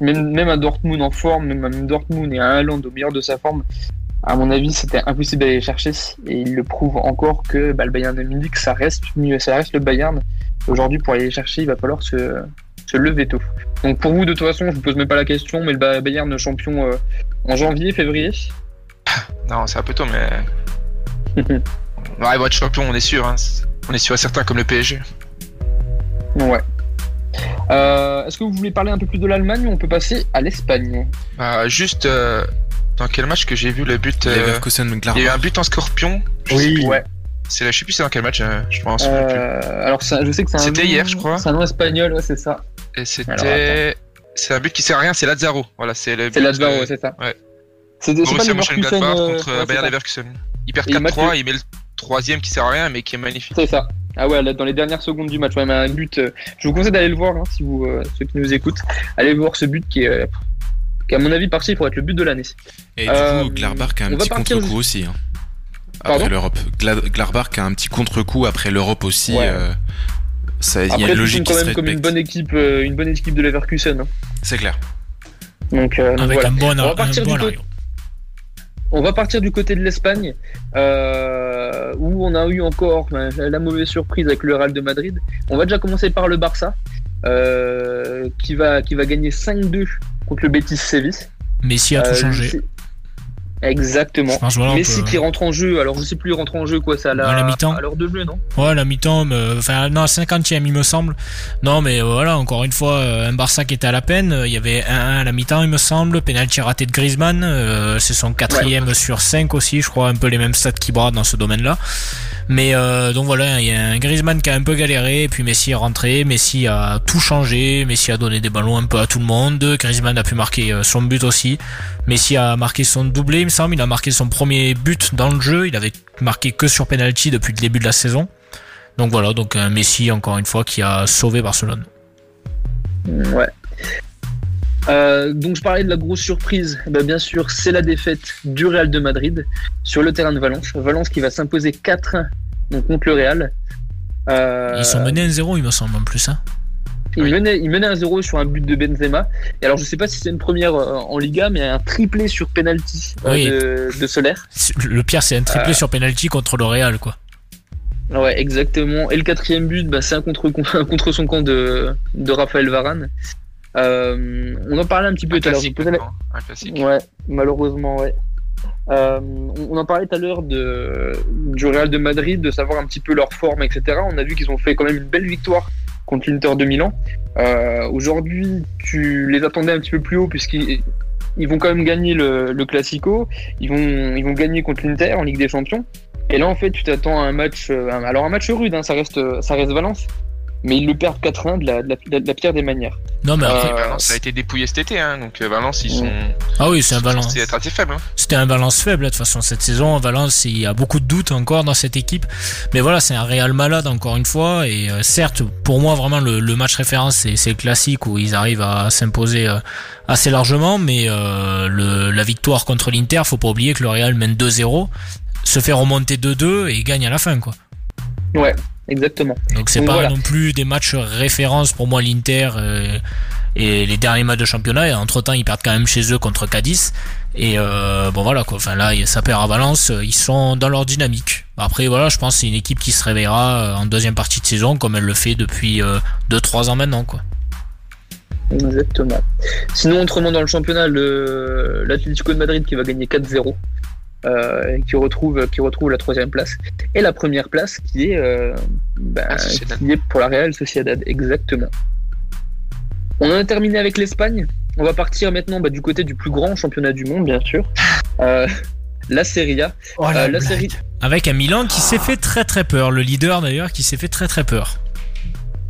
même, même à Dortmund en forme, même à Dortmund et à Haaland au meilleur de sa forme, à mon avis, c'était impossible d'aller chercher. Et il le prouve encore que bah, le Bayern de Munich, ça reste, ça reste le Bayern. Aujourd'hui, pour aller chercher, il va falloir se, se lever tôt. Donc pour vous, de toute façon, je vous pose même pas la question, mais le Bayern champion euh, en janvier, février? Non, c'est un peu tôt, mais. ouais, il va être champion, on est sûr. Hein. On est sûr à certains comme le PSG. Ouais. Euh, est-ce que vous voulez parler un peu plus de l'Allemagne ou on peut passer à l'Espagne? Bah, Juste, euh, dans quel match que j'ai vu le but Il y a eu un but en scorpion. oui, ouais. C'est, je sais plus c'est dans quel match, je pense. alors je sais que c'est un C'était hier, je crois. C'est un nom espagnol, ouais, c'est ça. Et c'était. C'est un but qui sert à rien, c'est Lazaro. Voilà, c'est le. C'est Lazaro, c'est ça. Ouais. C'est pas le Leverkusen contre euh, Bayer Leverkusen. Il perd 4-3, il met le troisième qui sert à rien, mais qui est magnifique. C'est ça. Ah ouais, là, dans les dernières secondes du match, ouais, un but. Euh, je vous conseille d'aller le voir, hein, si vous, euh, ceux qui nous écoutent. Allez voir ce but qui est, qui à mon avis, parti pour être le but de l'année. Et du coup, Glarbach a un petit contre-coup aussi. Hein, après l'Europe. Glarbach a un petit contre-coup après l'Europe aussi. Ouais. Ça, il y a une logique quand même comme une bonne équipe, euh, une bonne équipe de Leverkusen. Hein. C'est clair. Donc, euh, Avec un bon, on va partir du côté... On va partir du côté de l'Espagne, euh, où on a eu encore ben, la mauvaise surprise avec le Real de Madrid. On va déjà commencer par le Barça, qui, va, qui va gagner 5-2 contre le Betis Séville. Messi a tout changé. Exactement. Messi qui rentre en jeu, alors je sais plus, il rentre en jeu quoi, ça à la, mi-temps. À l'heure de jeu, non? Ouais, la mi-temps, enfin non, 50e il me semble. Non, mais voilà, encore une fois, euh, un Barça qui était à la peine. Il y avait 1-1 à la mi-temps, il me semble. Penalty raté de Griezmann, euh, c'est son quatrième sur 5 aussi, je crois, un peu les mêmes stats qui bradent dans ce domaine-là. Mais euh, donc voilà, il y a un Griezmann qui a un peu galéré, et puis Messi est rentré, Messi a tout changé, Messi a donné des ballons un peu à tout le monde, Griezmann a pu marquer euh, son but aussi, Messi a marqué son doublé, il me semble, il a marqué son premier but dans le jeu, il avait marqué que sur penalty depuis le début de la saison. Donc voilà, donc un Messi encore une fois qui a sauvé Barcelone. Ouais. Euh, donc je parlais de la grosse surprise, bah, bien sûr c'est la défaite du Real de Madrid sur le terrain de Valence. Valence qui va s'imposer 4-1 contre le Real. Euh, ils sont menés 1-0 il me semble en plus. Hein. Ils, menaient, ils 1-0 sur un but de Benzema. Et alors je sais pas si c'est une première euh, en Liga, mais un triplé sur penalty de, de, Solaire. Le pire c'est un triplé sur penalty contre le Real quoi. Ouais, exactement. Et le quatrième but, bah, c'est un contre, contre son camp de, de Raphaël Varane. Euh, on en parlait un petit peu tout à l'heure. Ouais, malheureusement, ouais. Euh, on en parlait tout à l'heure de, du Real de Madrid, de savoir un petit peu leur forme, etc. On a vu qu'ils ont fait quand même une belle victoire contre l'Inter de Milan. Euh, Aujourd'hui, tu les attendais un petit peu plus haut puisqu'ils ils vont quand même gagner le, le Classico. Ils vont, ils vont gagner contre l'Inter en Ligue des Champions. Et là, en fait, tu t'attends à un match, alors un match rude, hein, ça reste, ça reste Valence mais ils le perdent 4-1 de la, de, la, de la, pire des manières. Non, mais après, euh, Valence ça a été dépouillé cet été, hein, donc euh, Valence, ils sont. Ah oui, c'est un Valence. C'était assez faible. Hein. C'était un Valence faible, de toute façon, cette saison. Valence, il y a beaucoup de doutes encore dans cette équipe. Mais voilà, c'est un Real malade, encore une fois. Et euh, certes, pour moi, vraiment, le, le match référence, c'est le classique où ils arrivent à s'imposer assez largement. Mais le, la victoire contre l'Inter, faut pas oublier que le Real mène 2-0, se fait remonter 2-2 et gagne à la fin, quoi. Ouais, exactement. Donc c'est pas non plus des matchs référence pour moi l'Inter euh, et les derniers matchs de championnat. Et entre temps ils perdent quand même chez eux contre Cadiz. Et euh, bon voilà quoi. Enfin là ça perd à Valence. Ils sont dans leur dynamique. Après voilà je pense que c'est une équipe qui se réveillera euh, en deuxième partie de saison comme elle le fait depuis 2-3 ans maintenant quoi. Exactement. Sinon autrement dans le championnat l'Atlético de Madrid qui va gagner 4-0 euh, qui retrouve qui retrouve la troisième place et la première place qui est, euh, bah, qui est pour la Real Sociedad exactement. On en a terminé avec l'Espagne. On va partir maintenant bah, du côté du plus grand championnat du monde, bien sûr. Euh, la Serie A. Oh, la série... Avec un Milan qui s'est fait très très peur. Le leader d'ailleurs qui s'est fait très très peur.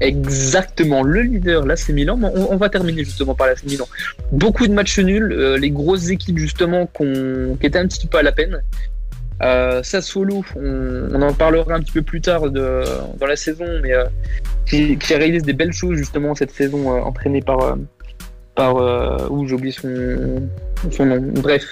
Exactement, le leader, c'est Milan. On, on, va terminer justement par c'est Milan. Beaucoup de matchs nuls, euh, les grosses équipes justement qui étaient un petit peu à la peine. Euh, Sassuolo, on, on, en parlera un petit peu plus tard dans la saison, mais euh, qui, qui, réalise des belles choses justement cette saison euh, entraînée par, par euh, où j'ai oublié son, son nom. Bref,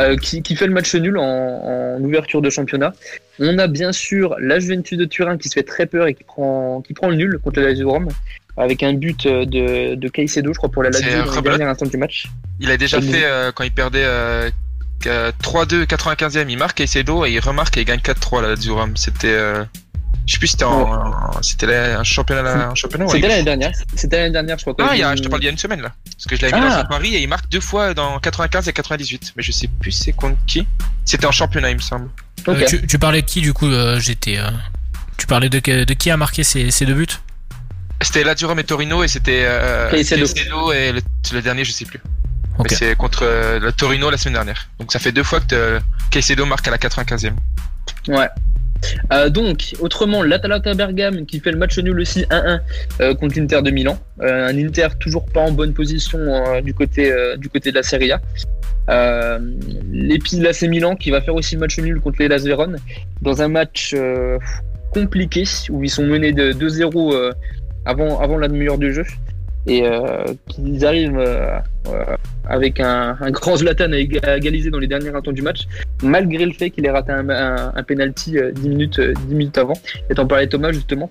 euh, qui, qui fait le match nul en, en ouverture de championnat. On a bien sûr la Juventus de Turin qui se fait très peur et qui prend, qui prend le nul contre la Lazio Rome avec un but de, de Caicedo, je crois, pour la Lazio dans derniers instants du match. Il a déjà fait euh, quand il perdait euh, euh, 3-2 95e, il marque Caicedo et il remarque et il gagne 4-3 la Lazio Rome. C'était euh, je sais plus si c'était en, en- c'était la- un championnat un championnat. C'était l'année dernière. C'était l'année dernière, je crois. Ah, il y a, je te parle d'il y a une semaine là. Parce que je l'avais mis Ah. dans un pari et il marque deux fois dans 95 et 98. Mais je sais plus c'est contre qui. C'était en championnat, il me semble. Euh, tu, tu parlais de qui du coup euh, J'étais. euh, Tu parlais de, que- de qui a marqué ces, ces deux buts? C'était Lazio Rome et Torino et c'était euh, Caicedo. Caicedo et le, le dernier, je sais plus. Mais c'est contre euh, le Torino la semaine dernière. Donc ça fait deux fois que Caicedo marque à la 95e. Ouais. Euh, donc, autrement, l'Atalanta Bergame qui fait le match nul aussi 1-1 euh, contre l'Inter de Milan. Euh, un Inter toujours pas en bonne position du, côté, du côté de la Serie A. Euh, Milan qui va faire aussi le match nul contre les Las Véron dans un match compliqué où ils sont menés de 2-0 euh, avant, avant la demi-heure du jeu et euh, qu'ils arrivent euh, euh, avec un, un grand Zlatan à éga- à égaliser dans les derniers instants du match, malgré le fait qu'il ait raté un, un, un penalty euh, 10 minutes, euh, 10 minutes avant. Et t'en parlais Thomas justement,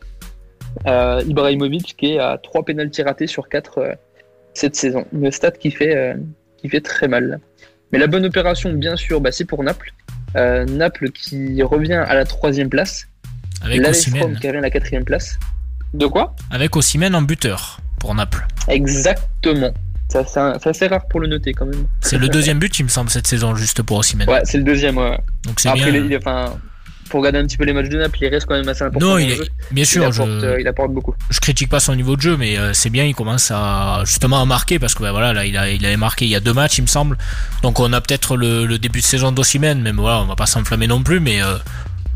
euh, Ibrahimovic qui est à 3 penalties ratés sur 4 cette saison. Une stat qui fait, euh, qui fait très mal. Mais la bonne opération, bien sûr, bah, c'est pour Naples. Euh, Naples qui revient à la troisième place. Avec Osimhen. Qui revient à la quatrième place. De quoi? Avec Osimhen en buteur pour Naples. Exactement. Ça, C'est rare pour le noter quand même. C'est le deuxième but, il me semble, cette saison, juste pour Osimhen. Ouais, c'est le deuxième. Ouais. Donc c'est Après, bien. enfin, pour regarder un petit peu les matchs de Naples, il reste quand même assez important. Non, il est- jeu. bien sûr, il apporte, je- euh, il apporte beaucoup. je critique pas son niveau de jeu, mais euh, c'est bien, il commence à justement à marquer parce que bah, voilà, là, il, a, il avait marqué il y a deux matchs, il me semble. Donc on a peut-être le, le début de saison d'Osimhen, mais voilà, on va pas s'enflammer non plus, mais euh,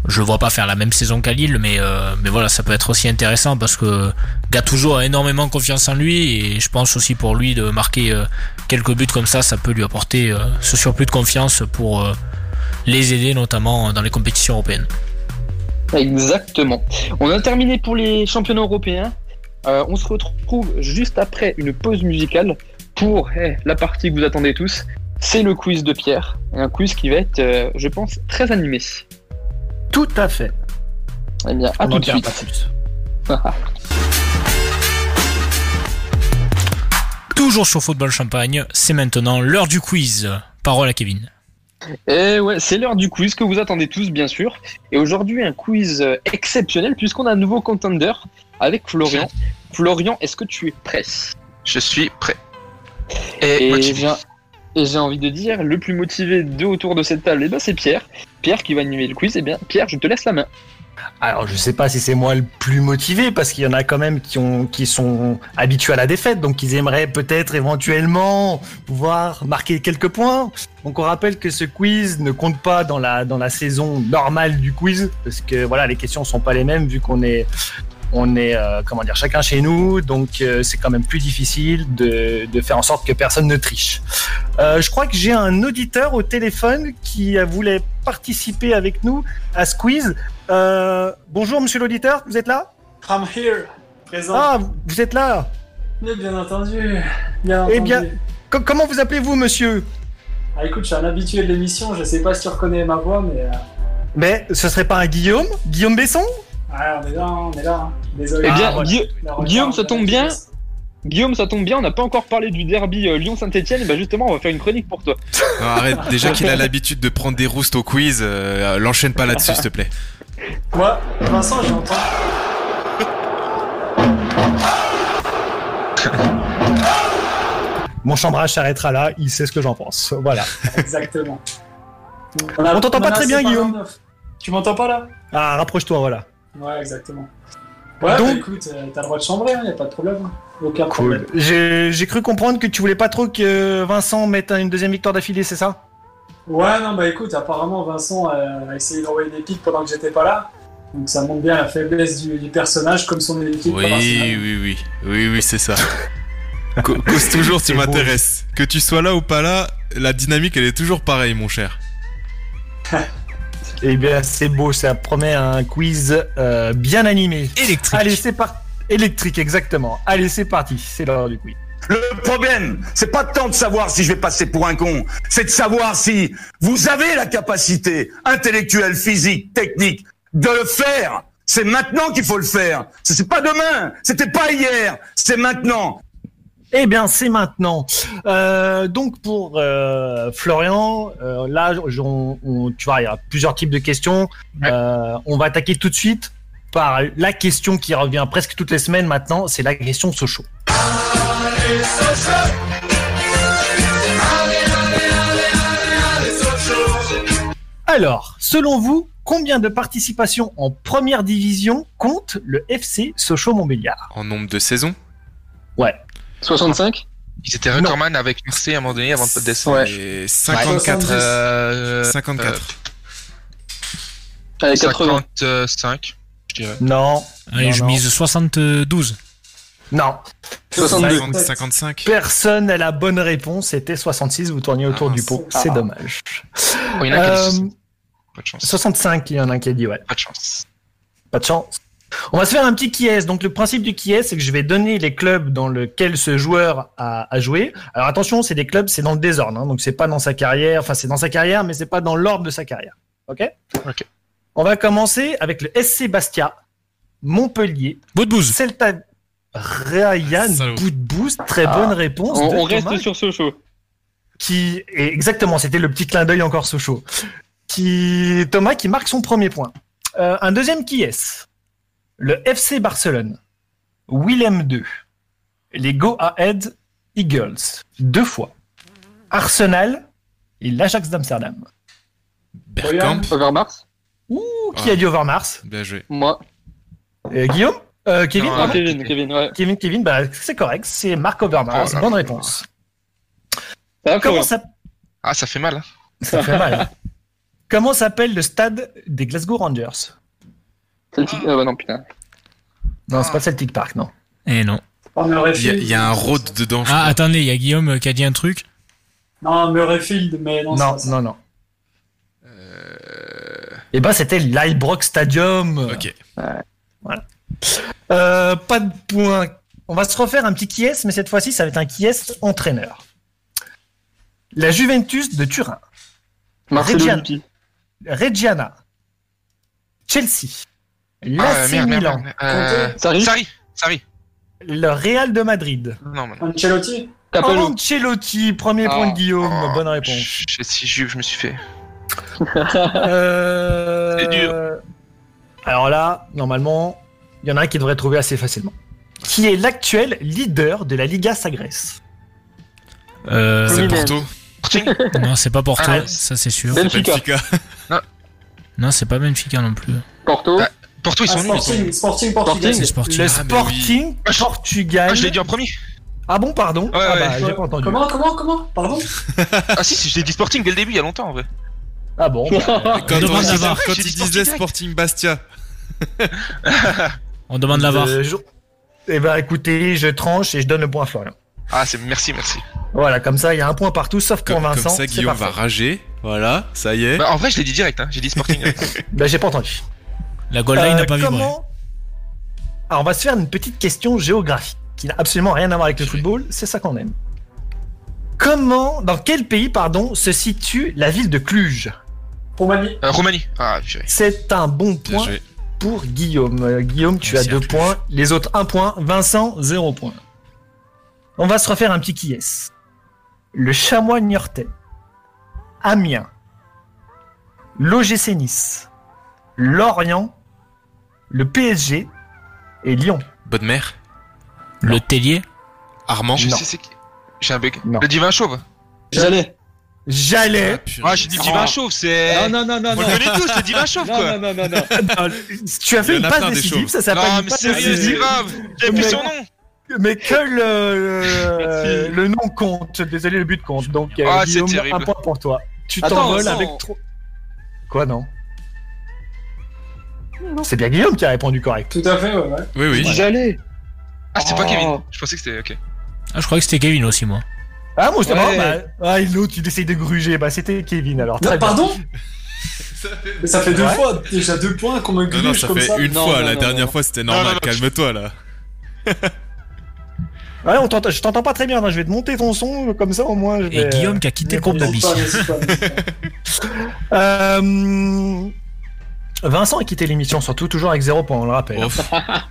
je le vois pas faire la même saison qu'à Lille, mais euh, mais voilà, ça peut être aussi intéressant parce que Gattuso a énormément confiance en lui et je pense aussi pour lui de marquer euh, quelques buts comme ça, ça peut lui apporter euh, ce surplus de confiance pour les aider notamment dans les compétitions européennes. Exactement. On a terminé pour les championnats européens. On se retrouve juste après une pause musicale pour eh, la partie que vous attendez tous. C'est le quiz de Pierre. Un quiz qui va être, je pense, très animé. Tout à fait. Eh bien, à On tout de suite. pas plus. Toujours sur Football Champagne, c'est maintenant l'heure du quiz. Parole à Kevin. Et ouais, c'est l'heure du quiz que vous attendez tous, bien sûr. Et aujourd'hui, un quiz euh, exceptionnel puisqu'on a un nouveau contender avec Florian. Florian, est-ce que tu es prêt? Je suis prêt. Et, Et motivé. Et j'ai envie de dire, le plus motivé de autour de cette table, eh ben, c'est Pierre. Pierre qui va animer le quiz. Eh bien, Pierre, je te laisse la main. Alors, je sais pas si c'est moi le plus motivé parce qu'il y en a quand même qui ont qui sont habitués à la défaite, donc ils aimeraient peut-être éventuellement pouvoir marquer quelques points. Donc on rappelle que ce quiz ne compte pas dans la saison normale du quiz parce que voilà les questions sont pas les mêmes vu qu'on est on est euh, comment dire chacun chez nous, donc euh, c'est quand même plus difficile de, de faire en sorte que personne ne triche. Euh, je crois que j'ai un auditeur au téléphone qui voulait participer avec nous à. Euh, bonjour monsieur l'auditeur, vous êtes là? I'm here, présent. Ah, vous êtes là? Mais bien entendu, bien Eh bien, co- comment vous appelez-vous monsieur? Ah écoute, je suis un habitué de l'émission, je sais pas si tu reconnais ma voix, mais... Mais ce serait pas un Guillaume? Guillaume Besson? Ah, on est là, on est là. hein. Désolé. Eh bien, Ah, voilà. Guillaume, ça on tombe bien. Guillaume, ça tombe bien. On n'a pas encore parlé du derby euh, Lyon-Saint-Etienne. Et ben justement, on va faire une chronique pour toi. Non, arrête, déjà qu'il a l'habitude de prendre des roustes au quiz, euh, l'enchaîne pas là-dessus, s'il te plaît. Moi, Vincent, j'ai entendu. Mon chambrage s'arrêtera là, il sait ce que j'en pense. Voilà. Exactement. On t'entend pas très bien, Guillaume. 49. Tu m'entends pas là? Ah, rapproche-toi, voilà. Ouais, exactement. Ouais, Donc- bah, écoute, euh, t'as le droit de chambrer, hein, y a pas de problème. Aucun problème. J'ai cru comprendre que tu voulais pas trop que Vincent mette une deuxième victoire d'affilée, c'est ça? Ouais, non, bah écoute, apparemment Vincent euh, a essayé d'envoyer des pics pendant que j'étais pas là. Donc ça montre bien la faiblesse du, du personnage comme son équipe. Oui, oui, oui. Oui, oui, c'est ça. Cause toujours, tu m'intéresses. Que tu sois là ou pas là, la dynamique, elle est toujours pareille, mon cher. Eh bien, c'est beau, ça promet un quiz euh, bien animé. Électrique. Allez, c'est parti. Électrique, exactement. Allez, c'est parti, c'est l'heure du quiz. Le problème, c'est pas tant de savoir si je vais passer pour un con, c'est de savoir si vous avez la capacité intellectuelle, physique, technique de le faire. C'est maintenant qu'il faut le faire. C'est pas demain, c'était pas hier, c'est maintenant. Eh bien, c'est maintenant. Euh, donc pour euh, Florian, euh, là, on- on- tu vois, il y a plusieurs types de questions. On va attaquer tout de suite par la question qui revient presque toutes les semaines maintenant. C'est la question Sochaux. Alors, selon vous, combien de participations en première division compte le FC Sochaux-Montbéliard? En nombre de saisons? Ouais. 65 Ils étaient recordman avec Marseille à un moment donné avant de descendre. Et 54. Euh, 54. Allez, 80. 55, je dirais. Non. Allez, Non, je non. mise 72. Non. 60, 55. Personne n'a la bonne réponse. C'était 66. Vous tourniez autour du pot. C'est Ah. dommage. Oh, il y en a qui a Euh, dit Pas de chance. 65, il y en a un qui a dit, ouais. Pas de chance. Pas de chance. On va se faire un petit qui est. Donc le principe du qui est, c'est que je vais donner les clubs dans lesquels ce joueur a, a joué. Alors attention, c'est des clubs, c'est dans le désordre. hein. donc c'est pas dans sa carrière. Enfin, c'est dans sa carrière, mais c'est pas dans l'ordre de sa carrière. Ok? Ok. On va commencer avec le SC Bastia, Montpellier, Boudbouz, Celta, Ryan Boudbouz. Très bonne réponse. On, de on reste Thomas, sur Sochaux. qui et exactement, c'était le petit clin d'œil encore Sochaux. Qui Thomas qui marque son premier point. Euh, un deuxième qui est le FC Barcelone, Willem II, les Go Ahead Eagles deux fois, Arsenal et l'Ajax d'Amsterdam. Bergkamp. Overmars Ouh, qui a dit Overmars Bien joué. Moi. Euh, Guillaume Euh, Kevin Non, Kevin, Kevin, ouais. Kevin, Kevin, bah, c'est correct, c'est Marc Overmars. Oh Bonne réponse. Ça Comment ça, Ah, ça fait mal. hein. ça fait mal. Comment s'appelle le stade des Glasgow Rangers? Celtic- Ah bah non, putain. Non, c'est pas Celtic Park, non. Eh non. Oh, Il y, a- Murrayfield. il y a un road dedans. je Ah, crois. attendez, il y a Guillaume euh, qui a dit un truc. Non, Murrayfield, mais non, Non, c'est non, non. Et bah, c'était l'Ibrox Stadium. Ok. Voilà. Euh, pas de point. On va se refaire un petit qui est, mais cette fois-ci, ça va être un qui est entraîneur. La Juventus de Turin. Marcelo Reggiana. Lippi. Reggiana. Chelsea. Ah, L'AC Milan. Euh, Sarri Sarri. Sarri. Le Real de Madrid. Non, mais. Ancelotti Capello. Ancelotti, premier point de Guillaume. Oh, Bonne réponse. Je sais si juve, je me suis fait. Euh, C'est dur. Alors là, normalement, il y en a un qui devrait trouver assez facilement. Qui est l'actuel leader de la Liga Sagres Euh, C'est. Porto. non, c'est pas Porto, Ah, ça c'est sûr. Benfica. Benfica. Non, c'est pas Benfica non plus. Porto. Ah, Porto, ils Ah, sont nuls. sont Sporting. Sporting Portugal. Sporting. Le Ah, mais Sporting Ah, Portugal. Ah, je l'ai dit en premier. Ah bon, pardon Ouais, Ah ouais. bah, j'ai pas entendu. Comment, comment, comment Pardon Ah, si, si, je l'ai dit Sporting dès le début, il y a longtemps en vrai. Ah bon bah, Quand, on quand il dit disait Sporting Sporting Bastia. On demande la VAR. euh, je- Eh ben écoutez, je tranche et je donne le point à Florian. Ah, c'est merci, merci. Voilà, comme ça, il y a un point partout, sauf pour Comme, comme Vincent. ça, c'est Guillaume va rager. Voilà, ça y est. Bah, en vrai, je l'ai dit direct, hein. J'ai dit Sporting. Bah, j'ai pas entendu. La goal line Euh, n'a pas vibré. comment... Alors, on va se faire une petite question géographique qui n'a absolument rien à voir avec le football, c'est ça qu'on aime. Comment, dans quel pays, pardon, se situe la ville de Cluj? Roumanie. Euh, Roumanie. Ah. C'est un bon point pour Guillaume. Euh, Guillaume, tu Merci as deux Cluj. points, les autres un point, Vincent, zéro point. On va se refaire un petit qui est. Le Chamois Niortais, Amiens, l'OGC Nice, Lorient, le PSG et Lyon. Bonne mère. Le Tellier Armand. Je Non. sais c'est qui. J'ai un bug. Non. Le divin chauve. J'allais. J'allais. Ah, j'ai dit divin chauve, c'est. Non, non, non, non. On le tous, le divin chauve, Non, quoi. non, non, non, non. tu as fait une passe décisive, ça s'appelle Non, une mais c'est grave. J'ai plus son nom. Mais que le, Merci. le nom compte. Désolé, le but compte. Donc, euh, Ah, c'est Guillaume, terrible. un point pour toi. Tu t'envoles avec trop. Quoi, non C'est bien Guillaume qui a répondu correct. Tout à fait, ouais. ouais. Oui, oui. J'allais. Ah, c'était pas Oh. Kevin. Je pensais que c'était. Ok. Ah, je croyais que c'était Kevin aussi, moi. Ah, moi, je Ouais. bah, ah, et l'autre, il essaye de gruger. Bah, c'était Kevin alors. Très Non, bien. pardon Mais ça fait deux Ouais. fois, déjà deux points qu'on me Non, non, gruge ça comme fait ça. une Non, fois. non, la non, dernière non. fois, c'était normal. Calme-toi là. Ouais, on je t'entends pas très bien, hein, je vais te monter ton son, comme ça au moins. Je Et Guillaume qui a quitté le groupe de. Euh, Vincent a quitté l'émission, surtout toujours avec 0 points, on le rappelle. 3-0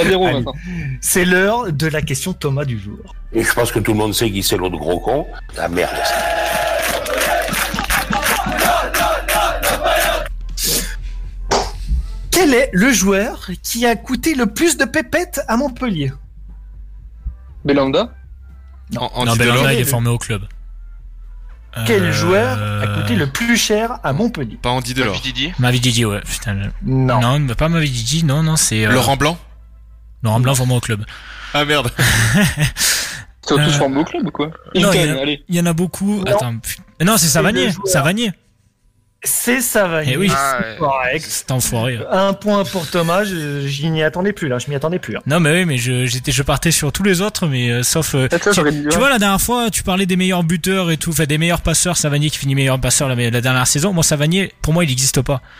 Allez. maintenant. C'est l'heure de la question Thomas du jour. Et je pense que tout le monde sait qui c'est l'autre gros con. La merde. Quel est le joueur qui a coûté le plus de pépettes à Montpellier? Belanda? Non, Belanda, il est formé au club. Quel Euh, joueur a coûté le plus cher à Montpellier Pas Andy Delors. Mavididi, ouais. Putain, Non. Non, pas Mavididi, non, non, c'est. euh, Laurent Blanc Laurent Blanc formé au club. Ah merde. Ils sont tous Euh, formés au club ou quoi Non, il y, en a- allez. il y en a beaucoup. Non. Attends, putain. Non, c'est C'est Savanier. Savanier. C'est Savanier. Eh oui. Ah, c'est correct. C'est enfoiré. Un point pour Thomas, je, je n'y attendais plus là, je m'y attendais plus. hein. Non, mais oui, mais je, j'étais, je partais sur tous les autres, mais euh, sauf. euh, tu, vois, la dernière fois, tu parlais des meilleurs buteurs et tout, enfin des meilleurs passeurs. Savanier qui finit meilleur passeur la, la dernière saison. Moi, Savanier, pour moi, il n'existe pas.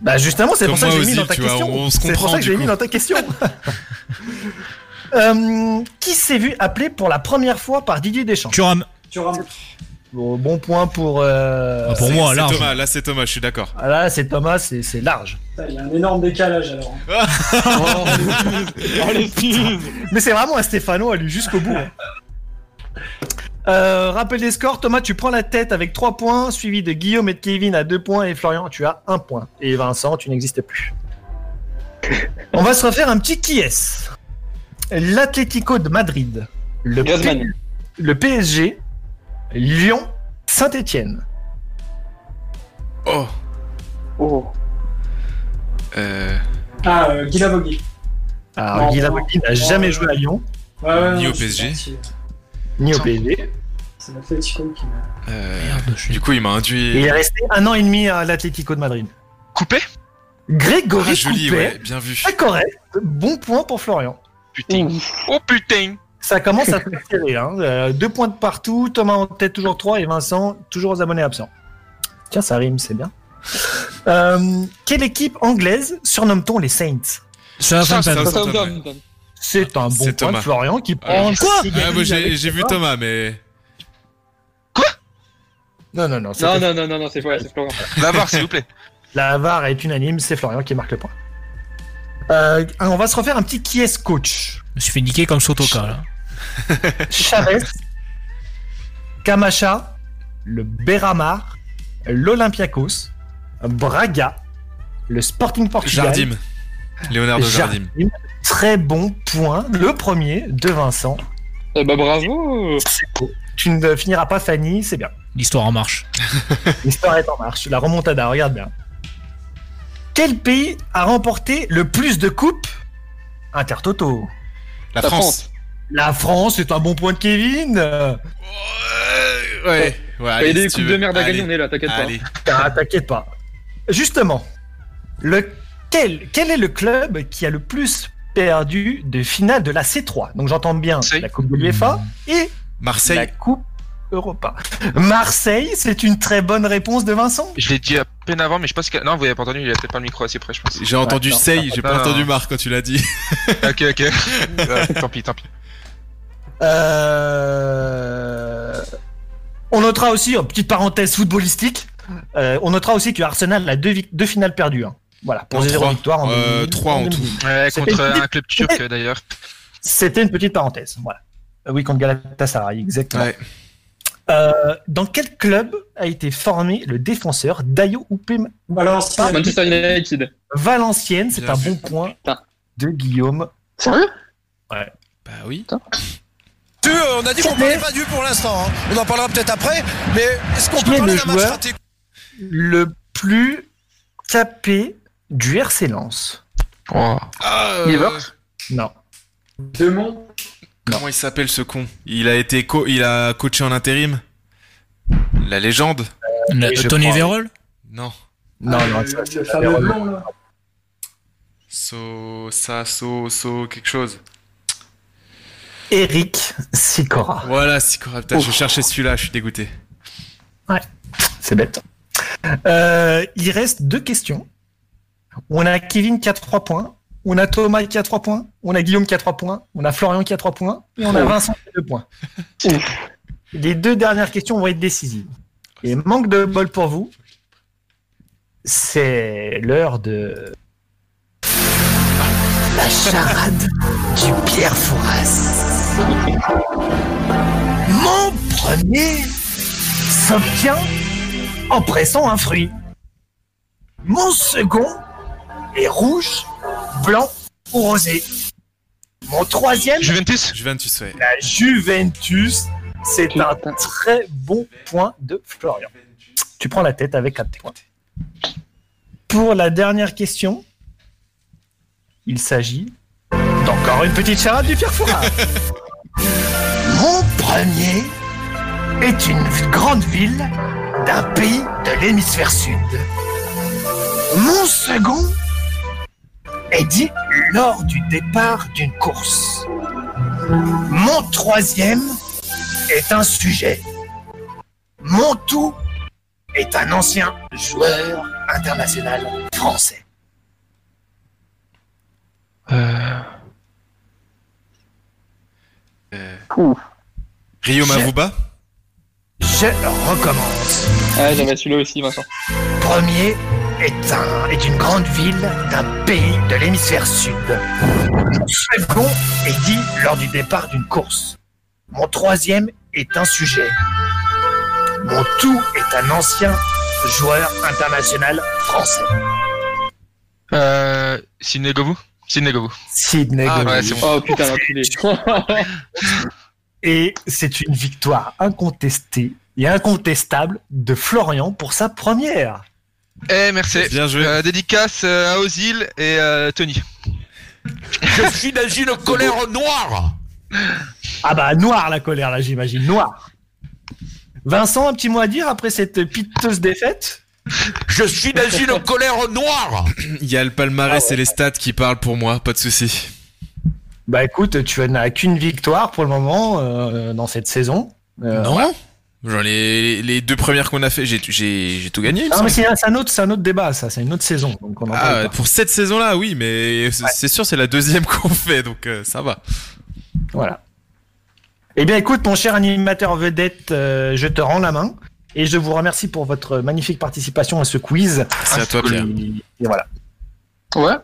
Bah justement, c'est Comme pour ça que j'ai mis dans ta question. on se C'est pour comprend, ça que j'ai mis dans ta question. Qui s'est vu appelé pour la première fois par Didier Deschamps? Thuram. Bon, bon point pour. euh, Ah, pour moi, large. Thomas, là c'est Thomas, je suis d'accord. ah, Là, c'est Thomas, c'est large. Il y a un énorme décalage alors. Mais c'est vraiment un Stéphano à lui jusqu'au bout. hein. Euh, rappel des scores, Thomas, tu prends la tête avec 3 points, suivi de Guillaume et de Kevin à 2 points, et Florian, tu as 1 point. Et Vincent, tu n'existes plus. On va se refaire un petit qui est L'Atlético de Madrid, le, Griezmann. P- le PSG, Lyon, Saint-Etienne. Oh. Oh. Euh, Ah, euh, Guy Lavogui. Alors, Guy Lavogui n'a jamais non. joué à Lyon, Ouais, Ni au PSG. gentil. ni au PSG. C'est l'Atletico qui m'a. euh, du coup, il m'a induit. il est resté un an et demi à l'Atlético de Madrid. Coupé? Grégory Ah, joli, Coupet, ouais, bien vu. très correct, bon point pour Florian. Putain. Oh putain Ça commence à se serrer. Hein. Euh, deux points de partout. Thomas en tête toujours 3 et Vincent toujours aux abonnés absents. Tiens, ça rime, c'est bien. Euh, quelle équipe anglaise surnomme-t-on les Saints? Southampton. C'est un bon C'est point Thomas. de Florian qui prend. Quoi? Ah, j'ai vu Thomas. Thomas, mais. Non, non, non. Non, c'était- non, non, non, non, c'est Florent. La barre, s'il vous plaît. La VAR est unanime, c'est Florian qui marque le point. Euh, on va se refaire un petit qui est coach? Je me suis fait niquer comme Sotoka, là. Chavez, Camacha, le Beramar, l'Olympiakos, Braga, le Sporting Portugal. Jardim. Leonardo Jardim. Jardim. Très bon point. Le premier de Vincent. Eh bah bravo. Tu ne finiras pas Fanny, c'est bien. L'histoire en marche. L'histoire est en marche. La remontada, regarde bien. Quel pays a remporté le plus de coupes? Intertoto. La La France. La France, c'est un bon point de Kevin. Ouais, ouais. Il y a allez, des si coupes de merde à gagner, on est là, t'inquiète pas. Allez. Ah, t'inquiète pas. Justement, le, quel, quel est le club qui a le plus perdu de finale de la C3 Donc j'entends bien la Coupe de l'UEFA et Marseille. la Coupe Europa. Marseille, c'est une très bonne réponse de Vincent. Je l'ai dit à peine avant, mais je pense que. Non, vous avez pas entendu, il a peut-être pas le micro assez près, je pense. J'ai entendu Sey, j'ai pas non, entendu non. Marc quand tu l'as dit. Ok, ok. Euh, tant pis, tant pis. Euh, On notera aussi, en petite parenthèse footballistique, euh, on notera aussi que Arsenal a deux, finales perdues. hein. Voilà, pour Non, zéro trois. victoire en Euh, 2000. trois en tout. Ouais, contre une petite- un club turc d'ailleurs. C'était une petite parenthèse. Voilà. Euh, Oui, contre Galatasaray, exactement. Ouais. Euh, dans quel club a été formé le défenseur Dayo Upem Valenciennes. Manchester United. Valenciennes C'est un vu. bon point Putain. de Guillaume. Sérieux? Ouais. Bah oui. Euh, on a dit qu'on parlait pas du pour l'instant. hein. On en parlera peut-être après. Mais est-ce qu'on peut parler le d'un match raté Le plus capé du RC Lens. Oh. Il est euh, mort? Non. Demont. Comment il s'appelle ce con? Il a été co il a coaché en intérim? La légende? Le- Oui, je Tony. Vérol Non. Non, Ah, non, ça, c'est Vérone. blond là. So ça so so quelque chose. Eric Sicora. Voilà, Sikora. Putain, je cherchais celui-là, je suis dégoûté. C'est bête. Euh, il reste deux questions. On a Kevin qui a 3 points on a Thomas qui a 3 points, on a Guillaume qui a 3 points, on a Florian qui a 3 points, et on a. Vincent qui a 2 points. Les deux dernières questions vont être décisives. Et manque de bol pour vous, c'est l'heure de... La charade du Pierre Fouras. Mon premier s'obtient en pressant un fruit. Mon second est rouge, blanc ou rosé. Mon troisième, Juventus Juventus, ouais. la Juventus, c'est un très bon point de Florian. Tu prends la tête avec un points. Pour la dernière question, il s'agit d'encore une petite charade du Pierre Fouras. Mon premier est une grande ville d'un pays de l'hémisphère sud. Mon second est dit lors du départ d'une course. Mon troisième est un sujet. Mon tout est un ancien joueur international français. Rio Je- Mavuba Je recommence. Ah, j'avais celui-là aussi, Vincent. Premier est, un, est une grande ville d'un pays de l'hémisphère sud. Mon second est dit lors du départ d'une course. Mon troisième est un sujet. Mon tout est un ancien joueur international français. Euh, Sidney Govou? Sidney Govou. Sidney Ah, ouais, c'est bon. Oh putain, l'enculé. Et c'est une victoire incontestée et incontestable de Florian pour sa première. Eh, merci. Bien joué. Euh, dédicace euh, à Ozil et euh, Tony. Je suis dans une colère noire. Ah bah noir la colère là j'imagine, noir. Vincent, un petit mot à dire après cette piteuse défaite? Je suis dans une colère noire. Il y a le palmarès et les stats qui parlent pour moi, pas de souci. Bah écoute, tu n'as qu'une victoire pour le moment euh, dans cette saison. Euh, non. Genre les, les deux premières qu'on a fait, j'ai j'ai j'ai tout gagné. Non mais c'est c'est un autre, c'est un autre débat ça, c'est une autre saison. Donc on en parle Ah, pour cette saison-là, oui, mais c'est c'est sûr, c'est la deuxième qu'on fait, donc euh, ça va. Voilà. Eh bien, écoute, mon cher animateur vedette, euh, je te rends la main et je vous remercie pour votre magnifique participation à ce quiz. C'est à toi, Pierre. Et, voilà. Ouais.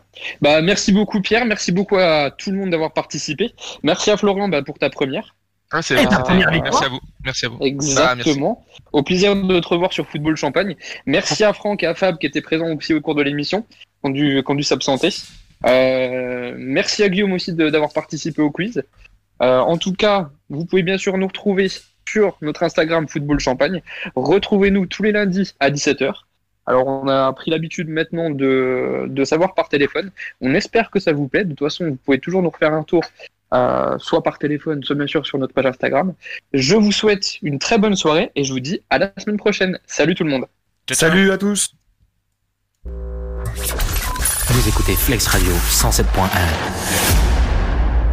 Bah, merci beaucoup, Pierre. Merci beaucoup à tout le monde d'avoir participé. Merci à Florian bah, pour ta première. Ah, c'est Et ta première Merci victoire. à vous. Merci à vous. Ah, merci. Exactement. Au plaisir de te revoir sur Football Champagne. Merci à Franck et à Fab qui étaient présents aussi au cours de l'émission, qui ont dû, s'absenter. Euh, merci à Guillaume aussi d'avoir participé au quiz. Euh, en tout cas, vous pouvez bien sûr nous retrouver sur notre Instagram Football Champagne. Retrouvez-nous tous les lundis à 17h. Alors, on a pris l'habitude maintenant de, de savoir par téléphone. On espère que ça vous plaît. De toute façon, vous pouvez toujours nous refaire un tour, euh, soit par téléphone, soit bien sûr sur notre page Instagram. Je vous souhaite une très bonne soirée et je vous dis à la semaine prochaine. Salut tout le monde. Salut à tous. Vous écoutez Flex Radio 107.1.